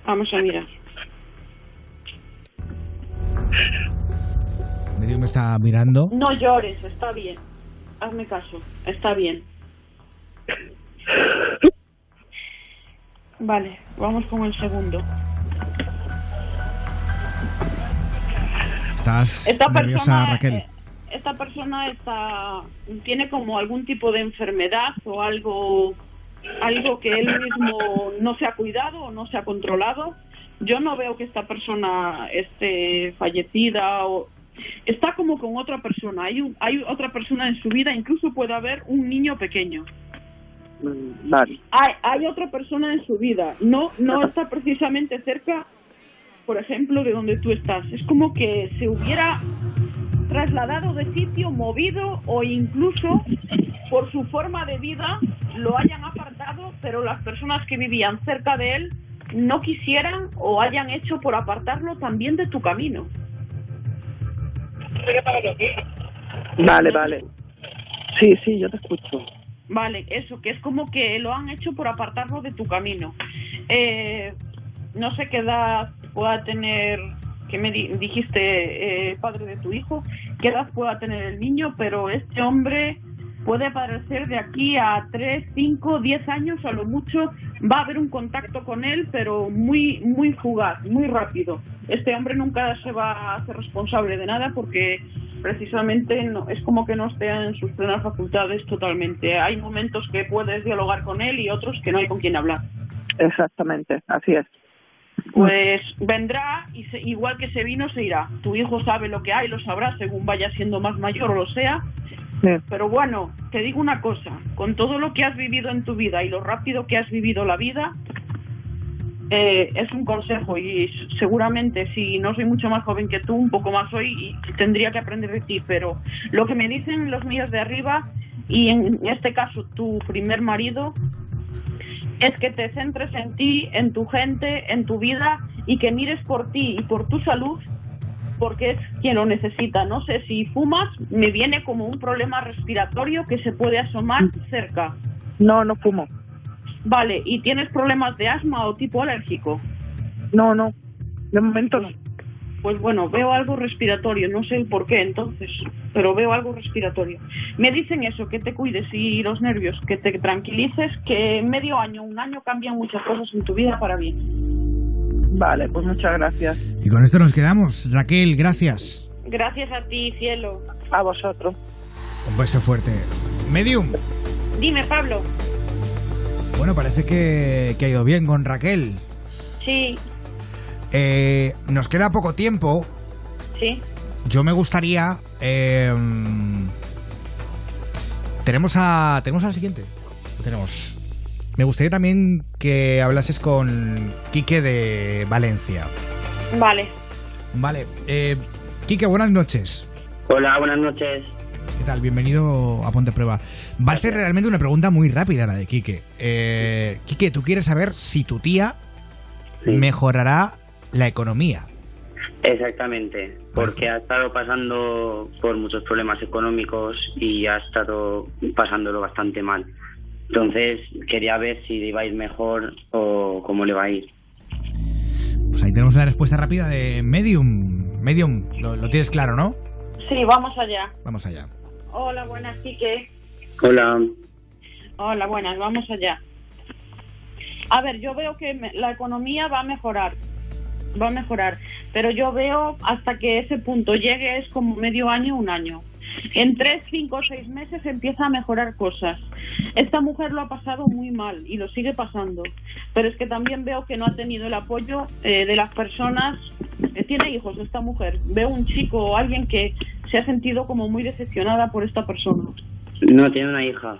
vamos a mirar. Medio me está mirando. No llores, está bien. Hazme caso, está bien. Vale, vamos con el segundo. Estás Esta nerviosa, persona, Raquel. eh, esta persona está, tiene como algún tipo de enfermedad o algo, algo que él mismo no se ha cuidado o no se ha controlado. Yo no veo que esta persona esté fallecida o está como con otra persona. Hay, un- hay otra persona en su vida, incluso puede haber un niño pequeño. Mm, Vale. Hay, hay otra persona en su vida. No, no está precisamente cerca, por ejemplo, de donde tú estás. Es como que se hubiera trasladado de sitio, movido o incluso por su forma de vida lo hayan apartado, pero las personas que vivían cerca de él no quisieran o hayan hecho por apartarlo también de tu camino. Vale, vale. Sí, sí, yo te escucho. Vale, eso, que es como que lo han hecho por apartarlo de tu camino. Eh, no sé qué edad pueda tener, que me di- dijiste, eh, padre de tu hijo, qué edad pueda tener el niño, pero este hombre puede aparecer de aquí a 3, 5, 10 años a lo mucho. Va a haber un contacto con él, pero muy, muy fugaz, muy rápido. Este hombre nunca se va a hacer responsable de nada porque precisamente no, es como que no esté en sus plenas facultades totalmente. Hay momentos que puedes dialogar con él y otros que no hay con quien hablar. Exactamente, así es. Pues vendrá y se- igual que se vino se irá. Tu hijo sabe lo que hay, lo sabrá según vaya siendo más mayor o lo sea. Pero bueno, te digo una cosa, con todo lo que has vivido en tu vida y lo rápido que has vivido la vida, eh, es un consejo y seguramente si no soy mucho más joven que tú, un poco más soy y tendría que aprender de ti, pero lo que me dicen los míos de arriba y en este caso tu primer marido es que te centres en ti, en tu gente, en tu vida y que mires por ti y por tu salud porque es quien lo necesita. No sé, si fumas me viene como un problema respiratorio que se puede asomar cerca. No, no fumo. Vale, ¿y tienes problemas de asma o tipo alérgico? No, no. De momento no. Pues bueno, veo algo respiratorio, no sé el por qué entonces, pero veo algo respiratorio. Me dicen eso, que te cuides y los nervios, que te tranquilices, que en medio año, un año cambian muchas cosas en tu vida para bien. Vale, pues muchas gracias. Y con esto nos quedamos. Raquel, gracias. Gracias a ti, cielo. A vosotros. Un beso fuerte. Medium. Dime, Pablo. Bueno, parece que, que ha ido bien con Raquel. Sí, Eh, nos queda poco tiempo. sí. Yo me gustaría. eh, tenemos a. Tenemos al siguiente. Tenemos. Me gustaría también que hablases con Quique de Valencia. Vale. Vale. Eh, Quique, buenas noches. Hola, buenas noches. ¿Qué tal? Bienvenido a Ponte Prueba. Va a ser realmente una pregunta muy rápida la de Quique. Eh, Quique, tú quieres saber si tu tía mejorará la economía. Exactamente, porque ha estado pasando por muchos problemas económicos y ha estado pasándolo bastante mal. Entonces, quería ver si le iba a ir mejor o cómo le va a ir. Pues ahí tenemos una respuesta rápida de Medium. Medium, lo, lo tienes claro, ¿no? Sí, vamos allá. Vamos allá. Hola, buenas, Quique. Hola. Hola, buenas, vamos allá. A ver, yo veo que me- la economía va a mejorar, va a mejorar, pero yo veo hasta que ese punto llegue es como medio año, un año. En tres, cinco o seis meses empieza a mejorar cosas. Esta mujer lo ha pasado muy mal y lo sigue pasando, pero es que también veo que no ha tenido el apoyo eh, de las personas. eh, tiene hijos esta mujer. Veo un chico o alguien que se ha sentido como muy decepcionada por esta persona. No, tiene una hija.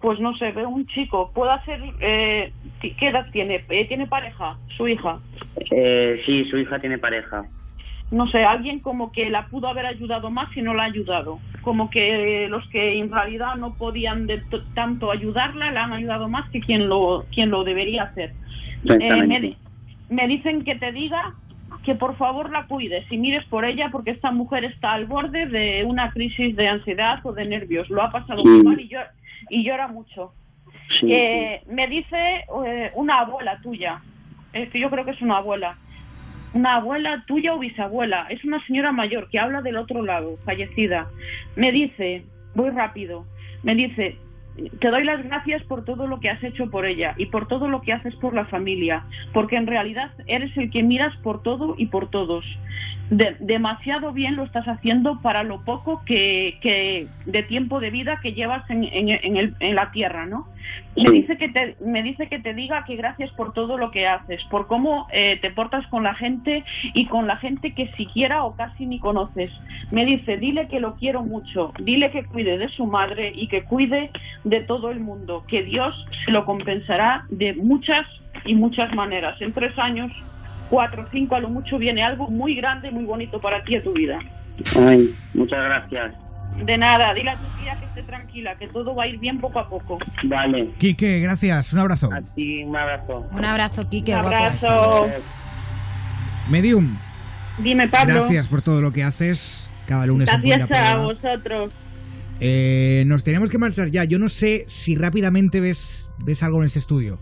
Pues no sé, veo un chico. Puede ser. Eh, ¿Qué edad tiene? Eh, ¿Tiene pareja? Su hija. Eh, sí, su hija tiene pareja. No sé, alguien como que la pudo haber ayudado más y no la ha ayudado. Como que los que en realidad no podían de tanto ayudarla la han ayudado más que quien lo, quien lo debería hacer. Eh, me, me dicen que te diga que por favor la cuides y mires por ella porque esta mujer está al borde de una crisis de ansiedad o de nervios. Lo ha pasado Sí. muy mal y, llora, y llora mucho. Sí, Eh, me dice eh, una abuela tuya, que yo creo que es una abuela, una abuela tuya o bisabuela, es una señora mayor que habla del otro lado, fallecida. Me dice, voy rápido, me dice, te doy las gracias por todo lo que has hecho por ella y por todo lo que haces por la familia, porque en realidad eres el que miras por todo y por todos. De- demasiado bien lo estás haciendo para lo poco que, que de tiempo de vida que llevas en, en, en el- en la tierra, ¿no? Me dice que te me dice que te diga que gracias por todo lo que haces, por cómo eh, te portas con la gente y con la gente que siquiera o casi ni conoces. Me dice, dile que lo quiero mucho, dile que cuide de su madre y que cuide de todo el mundo, que Dios se lo compensará de muchas y muchas maneras. En tres años, cuatro, cinco, a lo mucho viene algo muy grande, muy bonito para ti y tu vida. Ay, muchas gracias. De nada, dile a tu tía que esté tranquila, que todo va a ir bien poco a poco. Vale. Quique, gracias. Un abrazo. Sí, un abrazo. Un abrazo, Quique. Un guapo. abrazo. Medium, Dime, Pablo. gracias por todo lo que haces cada lunes Gracias a Prueba. vosotros. Eh, nos tenemos que marchar ya. Yo no sé si rápidamente ves, ves algo en este estudio.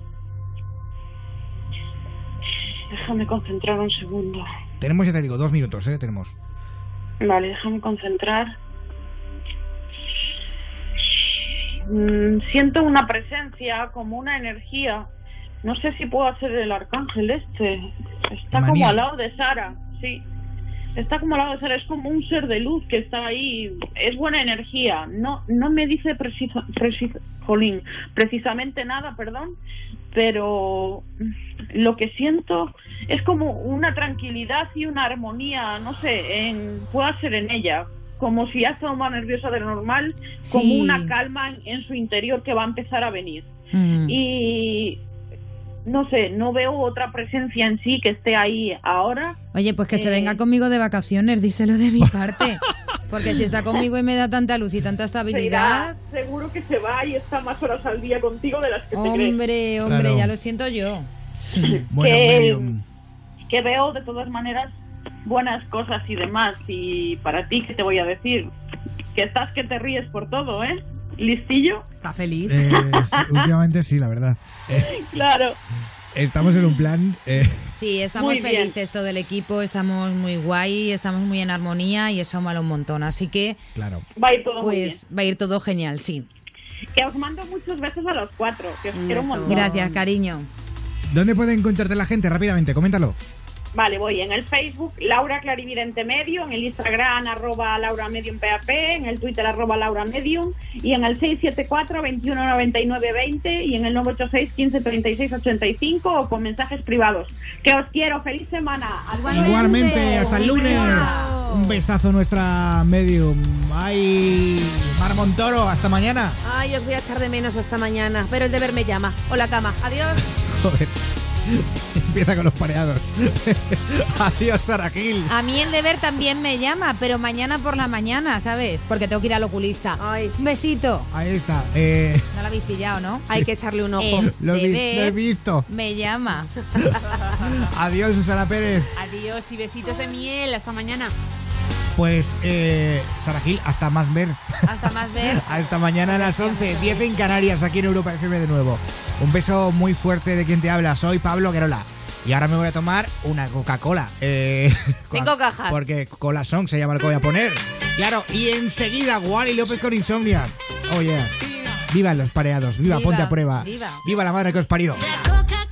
Déjame concentrar un segundo. Tenemos, ya te digo, dos minutos, ¿eh? Tenemos. Vale, déjame concentrar. Mm, siento una presencia, como una energía. No sé si puedo hacer el arcángel este. Está como al lado de Sara, sí. Está como al lado de Sara, es como un ser de luz que está ahí. Es buena energía. No, no me dice precisa, precis- jolín, precisamente nada, perdón, pero lo que siento es como una tranquilidad y una armonía, no sé, en, pueda ser en ella, como si ha estado más nerviosa de lo normal, como una calma en, en su interior que va a empezar a venir. Mm. Y no sé, no veo otra presencia en sí que esté ahí ahora. Oye, pues que se Eh, venga conmigo de vacaciones, díselo de mi parte. Porque si está conmigo y me da tanta luz y tanta estabilidad, seguro que se va y está más horas al día contigo de las que te hombre, hombre, Claro. ya lo siento yo. Bueno, que, que veo de todas maneras buenas cosas y demás. Y para ti, ¿qué te voy a decir? Que estás que te ríes por todo, ¿eh? ¿Listillo? Está feliz. Eh, sí, últimamente sí, la verdad. Eh, Claro. estamos en un plan. eh, Sí, estamos Muy bien. felices todo el equipo, estamos muy guay, estamos muy en armonía y eso mola un montón. Así que, claro. Va a ir todo muy pues va a ir todo genial, sí. Que os mando muchos besos a los cuatro, que os quiero un montón. Gracias, cariño. ¿Dónde puede encontrarte la gente? Rápidamente, coméntalo. Vale, voy en el Facebook, Laura Clarividente Medio, en el Instagram, arroba Laura Medium PAP, en el Twitter, arroba Laura Medium, y en el 674-2199-20 y en el 986-1536-85 o con mensajes privados. Que os quiero, feliz semana. Hasta Igualmente, hasta el lunes. Un besazo a nuestra medium. Ay, Mar Montoro, hasta mañana. Ay, os voy a echar de menos hasta mañana, pero el deber me llama. Hola, cama. Adiós. Joder. Empieza con los pareados. Adiós, Sara Gil. A mí el deber también me llama, pero mañana por la mañana, ¿sabes? Porque tengo que ir al oculista. Un besito. Ahí está. Eh, No lo habéis pillado, ¿no? Hay que echarle un ojo. El lo, vi- lo he visto. me llama. Adiós, Susana Pérez. Adiós y besitos de miel. Hasta mañana. Pues, eh, Sara Gil, hasta más ver. Hasta más ver. Hasta mañana a las 11, 10 en Canarias, aquí en Europa FM de nuevo. Un beso muy fuerte de quien te habla. Soy Pablo Guerola. Y ahora me voy a tomar una Coca-Cola. Eh, Cinco cajas. Porque Cola Song se llama el que voy a poner. Claro, y enseguida Wally López con Insomnia. Oh, yeah. Viva los pareados. Viva, Viva, ponte a prueba. viva. Viva la madre que os parió. Coca-Cola bottle